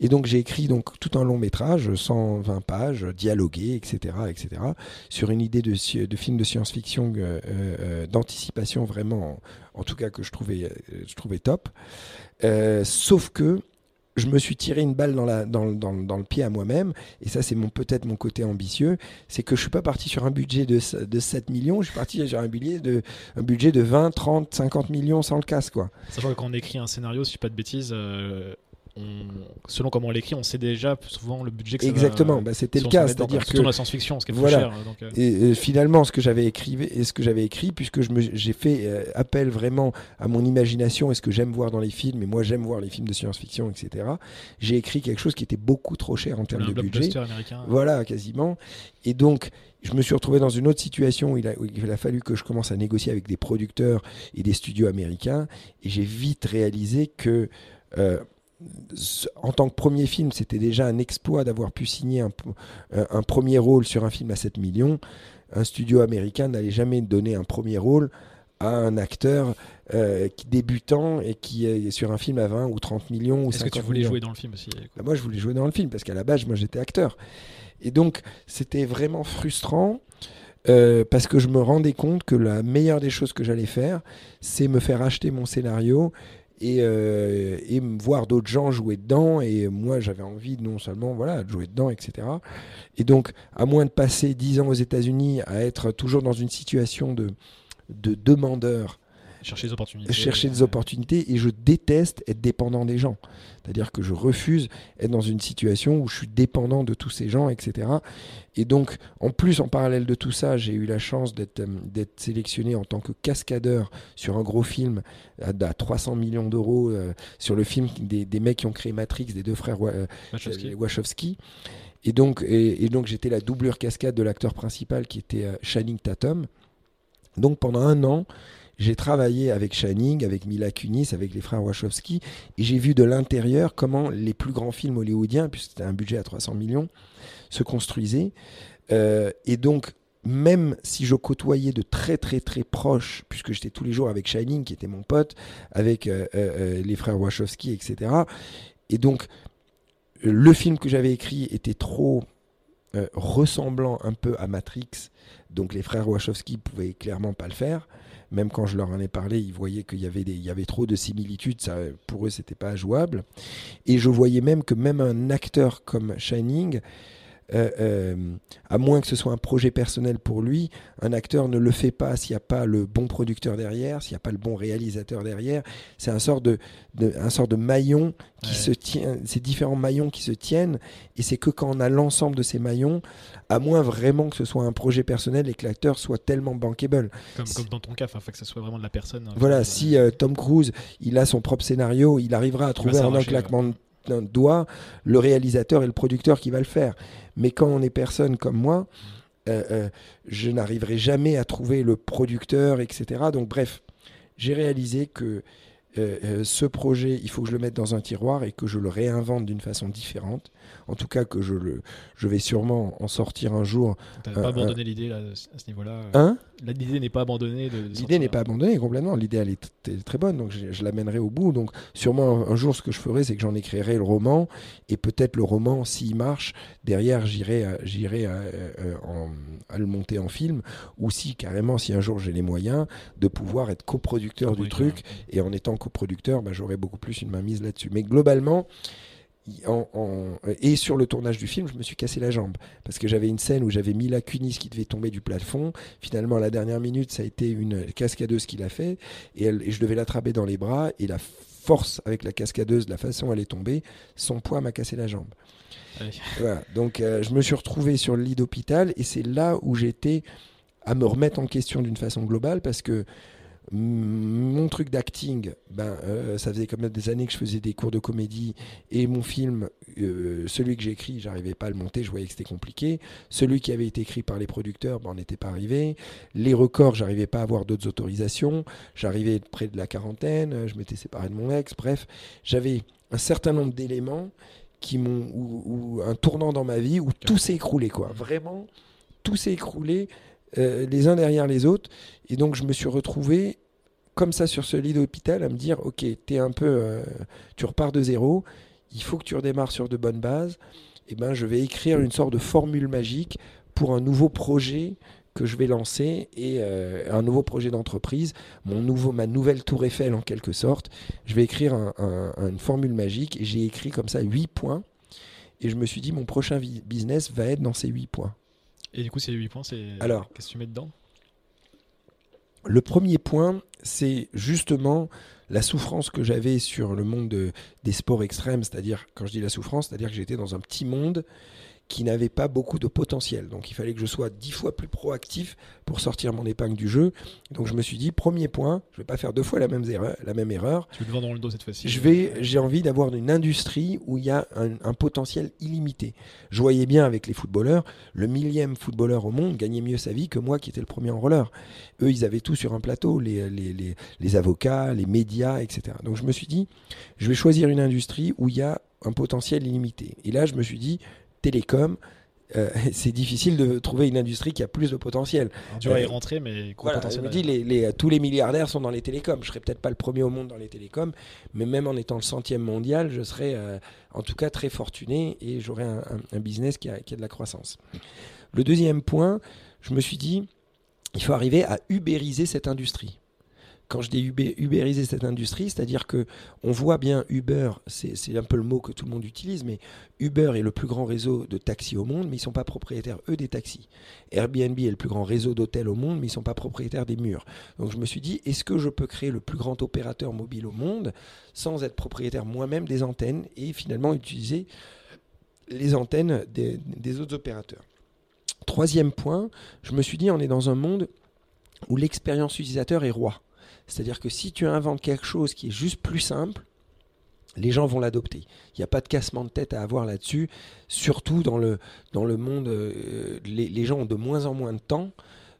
Et donc j'ai écrit donc tout un long métrage, 120 pages, dialogué, etc., etc., sur une idée de, de film de science-fiction, euh, euh, d'anticipation vraiment, en, tout cas que je trouvais, je trouvais top. Euh, sauf que je me suis tiré une balle dans, le pied à moi-même, et ça c'est peut-être mon côté ambitieux, c'est que je suis pas parti sur un budget de, de 7 millions, je suis parti sur un budget, de, un budget de 20, 30, 50 millions sans le casse. Quoi. Sachant que quand on écrit un scénario, si je ne pas de bêtises, euh, selon comment on l'écrit, on sait déjà souvent le budget que ça Exactement, bah, c'était le cas, c'est-à-dire que la science-fiction, ce qui est voilà. cher. Donc, euh. et, finalement, ce que j'avais écrit, et ce que j'avais écrit, puisque j'ai fait euh, appel vraiment à mon imagination et ce que j'aime voir dans les films, et moi j'aime voir les films de science-fiction, etc. J'ai écrit quelque chose qui était beaucoup trop cher en termes de budget. Américain. Voilà, quasiment. Et donc, je me suis retrouvé dans une autre situation où il, a, où il, a, fallu que je commence à négocier avec des producteurs et des studios américains. Et j'ai vite réalisé que euh, en tant que premier film, c'était déjà un exploit d'avoir pu signer euh, un, premier rôle sur un film à 7 millions. Un studio américain n'allait jamais donner un premier rôle à un acteur euh, qui débutant et qui est sur un film à 20 ou 30 millions ou Est-ce que tu voulais jouer dans le film aussi bah, Moi, je voulais jouer dans le film parce qu'à la base, moi, j'étais acteur. Et donc, c'était vraiment frustrant. Euh, parce que je me rendais compte que la meilleure des choses que j'allais faire, c'est me faire acheter mon scénario et, euh, voir d'autres gens jouer dedans. Et moi, j'avais envie non seulement voilà, de jouer dedans, etc. Et donc, à moins de passer 10 ans aux États-Unis à être toujours dans une situation de, de demandeur Chercher des opportunités. Chercher des opportunités et je déteste être dépendant des gens. C'est-à-dire que je refuse être dans une situation où je suis dépendant de tous ces gens, etc. Et donc, en plus, en parallèle de tout ça, j'ai eu la chance d'être euh, sélectionné en tant que cascadeur sur un gros film à, 300 millions d'euros, euh, sur le film des, mecs qui ont créé Matrix, des deux frères euh, Wachowski. Et donc, et, donc j'étais la doublure cascade de l'acteur principal qui était Shining Tatum. Donc pendant un an, j'ai travaillé avec Shining, avec Mila Kunis, avec les frères Wachowski, et j'ai vu de l'intérieur comment les plus grands films hollywoodiens, puisque c'était un budget à 300 millions, se construisaient. Euh, et donc, même si je côtoyais de très très très proches, puisque j'étais tous les jours avec Shining, qui était mon pote, avec euh, euh, les frères Wachowski, etc. Et donc, le film que j'avais écrit était trop ressemblant un peu à Matrix, donc les frères Wachowski pouvaient clairement pas le faire même quand je leur en ai parlé, ils voyaient qu'il y avait, des, il y avait trop de similitudes, ça, pour eux, c'était pas jouable. Et je voyais même que même un acteur comme Shining, euh, euh, à moins que ce soit un projet personnel pour lui, un acteur ne le fait pas s'il n'y a pas le bon producteur derrière, s'il n'y a pas le bon réalisateur derrière. C'est un sort de, un sort de maillon qui se tient, ces différents maillons qui se tiennent, et c'est que quand on a l'ensemble de ces maillons, à moins vraiment que ce soit un projet personnel et que l'acteur soit tellement bankable. Comme, dans ton cas, enfin, que ce soit vraiment de la personne. Hein, voilà, si euh, Tom Cruise, il a son propre scénario, il arrivera à trouver un claquement de doigt le réalisateur et le producteur qui va le faire. Mais quand on est personne comme moi, euh, euh, je n'arriverai jamais à trouver le producteur, etc. Donc bref, j'ai réalisé que euh, euh, ce projet, il faut que je le mette dans un tiroir et que je le réinvente d'une façon différente. En tout cas, que je, le, je vais sûrement en sortir un jour. Tu n'as pas abandonné l'idée à ce niveau-là Hein? L'idée n'est pas abandonnée. L'idée n'est pas abandonnée complètement. L'idée, elle est très bonne, donc je, l'amènerai au bout. Donc, sûrement, un, jour, ce que je ferai, c'est que j'en écrirai le roman. Et peut-être le roman, s'il marche, derrière, j'irai j'irai à, à, le monter en film. Ou si, carrément, si un jour j'ai les moyens, de pouvoir être coproducteur du truc. Et en étant coproducteur, bah, j'aurais beaucoup plus une main mise là-dessus. Mais globalement, et sur le tournage du film, je me suis cassé la jambe parce que j'avais une scène où j'avais Mila Kunis qui devait tomber du plafond. Finalement, à la dernière minute, ça a été une cascadeuse qui l'a fait et, et je devais l'attraper dans les bras et la force avec la cascadeuse, la façon elle est tombée, son poids m'a cassé la jambe. Voilà. Donc, euh, je me suis retrouvé sur le lit d'hôpital et c'est là où j'étais à me remettre en question d'une façon globale parce que mon truc d'acting, ben, euh, ça faisait quand même des années que je faisais des cours de comédie et mon film, euh, celui que j'ai écrit, j'arrivais pas à le monter, je voyais que c'était compliqué. Celui qui avait été écrit par les producteurs, ben, on n'était pas arrivé. Les records, j'arrivais pas à avoir d'autres autorisations. J'arrivais près de la quarantaine, je m'étais séparé de mon ex. Bref, j'avais un certain nombre d'éléments qui m'ont ou, un tournant dans ma vie où tout s'est écroulé quoi. Vraiment, tout s'est écroulé euh, les uns derrière les autres. Et donc, je me suis retrouvé comme ça sur ce lit d'hôpital à me dire Ok, es un peu, euh, tu repars de zéro, il faut que tu redémarres sur de bonnes bases. Et eh ben, je vais écrire une sorte de formule magique pour un nouveau projet que je vais lancer et euh, un nouveau projet d'entreprise, mon nouveau, ma nouvelle tour Eiffel en quelque sorte. Je vais écrire une formule magique et j'ai écrit comme ça huit points. Et je me suis dit, mon prochain business va être dans ces huit points. Et du coup, ces 8 points, c'est. Alors. Qu'est-ce que tu mets dedans Le premier point, c'est justement la souffrance que j'avais sur le monde des sports extrêmes. C'est-à-dire, quand je dis la souffrance, c'est-à-dire que j'étais dans un petit monde qui n'avait pas beaucoup de potentiel. Donc il fallait que je sois dix fois plus proactif pour sortir mon épingle du jeu. Donc je me suis dit, premier point, je ne vais pas faire deux fois la même erreur. La même erreur. Tu dans le dos cette fois-ci. Je vais, j'ai envie d'avoir une industrie où il y a un, potentiel illimité. Je voyais bien avec les footballeurs, le millième footballeur au monde gagnait mieux sa vie que moi qui étais le premier en roller. Eux, ils avaient tout sur un plateau, les, les, les, les avocats, les médias, etc. Donc je me suis dit, je vais choisir une industrie où il y a un potentiel illimité. Et là, je me suis dit, télécom, euh, c'est difficile de trouver une industrie qui a plus de potentiel. tu vas y euh, rentrer, mais Je me dis, les, tous les milliardaires sont dans les télécoms. Je serais peut-être pas le premier au monde dans les télécoms, mais même en étant le centième mondial, je serais euh, en tout cas très fortuné et j'aurais un, business qui a, qui a de la croissance. Le deuxième point, je me suis dit, il faut arriver à ubériser cette industrie quand je dis ubériser cette industrie, c'est-à-dire que on voit bien Uber, c'est un peu le mot que tout le monde utilise, mais Uber est le plus grand réseau de taxis au monde, mais ils ne sont pas propriétaires, eux, des taxis. Airbnb est le plus grand réseau d'hôtels au monde, mais ils ne sont pas propriétaires des murs. Donc je me suis dit, est-ce que je peux créer le plus grand opérateur mobile au monde sans être propriétaire moi-même des antennes et finalement utiliser les antennes des autres opérateurs? Troisième point, je me suis dit, on est dans un monde où l'expérience utilisateur est roi. C'est-à-dire que si tu inventes quelque chose qui est juste plus simple, les gens vont l'adopter. Il n'y a pas de cassement de tête à avoir là-dessus, surtout dans le, dans le monde, euh, les, gens ont de moins en moins de temps.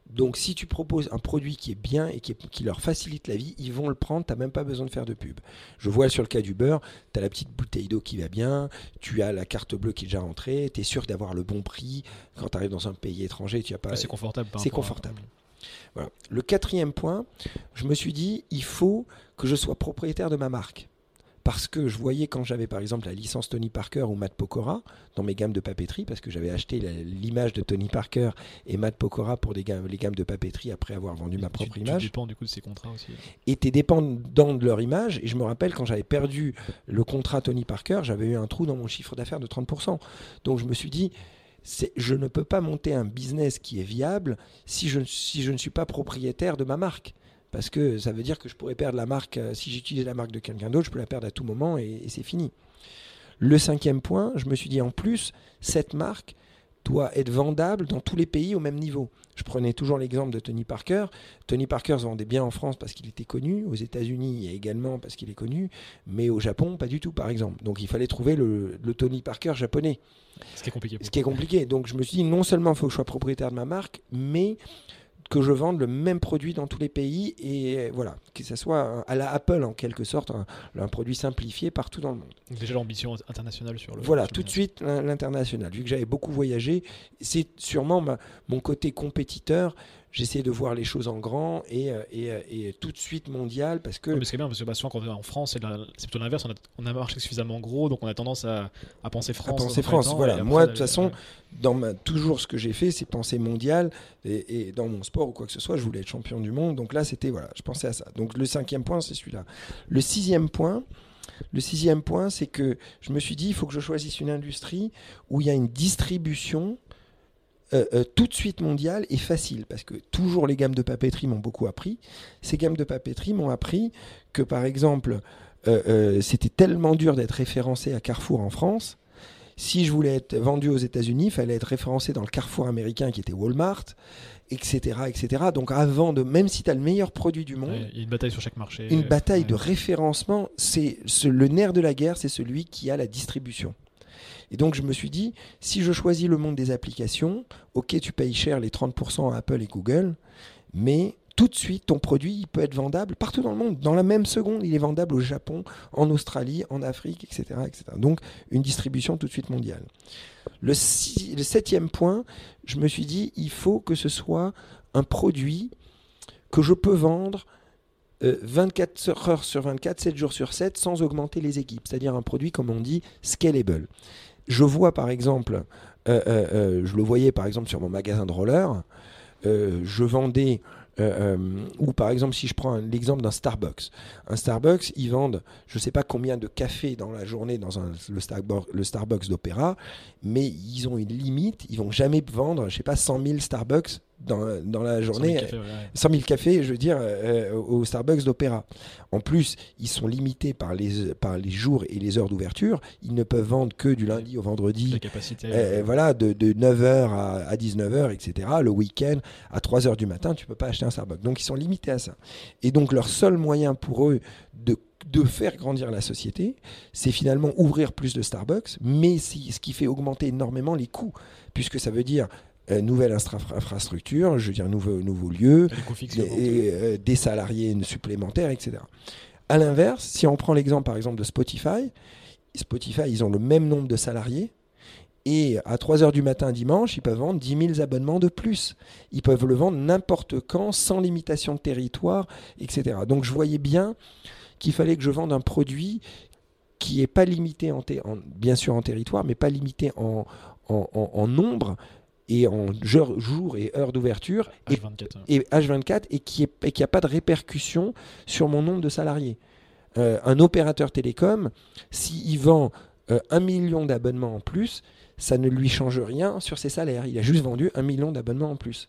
Donc si tu proposes un produit qui est bien et qui, qui leur facilite la vie, ils vont le prendre, tu n'as même pas besoin de faire de pub. Je vois sur le cas du beurre, tu as la petite bouteille d'eau qui va bien, tu as la carte bleue qui est déjà rentrée, tu es sûr d'avoir le bon prix. Quand tu arrives dans un pays étranger, tu as pas... c'est confortable. C'est confortable. Le quatrième point, je me suis dit, il faut que je sois propriétaire de ma marque. Parce que je voyais quand j'avais par exemple la licence Tony Parker ou Matt Pokora dans mes gammes de papeterie, parce que j'avais acheté l'image de Tony Parker et Matt Pokora pour les gammes de papeterie après avoir vendu ma propre image. Tu dépends du coup de ces contrats aussi. Et tu dépendant de leur image. Et je me rappelle quand j'avais perdu le contrat Tony Parker, j'avais eu un trou dans mon chiffre d'affaires de 30%. Donc je me suis dit, je ne peux pas monter un business qui est viable si je, ne suis pas propriétaire de ma marque. Parce que ça veut dire que je pourrais perdre la marque, euh, si j'utilise la marque de quelqu'un d'autre, je peux la perdre à tout moment et, c'est fini. Le cinquième point, je me suis dit en plus, cette marque doit être vendable dans tous les pays au même niveau. Je prenais toujours l'exemple de Tony Parker. Tony Parker se vendait bien en France parce qu'il était connu, aux États-Unis également parce qu'il est connu, mais au Japon pas du tout par exemple. Donc il fallait trouver le, le Tony Parker japonais. Ce qui est compliqué. Ce qui est compliqué. Donc je me suis dit, non seulement il faut que je sois propriétaire de ma marque, mais que je vende le même produit dans tous les pays et voilà, que ce soit à la Apple en quelque sorte, un, produit simplifié partout dans le monde. Déjà l'ambition internationale sur le. Voilà, tout de suite l'international. Vu que j'avais beaucoup voyagé, c'est sûrement mon côté compétiteur j'essaie de voir les choses en grand et, euh, euh, et, tout de suite mondial parce que. mais c'est bien parce que bah, souvent quand on est en France, c'est plutôt l'inverse. On a, on a marché suffisamment gros, donc on a tendance à, à penser France. À penser France, voilà. Moi, de toute façon, dans ma, toujours ce que j'ai fait, c'est penser mondial et, dans mon sport ou quoi que ce soit, je voulais être champion du monde. Donc là, c'était voilà, je pensais à ça. Donc le cinquième point, c'est celui-là. Le sixième point. Le sixième point, c'est que je me suis dit, il faut que je choisisse une industrie où il y a une distribution euh, euh, tout de suite mondiale et facile, parce que toujours les gammes de papeterie m'ont beaucoup appris. Ces gammes de papeterie m'ont appris que, par exemple, euh, c'était tellement dur d'être référencé à Carrefour en France. Si je voulais être vendu aux États-Unis, il fallait être référencé dans le Carrefour américain qui était Walmart, etc. etc. Donc avant de, même si tu as le meilleur produit du monde, il y a une bataille sur chaque marché. Une bataille de référencement, c'est le nerf de la guerre, c'est celui qui a la distribution. Et donc je me suis dit, si je choisis le monde des applications, ok, tu payes cher les 30% à Apple et Google, mais tout de suite, ton produit il peut être vendable partout dans le monde. Dans la même seconde, il est vendable au Japon, en Australie, en Afrique, etc. etc. Donc une distribution tout de suite mondiale. Le, septième point, je me suis dit, il faut que ce soit un produit que je peux vendre 24 euh, heures sur 24, 7 jours sur 7, sans augmenter les équipes. C'est-à-dire un produit, comme on dit, scalable. Je vois par exemple, euh, euh, je le voyais par exemple sur mon magasin de roller, je vendais ou par exemple, si je prends l'exemple d'un Starbucks. Un Starbucks, ils vendent, je ne sais pas combien de cafés dans la journée dans le, Starbucks, d'Opéra, mais ils ont une limite. Ils vont jamais vendre, je sais pas, 100 000 Starbucks dans, dans la journée. 100 000 cafés, je veux dire, euh, au Starbucks d'Opéra. En plus, ils sont limités par les, par les jours et les heures d'ouverture. Ils ne peuvent vendre que du lundi au vendredi. La capacité. Euh, voilà, de, de 9h à, à 19h, etc. Le week-end, à 3h du matin, tu peux pas acheter un Starbucks. Donc, ils sont limités à ça. Et donc, leur seul moyen pour eux de de faire grandir la société, c'est finalement ouvrir plus de Starbucks, mais ce qui fait augmenter énormément les coûts, puisque ça veut dire euh, nouvelle infrastructure, je veux dire nouveau, nouveau lieu, des, euh, des salariés supplémentaires, etc. À l'inverse, si on prend l'exemple par exemple de Spotify, Spotify, ils ont le même nombre de salariés, et à 3h du matin dimanche, ils peuvent vendre 10 000 abonnements de plus. Ils peuvent le vendre n'importe quand, sans limitation de territoire, etc. Donc je voyais bien qu'il fallait que je vende un produit qui n'est pas limité, en, bien sûr en territoire, mais pas limité en, en nombre, et en jour et heure d'ouverture et, H24 et qui n'a qui a pas de répercussion sur mon nombre de salariés. Euh, un opérateur télécom, s'il vend euh, un million d'abonnements en plus, ça ne lui change rien sur ses salaires. Il a juste vendu un million d'abonnements en plus.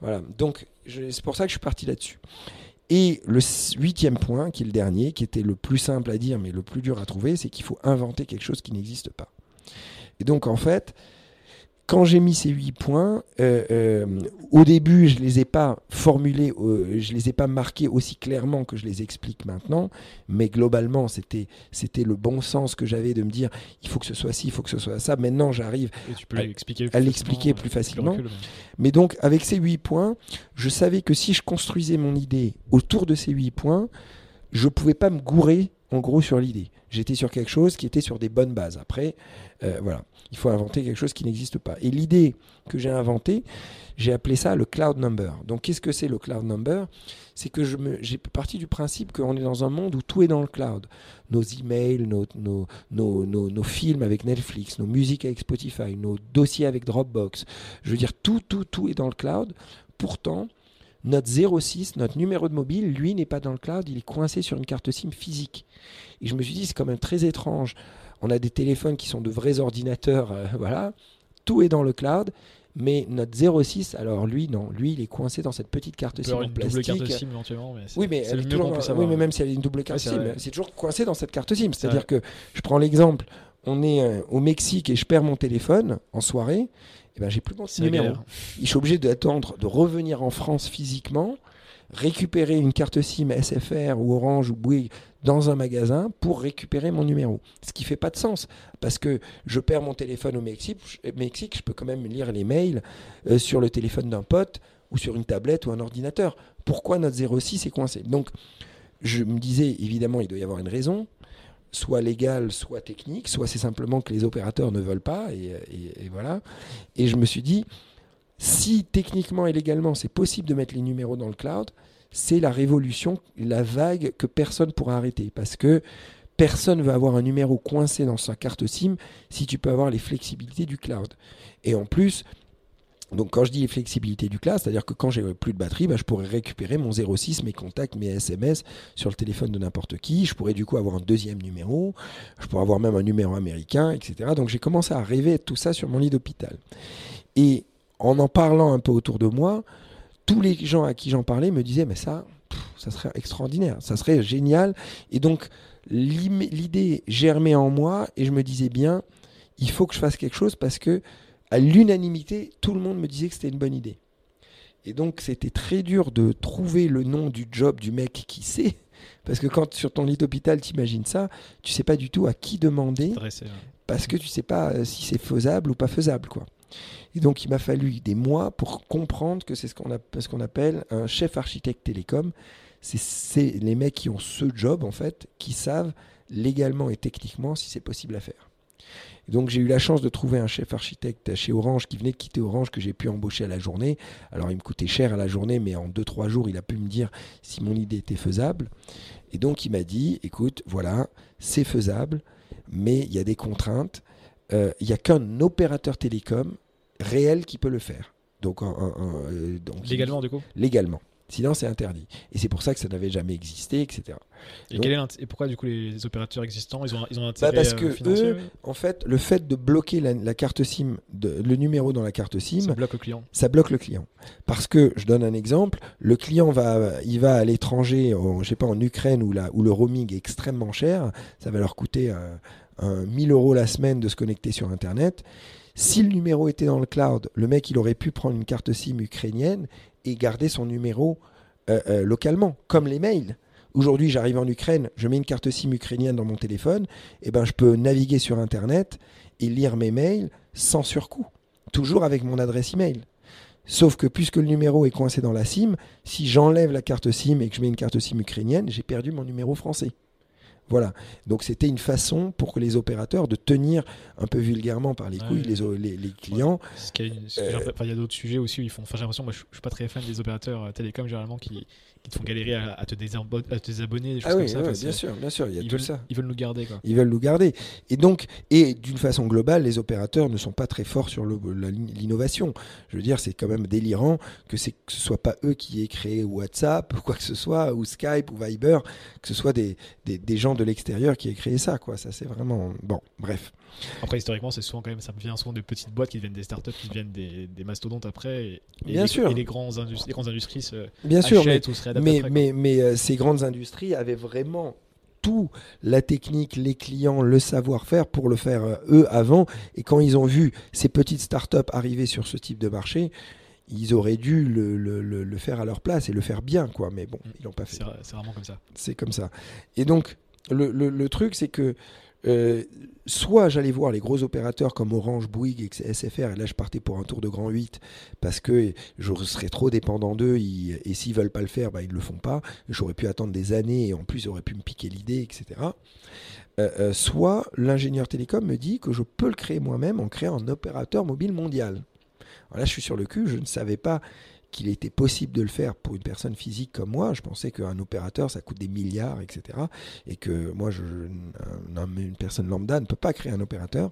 Voilà. Donc c'est pour ça que je suis parti là-dessus. Et le huitième point, qui est le dernier, qui était le plus simple à dire mais le plus dur à trouver, c'est qu'il faut inventer quelque chose qui n'existe pas. Et donc en fait, quand j'ai mis ces huit points, euh, euh, au début, je les ai pas formulés, euh, je les ai pas marqués aussi clairement que je les explique maintenant, mais globalement, c'était c'était le bon sens que j'avais de me dire, il faut que ce soit ci, il faut que ce soit ça. Maintenant, j'arrive à l'expliquer plus, facilement. mais donc, avec ces huit points, je savais que si je construisais mon idée autour de ces huit points, je pouvais pas me gourer en gros sur l'idée. J'étais sur quelque chose qui était sur des bonnes bases. Après, voilà. Il faut inventer quelque chose qui n'existe pas. Et l'idée que j'ai inventée, j'ai appelé ça le cloud number. Donc qu'est-ce que c'est le cloud number? C'est que j'ai parti du principe qu'on est dans un monde où tout est dans le cloud. Nos emails, nos, nos, films avec Netflix, nos musiques avec Spotify, nos dossiers avec Dropbox. Je veux dire, tout, tout, tout est dans le cloud. Pourtant, notre 06, notre numéro de mobile, lui, n'est pas dans le cloud, il est coincé sur une carte SIM physique. Et je me suis dit, c'est quand même très étrange on a des téléphones qui sont de vrais ordinateurs, euh, voilà. Tout est dans le cloud. Mais notre 06, alors lui, non, lui, il est coincé dans cette petite carte SIM en plastique. Double carte SIM éventuellement, mais oui, mais, oui, mais même si elle est une double carte SIM, c'est toujours coincé dans cette carte SIM. C'est-à-dire que je prends l'exemple, on est euh, au Mexique et je perds mon téléphone en soirée, eh ben j'ai plus mon numéro. Je suis obligé d'attendre de revenir en France physiquement récupérer une carte SIM SFR ou Orange ou Bouygues dans un magasin pour récupérer mon numéro. Ce qui fait pas de sens parce que je perds mon téléphone au Mexique, Mexique je peux quand même lire les mails euh, sur le téléphone d'un pote ou sur une tablette ou un ordinateur. Pourquoi notre 06 est coincé? Donc, je me disais, évidemment, il doit y avoir une raison, soit légale, soit technique, soit c'est simplement que les opérateurs ne veulent pas, et, voilà. Et je me suis dit, si techniquement et légalement c'est possible de mettre les numéros dans le cloud, c'est la révolution, la vague que personne pourra arrêter. Parce que personne ne va avoir un numéro coincé dans sa carte SIM si tu peux avoir les flexibilités du cloud. Et en plus, donc quand je dis les flexibilités du cloud, c'est-à-dire que quand j'ai plus de batterie, bah, je pourrais récupérer mon 06, mes contacts, mes SMS sur le téléphone de n'importe qui. Je pourrais du coup avoir un deuxième numéro. Je pourrais avoir même un numéro américain, etc. Donc j'ai commencé à rêver de tout ça sur mon lit d'hôpital. Et en en parlant un peu autour de moi, tous les gens à qui j'en parlais me disaient mais ça, ça serait extraordinaire, ça serait génial. Et donc l'idée germait en moi et je me disais bien, il faut que je fasse quelque chose parce que à l'unanimité, tout le monde me disait que c'était une bonne idée. Et donc c'était très dur de trouver le nom du job du mec qui sait. Parce que quand sur ton lit d'hôpital, tu imagines ça, tu sais pas du tout à qui demander. Parce que tu sais pas euh, si c'est faisable ou pas faisable. quoi. Et donc, il m'a fallu des mois pour comprendre que c'est ce qu'on appelle un chef architecte télécom. C'est les mecs qui ont ce job, en fait, qui savent légalement et techniquement si c'est possible à faire. Et donc j'ai eu la chance de trouver un chef architecte chez Orange qui venait de quitter Orange que j'ai pu embaucher à la journée. Alors il me coûtait cher à la journée, mais en 2-3 jours, il a pu me dire si mon idée était faisable. Et donc il m'a dit, écoute, voilà, c'est faisable, mais il y a des contraintes. Euh, il n'y a qu'un opérateur télécom réel qui peut le faire. Donc, euh, légalement, du coup? Légalement. Sinon, c'est interdit. Et c'est pour ça que ça n'avait jamais existé, etc. Et, et, pourquoi, du coup, les opérateurs existants, ils ont, ils ont un bah Parce que eux, en fait, le fait de bloquer la, carte SIM, de, le numéro dans la carte SIM, ça bloque le client. Ça bloque le client. Parce que, je donne un exemple, le client va, il va à l'étranger, je sais pas, en Ukraine, où, où le roaming est extrêmement cher, ça va leur coûter euh, un 1000 euros la semaine de se connecter sur Internet. Si le numéro était dans le cloud, le mec, il aurait pu prendre une carte SIM ukrainienne et garder son numéro euh, euh, localement, comme les mails. Aujourd'hui, j'arrive en Ukraine, je mets une carte SIM ukrainienne dans mon téléphone, et eh ben, je peux naviguer sur Internet et lire mes mails sans surcoût, toujours avec mon adresse email. Sauf que puisque le numéro est coincé dans la SIM, si j'enlève la carte SIM et que je mets une carte SIM ukrainienne, j'ai perdu mon numéro français. Voilà. Donc c'était une façon pour les opérateurs de tenir un peu vulgairement par les couilles les, les, clients. il y a d'autres sujets aussi où ils font. Enfin, j'ai l'impression, moi, je, je suis pas très fan des opérateurs euh, télécoms généralement qui, qui te font galérer à, te, désabonner, des choses ah comme ça. bien sûr, bien sûr, il y a tout veulent, ça. Ils veulent nous garder. Quoi. Ils veulent nous garder. Et donc, et d'une façon globale, les opérateurs ne sont pas très forts sur l'innovation. Je veux dire, c'est quand même délirant que, ce ne soit pas eux qui aient créé WhatsApp ou quoi que ce soit, ou Skype ou Viber, que ce soit des, des, des gens de l'extérieur qui aient créé ça. Quoi. Ça, c'est vraiment. Bon, bref. Après, historiquement, c'est souvent quand même, ça vient souvent de petites boîtes qui deviennent des startups, qui deviennent des, des mastodontes après. Et, Bien les, sûr. Et les, grands les grandes industries se Bien sûr, mais, ou se mais, mais, mais euh, ces grandes industries avaient vraiment tout, la technique, les clients, le savoir-faire pour le faire euh, eux avant. Et quand ils ont vu ces petites startups arriver sur ce type de marché, ils auraient dû le, le, le, faire à leur place et le faire bien, quoi. Mais bon, ils l'ont pas fait. C'est vraiment comme ça. C'est comme ça. Et donc, le, truc, c'est que euh, soit j'allais voir les gros opérateurs comme Orange, Bouygues, SFR, et là je partais pour un tour de grand 8 parce que je serais trop dépendant d'eux et s'ils veulent pas le faire, bah, ils le font pas. J'aurais pu attendre des années et en plus ils auraient pu me piquer l'idée, etc. Euh, euh, soit l'ingénieur télécom me dit que je peux le créer moi-même en créant un opérateur mobile mondial. Alors là je suis sur le cul, je ne savais pas qu'il était possible de le faire pour une personne physique comme moi. Je pensais qu'un opérateur, ça coûte des milliards, etc. Et que moi, je, une personne lambda ne peut pas créer un opérateur.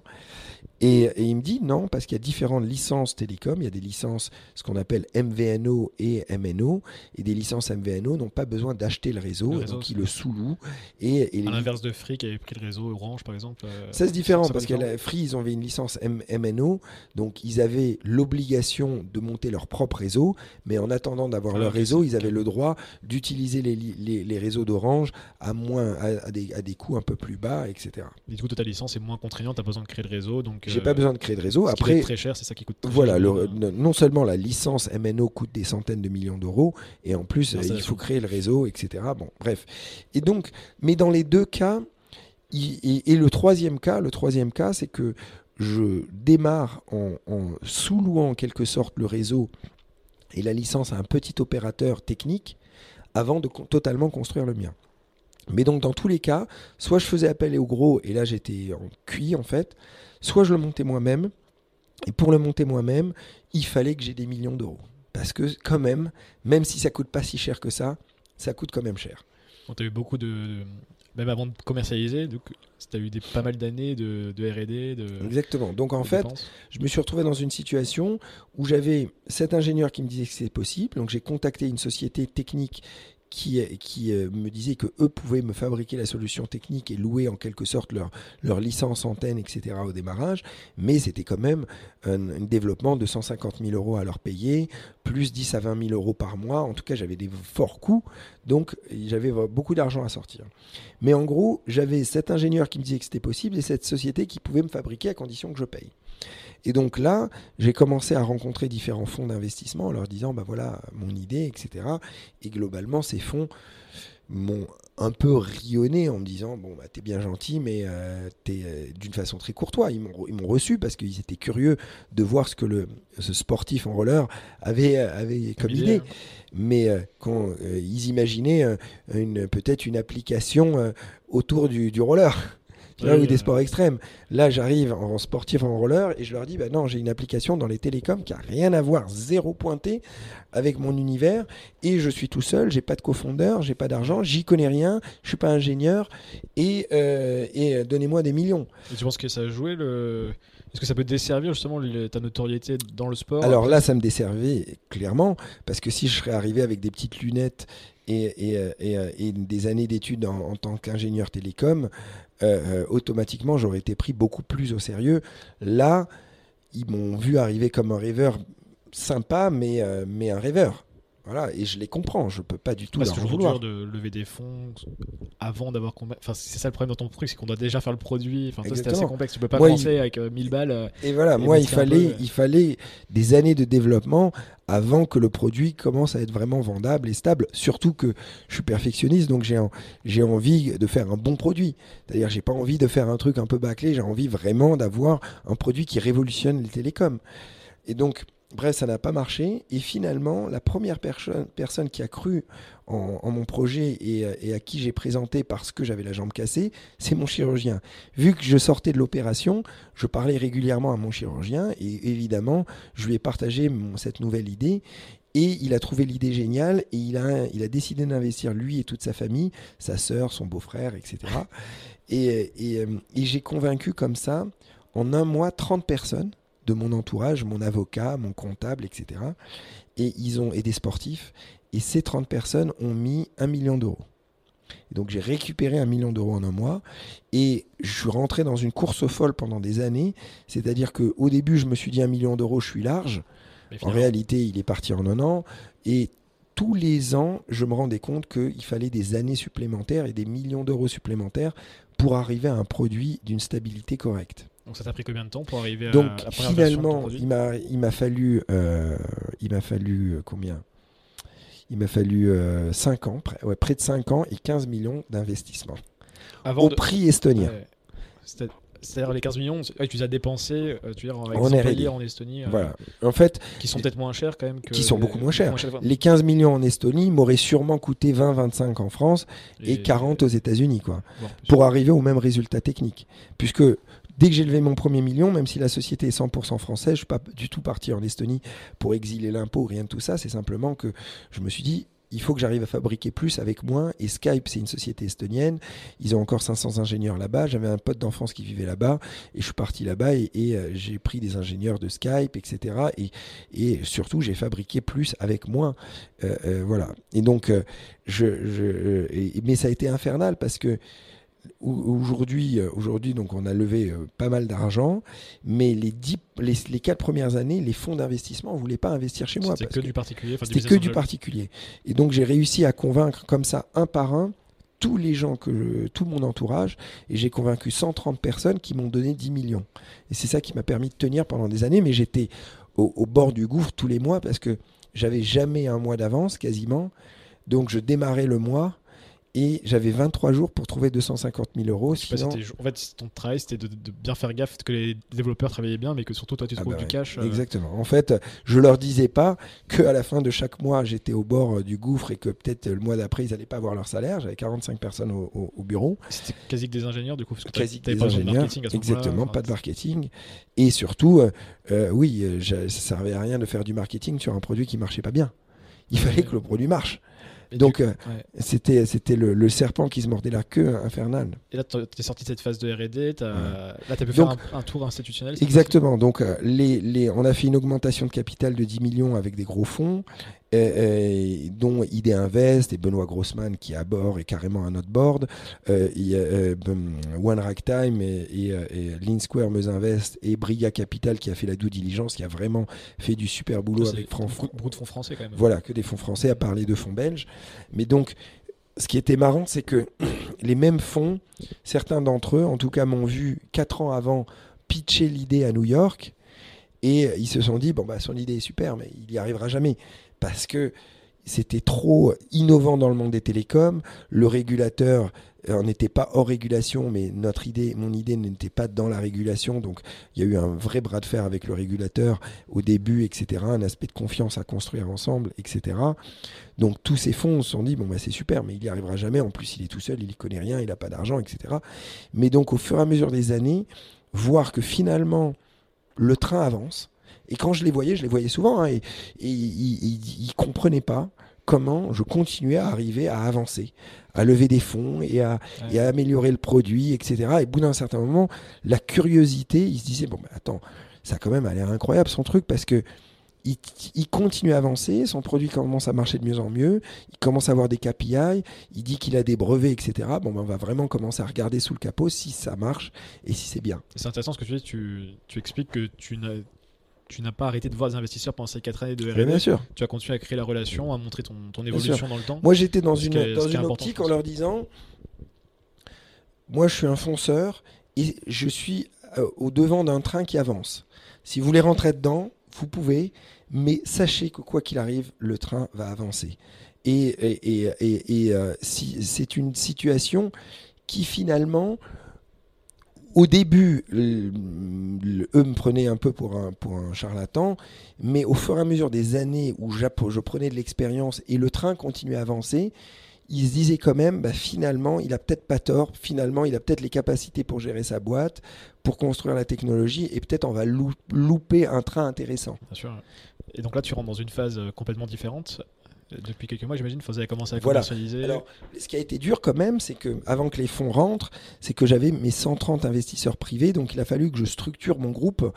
Et, il me dit non, parce qu'il y a différentes licences télécom. Il y a des licences, ce qu'on appelle MVNO et MNO. Et des licences MVNO n'ont pas besoin d'acheter le réseau, donc ils le sous-louent. Et, et à l'inverse de Free qui avait pris le réseau Orange, par exemple. Euh, ça c'est différent, parce que Free, ils avaient une licence MNO. Donc ils avaient l'obligation de monter leur propre réseau mais en attendant d'avoir leur réseau, ils avaient le droit d'utiliser les, les, réseaux d'Orange à, moins, à, des, à, des, coûts un peu plus bas, etc. du coup, ta licence est moins contraignante, tu as besoin de créer le réseau. donc. J'ai pas euh, besoin de créer de réseau. Après, très cher, c'est ça qui coûte. Voilà, non seulement la licence MNO coûte des centaines de millions d'euros, et en plus, il faut créer le réseau, etc. Bon, bref. Et donc, mais dans les deux cas, et, le troisième cas, le troisième cas, c'est que je démarre en, en sous-louant en quelque sorte le réseau et la licence à un petit opérateur technique avant de totalement construire le mien. Mais donc dans tous les cas, soit je faisais appel au gros et là j'étais en cuit en fait, soit je le montais moi-même. Et pour le monter moi-même, il fallait que j'ai des millions d'euros. Parce que quand même, même si ça coûte pas si cher que ça, ça coûte quand même cher. tu as eu beaucoup de, même avant de commercialiser, tu as eu des, pas mal d'années de, de RD. De, Exactement. Donc en fait, je me suis retrouvé dans une situation où j'avais cet ingénieur qui me disait que c'était possible. Donc j'ai contacté une société technique qui, qui euh, me disaient que eux pouvaient me fabriquer la solution technique et louer en quelque sorte leur, leur licence antenne, etc. au démarrage. Mais c'était quand même un, développement de 150 000 euros à leur payer, plus 10 à 20 000 euros par mois. En tout cas, j'avais des forts coûts, donc j'avais beaucoup d'argent à sortir. Mais en gros, j'avais cet ingénieur qui me disait que c'était possible et cette société qui pouvait me fabriquer à condition que je paye. Et donc là, j'ai commencé à rencontrer différents fonds d'investissement en leur disant, bah voilà, mon idée, etc. Et globalement, ces fonds m'ont un peu rionné en me disant bon bah t'es bien gentil mais euh, t'es euh, d'une façon très courtois ils m'ont reçu parce qu'ils étaient curieux de voir ce que le ce sportif en roller avait avait comme idée. mais euh, quand ils imaginaient une peut-être une application autour du, du roller ou des sports extrêmes. Là, j'arrive en sportif en roller et je leur dis bah non, j'ai une application dans les télécoms qui a rien à voir, zéro pointé avec mon univers et je suis tout seul, j'ai pas de cofondeur, j'ai pas d'argent, j'y connais rien, je suis pas ingénieur et, euh, et donnez-moi des millions. Et tu penses que ça a joué le est-ce que ça peut desservir justement ta notoriété dans le sport Alors là, ça me desservait clairement, parce que si je serais arrivé avec des petites lunettes et, et, et, et des années d'études en, en, tant qu'ingénieur télécom, euh, euh, automatiquement j'aurais été pris beaucoup plus au sérieux. Là, ils m'ont vu arriver comme un rêveur sympa, mais, euh, mais un rêveur. Voilà, et je les comprends, je peux pas du tout. c'est toujours dur de lever des fonds avant d'avoir. Enfin, c'est ça le problème dans ton truc, c'est qu'on doit déjà faire le produit. Enfin, c'est assez complexe, tu peux pas commencer avec 1000 balles. Et voilà, moi, il fallait, il fallait des années de développement avant que le produit commence à être vraiment vendable et stable. Surtout que je suis perfectionniste, donc j'ai j'ai envie de faire un bon produit. C'est-à-dire, j'ai pas envie de faire un truc un peu bâclé, j'ai envie vraiment d'avoir un produit qui révolutionne les télécoms. Et donc, Bref, ça n'a pas marché. Et finalement, la première personne qui a cru en, mon projet et, à qui j'ai présenté parce que j'avais la jambe cassée, c'est mon chirurgien. Vu que je sortais de l'opération, je parlais régulièrement à mon chirurgien et évidemment, je lui ai partagé cette nouvelle idée. Et il a trouvé l'idée géniale et il a, décidé d'investir lui et toute sa famille, sa sœur, son beau-frère, etc. Et, et j'ai convaincu comme ça, en un mois, 30 personnes de mon entourage, mon avocat, mon comptable, etc. Et ils ont et des sportifs. Et ces 30 personnes ont mis un million d'euros. Donc j'ai récupéré un million d'euros en un mois et je suis rentré dans une course folle pendant des années. C'est-à-dire qu'au début, je me suis dit un million d'euros, je suis large. En réalité, il est parti en un an. Et tous les ans, je me rendais compte qu'il fallait des années supplémentaires et des millions d'euros supplémentaires pour arriver à un produit d'une stabilité correcte. Donc ça t'a pris combien de temps pour arriver Donc, à la finalement, il m'a il m'a fallu euh, il m'a fallu euh, combien? Il m'a fallu 5 euh, ans, près, ouais, près de 5 ans et 15 millions d'investissements au prix estonien. C'est-à-dire les 15 millions, tu les as dépensés tu veux dire, en Estonie. Voilà. En fait, qui sont peut-être moins chers quand même. qui sont beaucoup moins chers. les 15 millions en Estonie m'auraient sûrement coûté 20-25 en France et, 40 aux États-Unis, quoi, pour arriver au même résultat technique. Puisque Dès que j'ai levé mon premier million, même si la société est 100% française, je ne suis pas du tout parti en Estonie pour exiler l'impôt, rien de tout ça. C'est simplement que je me suis dit, il faut que j'arrive à fabriquer plus avec moins. Et Skype, c'est une société estonienne. Ils ont encore 500 ingénieurs là-bas. J'avais un pote d'enfance qui vivait là-bas. Et je suis parti là-bas et, euh, j'ai pris des ingénieurs de Skype, etc. Et, surtout, j'ai fabriqué plus avec moins. Euh, euh, voilà. Et donc, mais ça a été infernal parce que Aujourd'hui, euh, aujourd'hui, donc on a levé euh, pas mal d'argent, mais les, dix, les, quatre premières années, les fonds d'investissement ne voulaient pas investir chez moi. C'était que, du particulier. C'était que du particulier. Et donc j'ai réussi à convaincre comme ça, un par un, tous les gens que tout mon entourage, et j'ai convaincu 130 personnes qui m'ont donné 10 millions. Et c'est ça qui m'a permis de tenir pendant des années, mais j'étais au, au, bord du gouffre tous les mois parce que j'avais jamais un mois d'avance quasiment. Donc je démarrais le mois et j'avais 23 jours pour trouver 250 000 euros. Je sais pas, sinon- c'était- en fait, ton travail, c'était de, de bien faire gaffe que les développeurs travaillaient bien, mais que surtout toi, tu Ah trouves bah du cash. euh, Exactement. En fait, je leur disais pas que à la fin de chaque mois, j'étais au bord euh, du gouffre et que peut-être le mois d'après, ils n'allaient pas avoir leur salaire. J'avais 45 personnes au, au- au bureau. C'était quasi que des ingénieurs, du coup, parce que quasi t'avais des pas besoin de ingénieurs. marketing à ce. Exactement, Enfin, pas de marketing. Et surtout, euh, euh, oui, euh, je- ça servait à rien de faire du marketing sur un produit qui marchait pas bien. Il fallait que le produit marche. Et Donc, euh, ouais. c'était c'était le, le serpent qui se mordait la queue infernale. Et là, t'es sorti de cette phase de R&D, t'as- là, t'as pu Donc- faire un, un tour institutionnel. Exactement. Donc, euh, les, les, on a fait une augmentation de capital de 10 millions avec des gros fonds, euh, euh, dont ID Invest et Benoît Grossman qui est à bord et carrément à notre board. Euh, ben, One Ragtime et, et, et Lean Square Meuse Invest et Briga Capital qui a fait la due diligence, qui a vraiment fait du super boulot avec beaucoup, beaucoup de fonds français quand même. Voilà, que des fonds français à parler de fonds belges. Mais donc, ce qui était marrant, c'est que les mêmes fonds, certains d'entre eux, en tout cas, m'ont vu quatre ans avant pitcher l'idée à New York. Et ils se sont dit, bon, bah, son idée est super, mais il n'y arrivera jamais. Parce que c'était trop innovant dans le monde des télécoms. Le régulateur euh, n'était pas hors régulation, mais notre idée, mon idée n'était pas dans la régulation. Donc, il y a eu un vrai bras de fer avec le régulateur au début, etc. Un aspect de confiance à construire ensemble, etc. Donc, tous ces fonds se sont dit, bon, bah, c'est super, mais il n'y arrivera jamais. En plus, il est tout seul, il n'y connaît rien, il n'a pas d'argent, etc. Mais donc, au fur et à mesure des années, voir que finalement, le train avance. Et quand je les voyais, je les voyais souvent, hein, et, ils ne comprenaient pas comment je continuais à arriver à avancer, à lever des fonds et à, Ouais. et à améliorer le produit, etc. Et au bout d'un certain moment, la curiosité, ils se disaient, bon, bah, attends, ça a quand même a l'air incroyable son truc, parce que il, il continue à avancer, son produit commence à marcher de mieux en mieux, il commence à avoir des KPI, il dit qu'il a des brevets, etc. Bon, ben, on va vraiment commencer à regarder sous le capot si ça marche et si c'est bien. C'est intéressant ce que tu dis, tu, tu expliques que tu n'as tu n'as pas arrêté de voir des investisseurs pendant ces 4 années de R&D. bien sûr. Tu as continué à créer la relation, à montrer ton, évolution dans le temps. Moi, j'étais dans une, est- dans optique en leur disant Moi, je suis un fonceur et je suis euh, au devant d'un train qui avance. Si vous voulez rentrer dedans, vous pouvez, mais sachez que quoi qu'il arrive, le train va avancer. Et, et, et, et- et, euh, si, c'est une situation qui finalement, au début, eux me prenaient un peu pour un, charlatan, mais au fur et à mesure des années où je prenais de l'expérience et le train continuait à avancer, ils se disaient quand même, bah, finalement, il a peut-être pas tort, finalement, il a peut-être les capacités pour gérer sa boîte, pour construire la technologie, et peut-être on va lou- louper un train intéressant. Bien sûr. Et donc là, tu rentres dans une phase euh, complètement différente. Depuis quelques mois, j'imagine, vous avez commencé à Voilà. commercialiser. Alors, ce qui a été dur quand même, c'est que avant que les fonds rentrent, c'est que j'avais mes 130 investisseurs privés, donc il a fallu que je structure mon groupe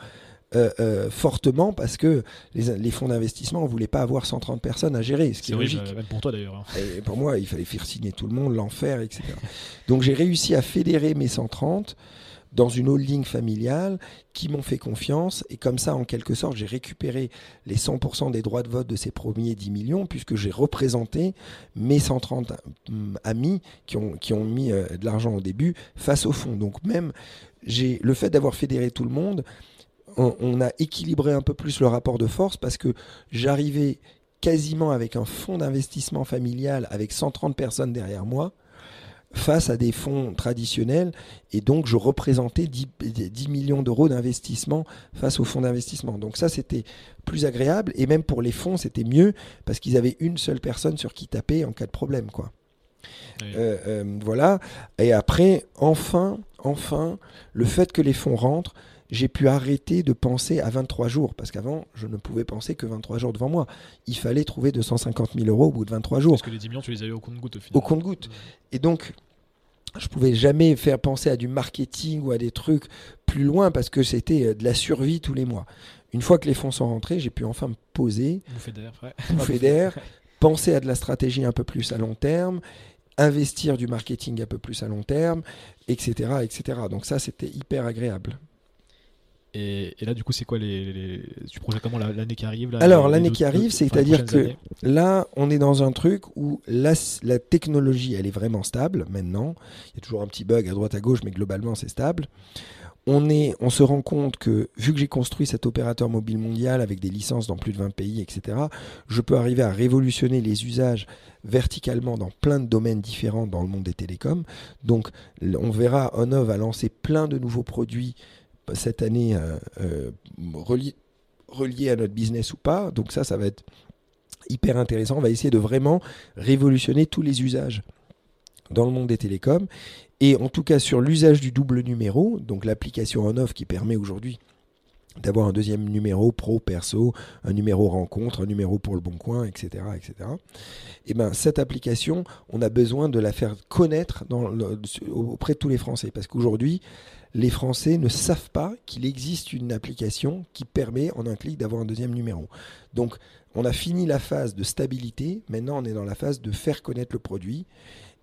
euh, euh, fortement parce que les, les fonds d'investissement, on voulait pas avoir 130 personnes à gérer, ce qui est logique. même pour toi d'ailleurs. hein. Et pour moi, il fallait faire signer tout le monde, l'enfer, etc. Donc j'ai réussi à fédérer mes 130 dans une holding familiale qui m'ont fait confiance. Et comme ça, en quelque sorte, j'ai récupéré les 100% des droits de vote de ces premiers 10 millions, puisque j'ai représenté mes 130 hum, amis qui ont, mis euh, de l'argent au début face au fonds. Donc même, j'ai le fait d'avoir fédéré tout le monde, on, on a équilibré un peu plus le rapport de force parce que j'arrivais quasiment avec un fonds d'investissement familial avec 130 personnes derrière moi face à des fonds traditionnels et donc je représentais 10, 10 millions d'euros d'investissement face aux fonds d'investissement. Donc ça c'était plus agréable et même pour les fonds c'était mieux parce qu'ils avaient une seule personne sur qui taper en cas de problème quoi. Oui. Euh, euh, voilà. Et après, enfin, enfin, le fait que les fonds rentrent, j'ai pu arrêter de penser à 23 jours. Parce qu'avant, je ne pouvais penser que 23 jours devant moi. Il fallait trouver 250 000 euros au bout de 23 jours, Parce que les 10 millions, tu les avais au compte-goutte au final. au compte-goutte. Et donc, je pouvais jamais faire penser à du marketing ou à des trucs plus loin parce que c'était euh, de la survie tous les mois. Une fois que les fonds sont rentrés, j'ai pu enfin me poser, Bouffée d'air, ouais. bouffer d'air, penser à de la stratégie un peu plus à long terme, investir du marketing un peu plus à long terme, etc. etc. Donc ça, c'était hyper agréable. Et, et là, du coup, c'est quoi les, les- Tu projettes comment la- l'année qui arrive là, Alors, l'année qui arrive, c'est-à-dire que- années Là, on est dans un truc où la, la technologie, elle est vraiment stable maintenant. Il y a toujours un petit bug à droite à gauche, mais globalement, c'est stable. on, est, on se rend compte que, vu que j'ai construit cet opérateur mobile mondial avec des licences dans plus de 20 pays, etc., je peux arriver à révolutionner les usages verticalement dans plein de domaines différents dans le monde des télécoms. Donc, on verra, Honor va lancer plein de nouveaux produits cette année euh, euh, reliés à notre business ou pas. Donc, ça, ça va être hyper intéressant. On va essayer de vraiment révolutionner tous les usages dans le monde des télécoms. Et en tout cas sur l'usage du double numéro, donc l'application on-off qui permet aujourd'hui d'avoir un deuxième numéro pro perso, un numéro rencontre, un numéro pour le bon coin, etc. etc. Et ben, cette application, on a besoin de la faire connaître auprès de tous les Français. Parce qu'aujourd'hui, les Français ne savent pas qu'il existe une application qui permet en un clic d'avoir un deuxième numéro. Donc on a fini la phase de stabilité, maintenant on est dans la phase de faire connaître le produit.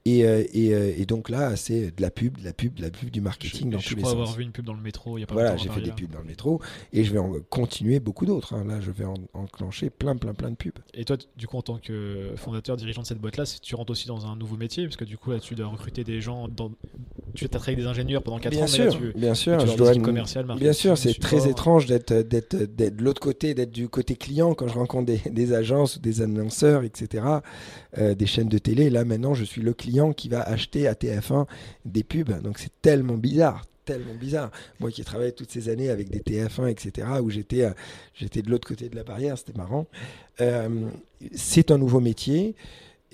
Et, euh, euh, et, donc là, c'est de la pub, de la pub, de la pub, du marketing dans tous les sens. Je crois avoir vu une pub dans le métro. Il y a pas voilà, j'ai fait des pubs dans le métro et je vais en continuer beaucoup d'autres. Hein. Là, je vais en, enclencher plein, plein, plein de pubs. Et toi, du coup, en tant que fondateur, dirigeant de cette boîte-là, tu rentres aussi dans un nouveau métier? Parce que du coup, là, tu dois recruter des gens. Dans... Tu as travaillé avec des ingénieurs pendant 4 bien ans. Sûr, mais tu, bien sûr, je dois commercial, Bien sûr, c'est très étrange d'être de l'autre côté, d'être du côté client quand je rencontre des, des agences ou des annonceurs, etc. Euh, des chaînes de télé. Là, maintenant, je suis le client qui va acheter à TF1 des pubs. Donc, c'est tellement bizarre tellement bizarre. Moi qui ai travaillé toutes ces années avec des TF1, etc., où j'étais, euh, j'étais de l'autre côté de la barrière, c'était marrant. Euh, c'est un nouveau métier,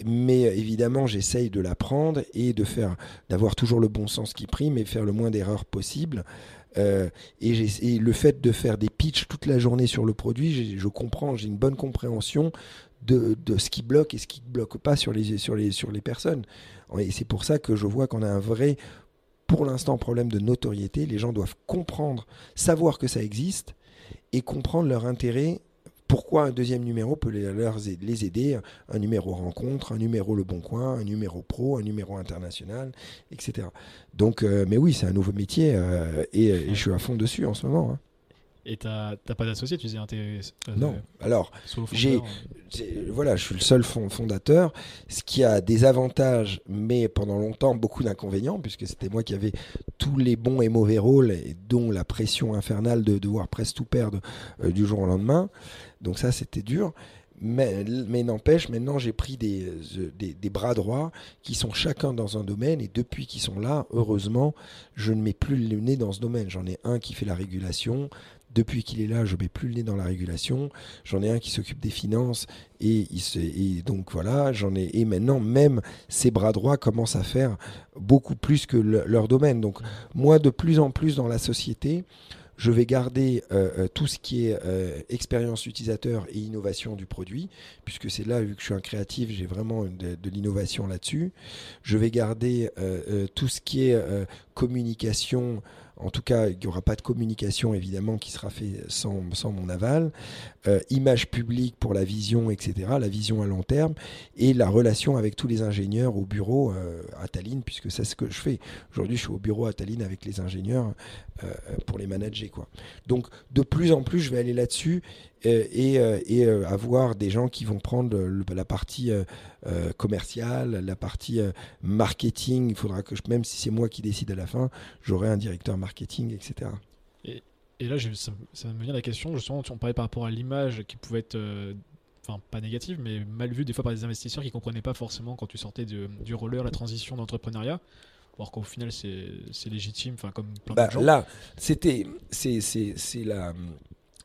mais évidemment, j'essaye de l'apprendre et de faire, d'avoir toujours le bon sens qui prime et faire le moins d'erreurs possible. et, et, le fait de faire des pitchs toute la journée sur le produit, je comprends, j'ai une bonne compréhension de, ce qui bloque et ce qui ne bloque pas sur les, sur, les, sur les personnes. Et c'est pour ça que je vois qu'on a un vrai, pour l'instant, problème de notoriété. Les gens doivent comprendre, savoir que ça existe et comprendre leur intérêt. Pourquoi un deuxième numéro peut les, les aider? Un numéro rencontre, un numéro Le Bon Coin, un numéro pro, un numéro international, etc. Donc, euh, mais oui, c'est un nouveau métier euh, et, je suis à fond dessus en ce moment. Hein. Et t'as pas d'associé, tu disais euh, Non. Alors, j'ai, voilà, je suis le seul fondateur, ce qui a des avantages, mais pendant longtemps beaucoup d'inconvénients, puisque c'était moi qui avais tous les bons et mauvais rôles, et dont la pression infernale de devoir presque tout perdre euh, du jour au lendemain. Donc ça, c'était dur. Mais, mais n'empêche, maintenant j'ai pris des, euh, des, des, bras droits qui sont chacun dans un domaine et depuis qu'ils sont là, heureusement, je ne mets plus le nez dans ce domaine. J'en ai un qui fait la régulation, depuis qu'il est là, je mets plus le nez dans la régulation. J'en ai un qui s'occupe des finances et, donc voilà, j'en ai et maintenant même ses bras droits commencent à faire beaucoup plus que leur domaine. Donc moi, de plus en plus dans la société, je vais garder euh, euh, tout ce qui est euh, expérience utilisateur et innovation du produit, puisque c'est là, vu que je suis un créatif, j'ai vraiment de l'innovation là-dessus. Je vais garder tout ce qui est communication en tout cas, il n'y aura pas de communication évidemment qui sera fait sans, mon aval. Euh, image publique pour la vision, etc., la vision à long terme, et la relation avec tous les ingénieurs au bureau euh, à Tallinn, puisque c'est ce que je fais. Aujourd'hui, je suis au bureau à Tallinn avec les ingénieurs euh, pour les manager. Donc, de plus en plus, je vais aller là-dessus et, et avoir des gens qui vont prendre la partie commerciale, la partie marketing. Il faudra que, je, même si c'est moi qui décide à la fin, j'aurai un directeur marketing, etc. Et, et là, ça, ça, me vient la question, justement, on parlait par rapport à l'image qui pouvait être, enfin, pas négative, mais mal vue des fois par des investisseurs qui ne comprenaient pas forcément quand tu sortais du roller, la transition d'entrepreneuriat. Alors qu'au final, c'est légitime, enfin, comme plein bah, de gens. Là, c'était, c'est la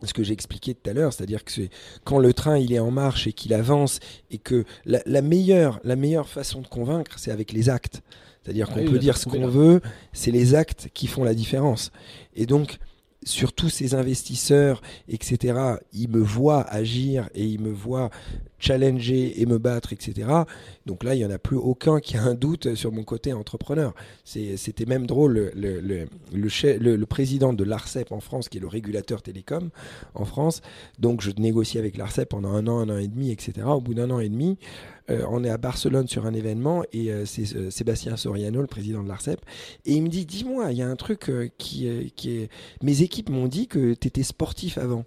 ce que j'ai expliqué tout à l'heure, c'est-à-dire que quand le train il est en marche et qu'il avance et que la, meilleure, la meilleure façon de convaincre, c'est avec les actes. C'est-à-dire ah qu'on peut dire ce qu'on veut, c'est les actes qui font la différence. Et donc, sur tous ces investisseurs, etc., ils me voient agir et ils me voient challenger et me battre, etc. Donc là, il n'y en a plus aucun qui a un doute sur mon côté entrepreneur. C'était même drôle, le, le, le, président de l'ARCEP en France, qui est le régulateur télécom en France, donc je négocie avec l'ARCEP pendant un an, un an et demi, etc. Au bout d'un an et demi, euh, on est à Barcelone sur un événement et euh, c'est euh, Sébastien Soriano, le président de l'ARCEP, et il me dit, dis-moi, il y a un truc qui, est... Mes équipes m'ont dit que tu étais sportif avant.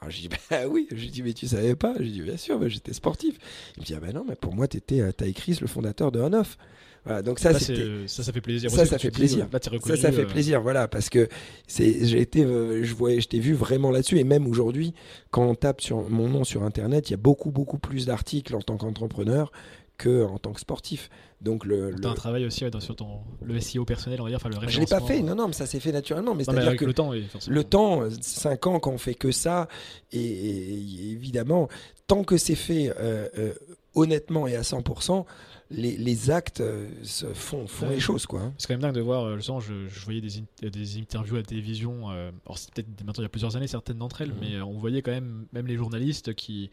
Alors je dis bah oui, je dis mais tu savais pas? Je dis bien sûr, j'étais sportif. Il me dit ah ben non, mais pour moi tu as écrit le fondateur de On-Off. Voilà, donc ça, ça, ça, fait plaisir. Ça, ça fait plaisir. ça, ça fait plaisir, voilà, parce que c'est, j'ai été, je voyais, je t'ai vu vraiment là-dessus, et même aujourd'hui, quand on tape sur mon nom sur Internet, il y a beaucoup, beaucoup plus d'articles en tant qu'entrepreneur que en tant que sportif. Donc le, le... un travail aussi sur ton le SEO personnel, on va dire, enfin le Je l'ai pas fait, non non, mais ça s'est fait naturellement. Mais c'est avec que le temps, le temps, 5 ans quand on fait que ça, et, évidemment, tant que c'est fait euh, euh, honnêtement et à 100%, les, les actes euh, se font, font les choses. quoi. Hein. C'est quand même dingue de voir, le sens, je, je voyais des, des, interviews à la télévision, alors c'est peut-être maintenant il y a plusieurs années certaines d'entre elles, mmh. mais on voyait quand même, même les journalistes qui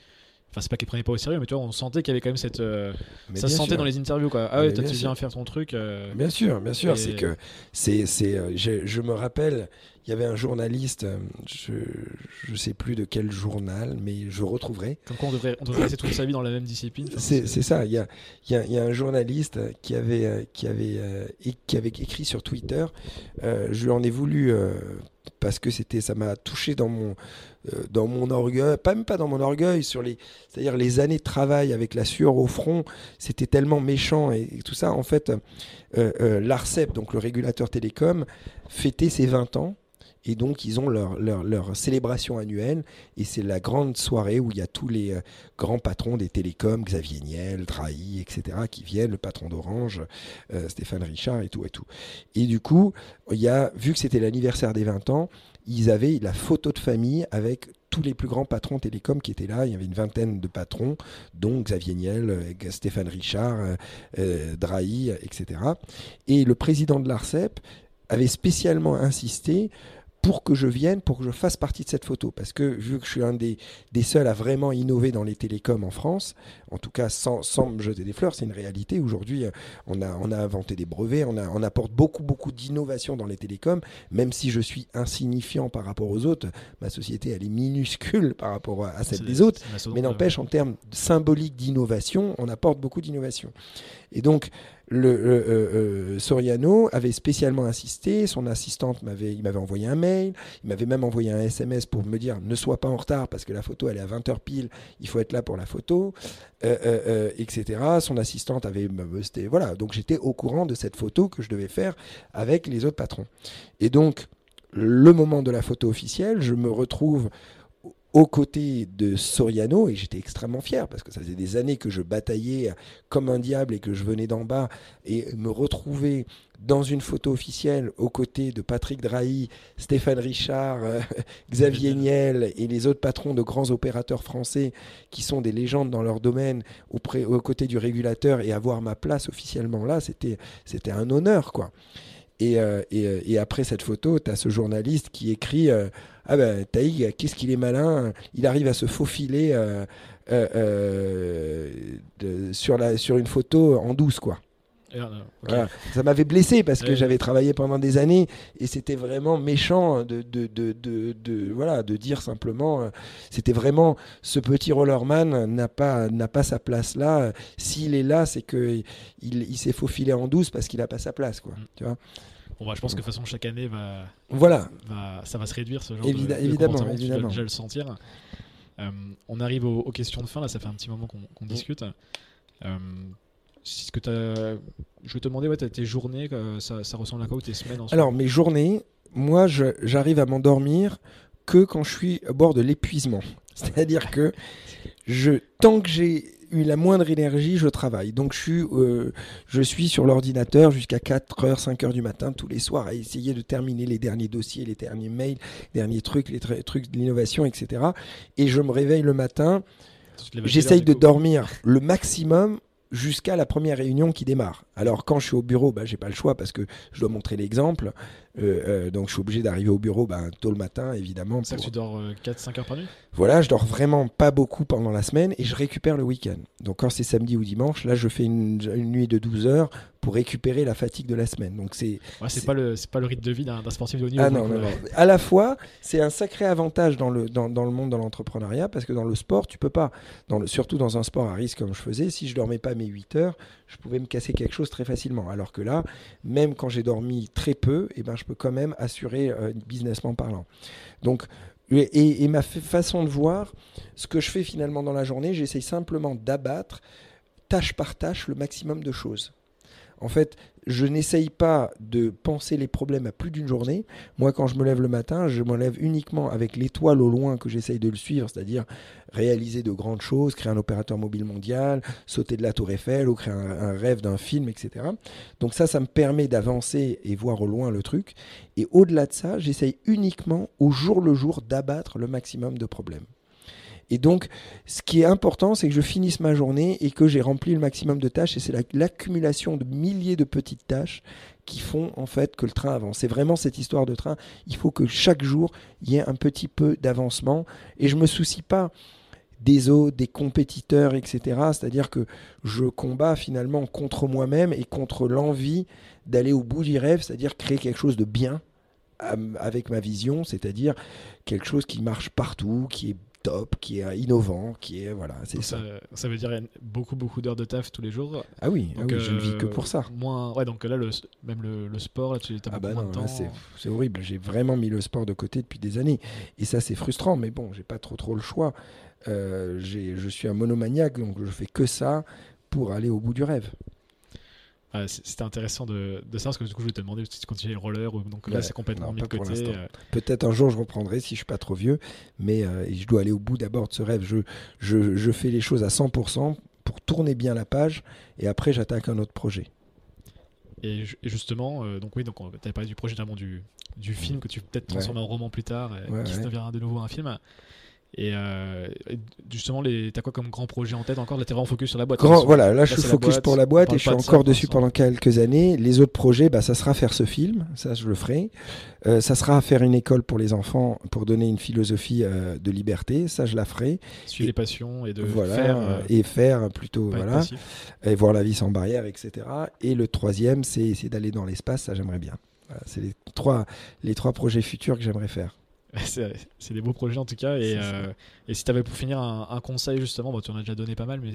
Enfin, c'est pas qu'ils prenaient pas au sérieux, mais tu vois, on sentait qu'il y avait quand même cette. Euh, ça se sentait dans les interviews, quoi. Ah ouais, toi, tu viens faire ton truc. Euh, bien sûr, bien sûr. C'est que. c'est c'est euh, je, me rappelle, il y avait un journaliste, je, je sais plus de quel journal, mais je retrouverai. Comme quoi, on devrait, on devrait rester toute sa vie dans la même discipline. c'est ça. Il y a, y, a, y a, un journaliste qui avait, qui, avait, qui avait écrit sur Twitter. je lui en ai voulu parce que c'était ça m'a touché dans mon euh, dans mon orgueil pas même pas dans mon orgueil sur les c'est-à-dire les années de travail avec la sueur au front c'était tellement méchant et, tout ça en fait euh, euh, l'Arcep donc le régulateur télécom fêtait ses 20 ans et donc, ils ont leur, leur, leur célébration annuelle. Et c'est la grande soirée où il y a tous les grands patrons des télécoms, Xavier Niel, Drahi, etc., qui viennent, le patron d'Orange, Stéphane Richard et tout et tout. Et du coup, il y a, vu que c'était l'anniversaire des 20 ans, ils avaient la photo de famille avec tous les plus grands patrons télécom qui étaient là. Il y avait une vingtaine de patrons, dont Xavier Niel, euh, Stéphane Richard, euh, euh, Drahi, etc. Et le président de l'ARCEP avait spécialement insisté pour que je vienne, pour que je fasse partie de cette photo. Parce que vu que je suis un des, des seuls à vraiment innover dans les télécoms en France, en tout cas sans, sans me jeter des fleurs, c'est une réalité. Aujourd'hui, on a, on a inventé des brevets, on, a, on apporte beaucoup, beaucoup d'innovation dans les télécoms, même si je suis insignifiant par rapport aux autres. Ma société, elle est minuscule par rapport à celle des autres. Mais n'empêche, en termes symboliques d'innovation, on apporte beaucoup d'innovation. Et donc, le, euh, euh, Soriano avait spécialement insisté, son assistante m'avait, il m'avait envoyé un mail, il m'avait même envoyé un SMS pour me dire ne sois pas en retard parce que la photo elle est à 20h pile, il faut être là pour la photo, euh, etc. Son assistante avait, voilà, donc j'étais au courant de cette photo que je devais faire avec les autres patrons. Et donc le moment de la photo officielle, je me retrouve aux côtés de Soriano et j'étais extrêmement fier parce que ça faisait des années que je bataillais comme un diable et que je venais d'en bas et me retrouver dans une photo officielle aux côtés de Patrick Drahi, Stéphane Richard, euh, Xavier Niel et les autres patrons de grands opérateurs français qui sont des légendes dans leur domaine auprès, aux côtés du régulateur et avoir ma place officiellement là, c'était c'était un honneur quoi. Et, euh, euh, et, après cette photo, tu as ce journaliste qui écrit ah ben Taïg, qu'est-ce qu'il est malin, il arrive à se faufiler euh, euh, euh, sur, sur une photo en douce, quoi. Ça m'avait blessé parce que j'avais travaillé pendant des années et c'était vraiment méchant de, de, de, de, voilà, de dire simplement c'était vraiment ce petit rollerman n'a pas, n'a pas sa place là. S'il est là, c'est qu'il il, s'est faufilé en douce parce qu'il n'a pas sa place. Quoi, mm. tu vois Bon, bah, je pense que de toute façon, chaque année, va, voilà. ça va se réduire ce genre de, de Évidemment, évidemment. Vais le sentir. Euh, on arrive aux, questions de fin. Là, ça fait un petit moment qu'on discute. Euh, ce que as... Je vais te demander, ouais, tes journées, ça, ça, ressemble à quoi ou tes semaines Alors, mes journées, moi, j'arrive à m'endormir que quand je suis à bord de l'épuisement. C'est-à-dire que je, tant que j'ai eu la moindre énergie, je travaille. Donc je suis, euh, je suis sur l'ordinateur jusqu'à 4h, 5h du matin tous les soirs à essayer de terminer les derniers dossiers, les derniers mails, les derniers trucs, les trucs de l'innovation, etc. Et je me réveille le matin. J'essaye de dormir le maximum jusqu'à la première réunion qui démarre. Alors quand je suis au bureau, bah, j'ai pas le choix parce que je dois montrer l'exemple. Euh, euh, donc je suis obligé d'arriver au bureau bah, tôt le matin, évidemment. Que tu dors 4-5 euh, heures par nuit? Voilà, je dors vraiment pas beaucoup pendant la semaine et je récupère le week-end. Donc quand c'est samedi ou dimanche, là je fais une, nuit de 12 heures pour récupérer la fatigue de la semaine. Donc c'est c'est pas le c'est pas le rythme de vie d'un sportif de haut niveau. Ah non, non, non. À la fois, c'est un sacré avantage dans le dans, dans le monde de l'entrepreneuriat parce que dans le sport, tu peux pas dans le, surtout dans un sport à risque comme je faisais, si je dormais pas mes 8 heures, je pouvais me casser quelque chose très facilement. Alors que là, même quand j'ai dormi très peu, eh ben, je peux quand même assurer euh, businessment parlant. Donc, Et, et ma façon de voir, ce que je fais finalement dans la journée, j'essaye simplement d'abattre tâche par tâche le maximum de choses. En fait, je n'essaye pas de penser les problèmes à plus d'une journée. Moi, quand je me lève le matin, je me lève uniquement avec l'étoile au loin que j'essaye de le suivre, c'est-à-dire réaliser de grandes choses, créer un opérateur mobile mondial, sauter de la tour Eiffel ou créer un, rêve d'un film, etc. Donc ça, ça me permet d'avancer et voir au loin le truc. Et au-delà de ça, j'essaye uniquement au jour le jour d'abattre le maximum de problèmes. Et donc, ce qui est important, c'est que je finisse ma journée et que j'ai rempli le maximum de tâches. Et c'est l'accumulation de milliers de petites tâches qui font en fait que le train avance. C'est vraiment cette histoire de train. Il faut que chaque jour, il y ait un petit peu d'avancement. Et je ne me soucie pas des autres, des compétiteurs, etc. C'est-à-dire que je combats finalement contre moi-même et contre l'envie d'aller au bout du rêve, c'est-à-dire créer quelque chose de bien avec ma vision, c'est-à-dire quelque chose qui marche partout, qui est top, qui est innovant, qui est voilà, c'est ça. ça. veut dire beaucoup beaucoup d'heures de taf tous les jours. Ah oui, ah je ne vis que pour ça. Euh, moins, ouais, donc là le, même le, sport, là, tu ah bah moins de temps. C'est horrible. J'ai vraiment mis le sport de côté depuis des années et ça c'est frustrant. Mais bon, j'ai pas trop trop le choix. Euh, je suis un monomaniaque, donc je fais que ça pour aller au bout du rêve. Ah, c'était intéressant de, de, savoir parce que du coup je voulais te demander si tu continues le roller ou donc là c'est complètement mis de côté. Euh. Peut-être un jour je reprendrai si je suis pas trop vieux, mais euh, je dois aller au bout d'abord de ce rêve. Je, je, je, fais les choses à 100% pour tourner bien la page et après j'attaque un autre projet. Et, justement, euh, donc oui, donc tu avais parlé du projet du, du film que tu peut-être transformer en roman plus tard, et qui deviendra de nouveau un film. Euh, et, justement, les, t'as quoi comme grand projet en tête encore? Là, t'es vraiment focus sur la boîte. Grand, voilà, là, je suis focus pour la boîte et je suis encore dessus pendant quelques années. Les autres projets, bah, ça sera faire ce film, ça je le ferai. Euh, ça sera faire une école pour les enfants pour donner une philosophie euh, de liberté, ça je la ferai. Suivre les passions et de voilà, faire. et faire plutôt, voilà. Et voir la vie sans barrière, etc. Et le troisième, c'est essayer d'aller dans l'espace, ça j'aimerais bien. c'est les trois, les trois projets futurs que j'aimerais faire. c'est des beaux projets en tout cas. Et, euh, et si tu avais pour finir un, conseil justement, bon, tu en as déjà donné pas mal, mais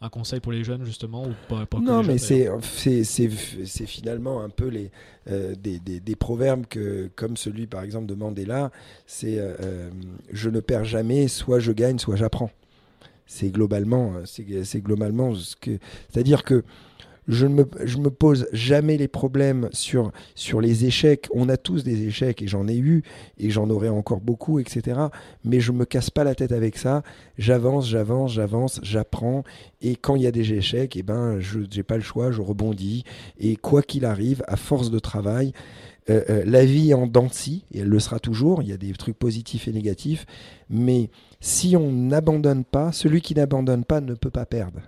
un, conseil pour les jeunes justement ou pas, Non, mais c'est finalement un peu les, euh, des, des, des, proverbes que, comme celui par exemple de Mandela, c'est euh, je ne perds jamais, soit je gagne, soit j'apprends. C'est globalement, c'est globalement ce que, c'est-à-dire que je ne me, pose jamais les problèmes sur, les échecs. On a tous des échecs et j'en ai eu et j'en aurai encore beaucoup, etc. Mais je me casse pas la tête avec ça. J'avance, j'avance, j'avance, j'apprends. Et quand il y a des échecs, eh ben, je n'ai pas le choix, je rebondis. Et quoi qu'il arrive, à force de travail, euh, euh, la vie est en dents et elle le sera toujours. Il y a des trucs positifs et négatifs. Mais si on n'abandonne pas, celui qui n'abandonne pas ne peut pas perdre.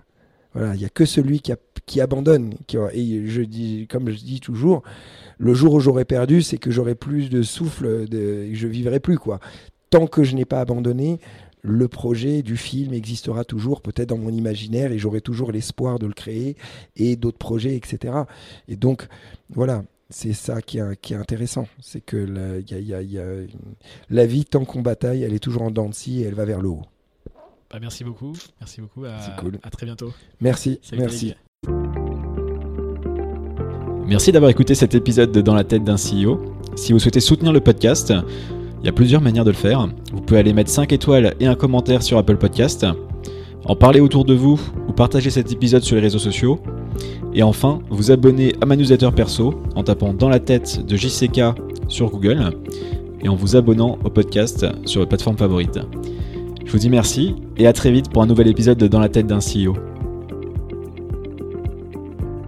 Voilà, il n'y a que celui qui, qui abandonne. Et je dis, comme je dis toujours, le jour où j'aurai perdu, c'est que j'aurai plus de souffle, de, je vivrai plus quoi. Tant que je n'ai pas abandonné, le projet du film existera toujours, peut-être dans mon imaginaire, et j'aurai toujours l'espoir de le créer et d'autres projets, etc. Et donc, voilà, c'est ça qui est, intéressant. C'est que la, la vie, tant qu'on bataille, elle est toujours en dents de scie et elle va vers le haut. Bah, merci beaucoup. Merci beaucoup. À, à très bientôt. Merci. merci. Merci d'avoir écouté cet épisode de Dans la tête d'un CEO. Si vous souhaitez soutenir le podcast, il y a plusieurs manières de le faire. Vous pouvez aller mettre 5 étoiles et un commentaire sur Apple Podcast, en parler autour de vous ou partager cet épisode sur les réseaux sociaux. Et enfin, vous abonner à ma newsletter perso en tapant dans la tête de JCK sur Google et en vous abonnant au podcast sur votre plateforme favorite. Je vous dis merci et à très vite pour un nouvel épisode de Dans la tête d'un CEO.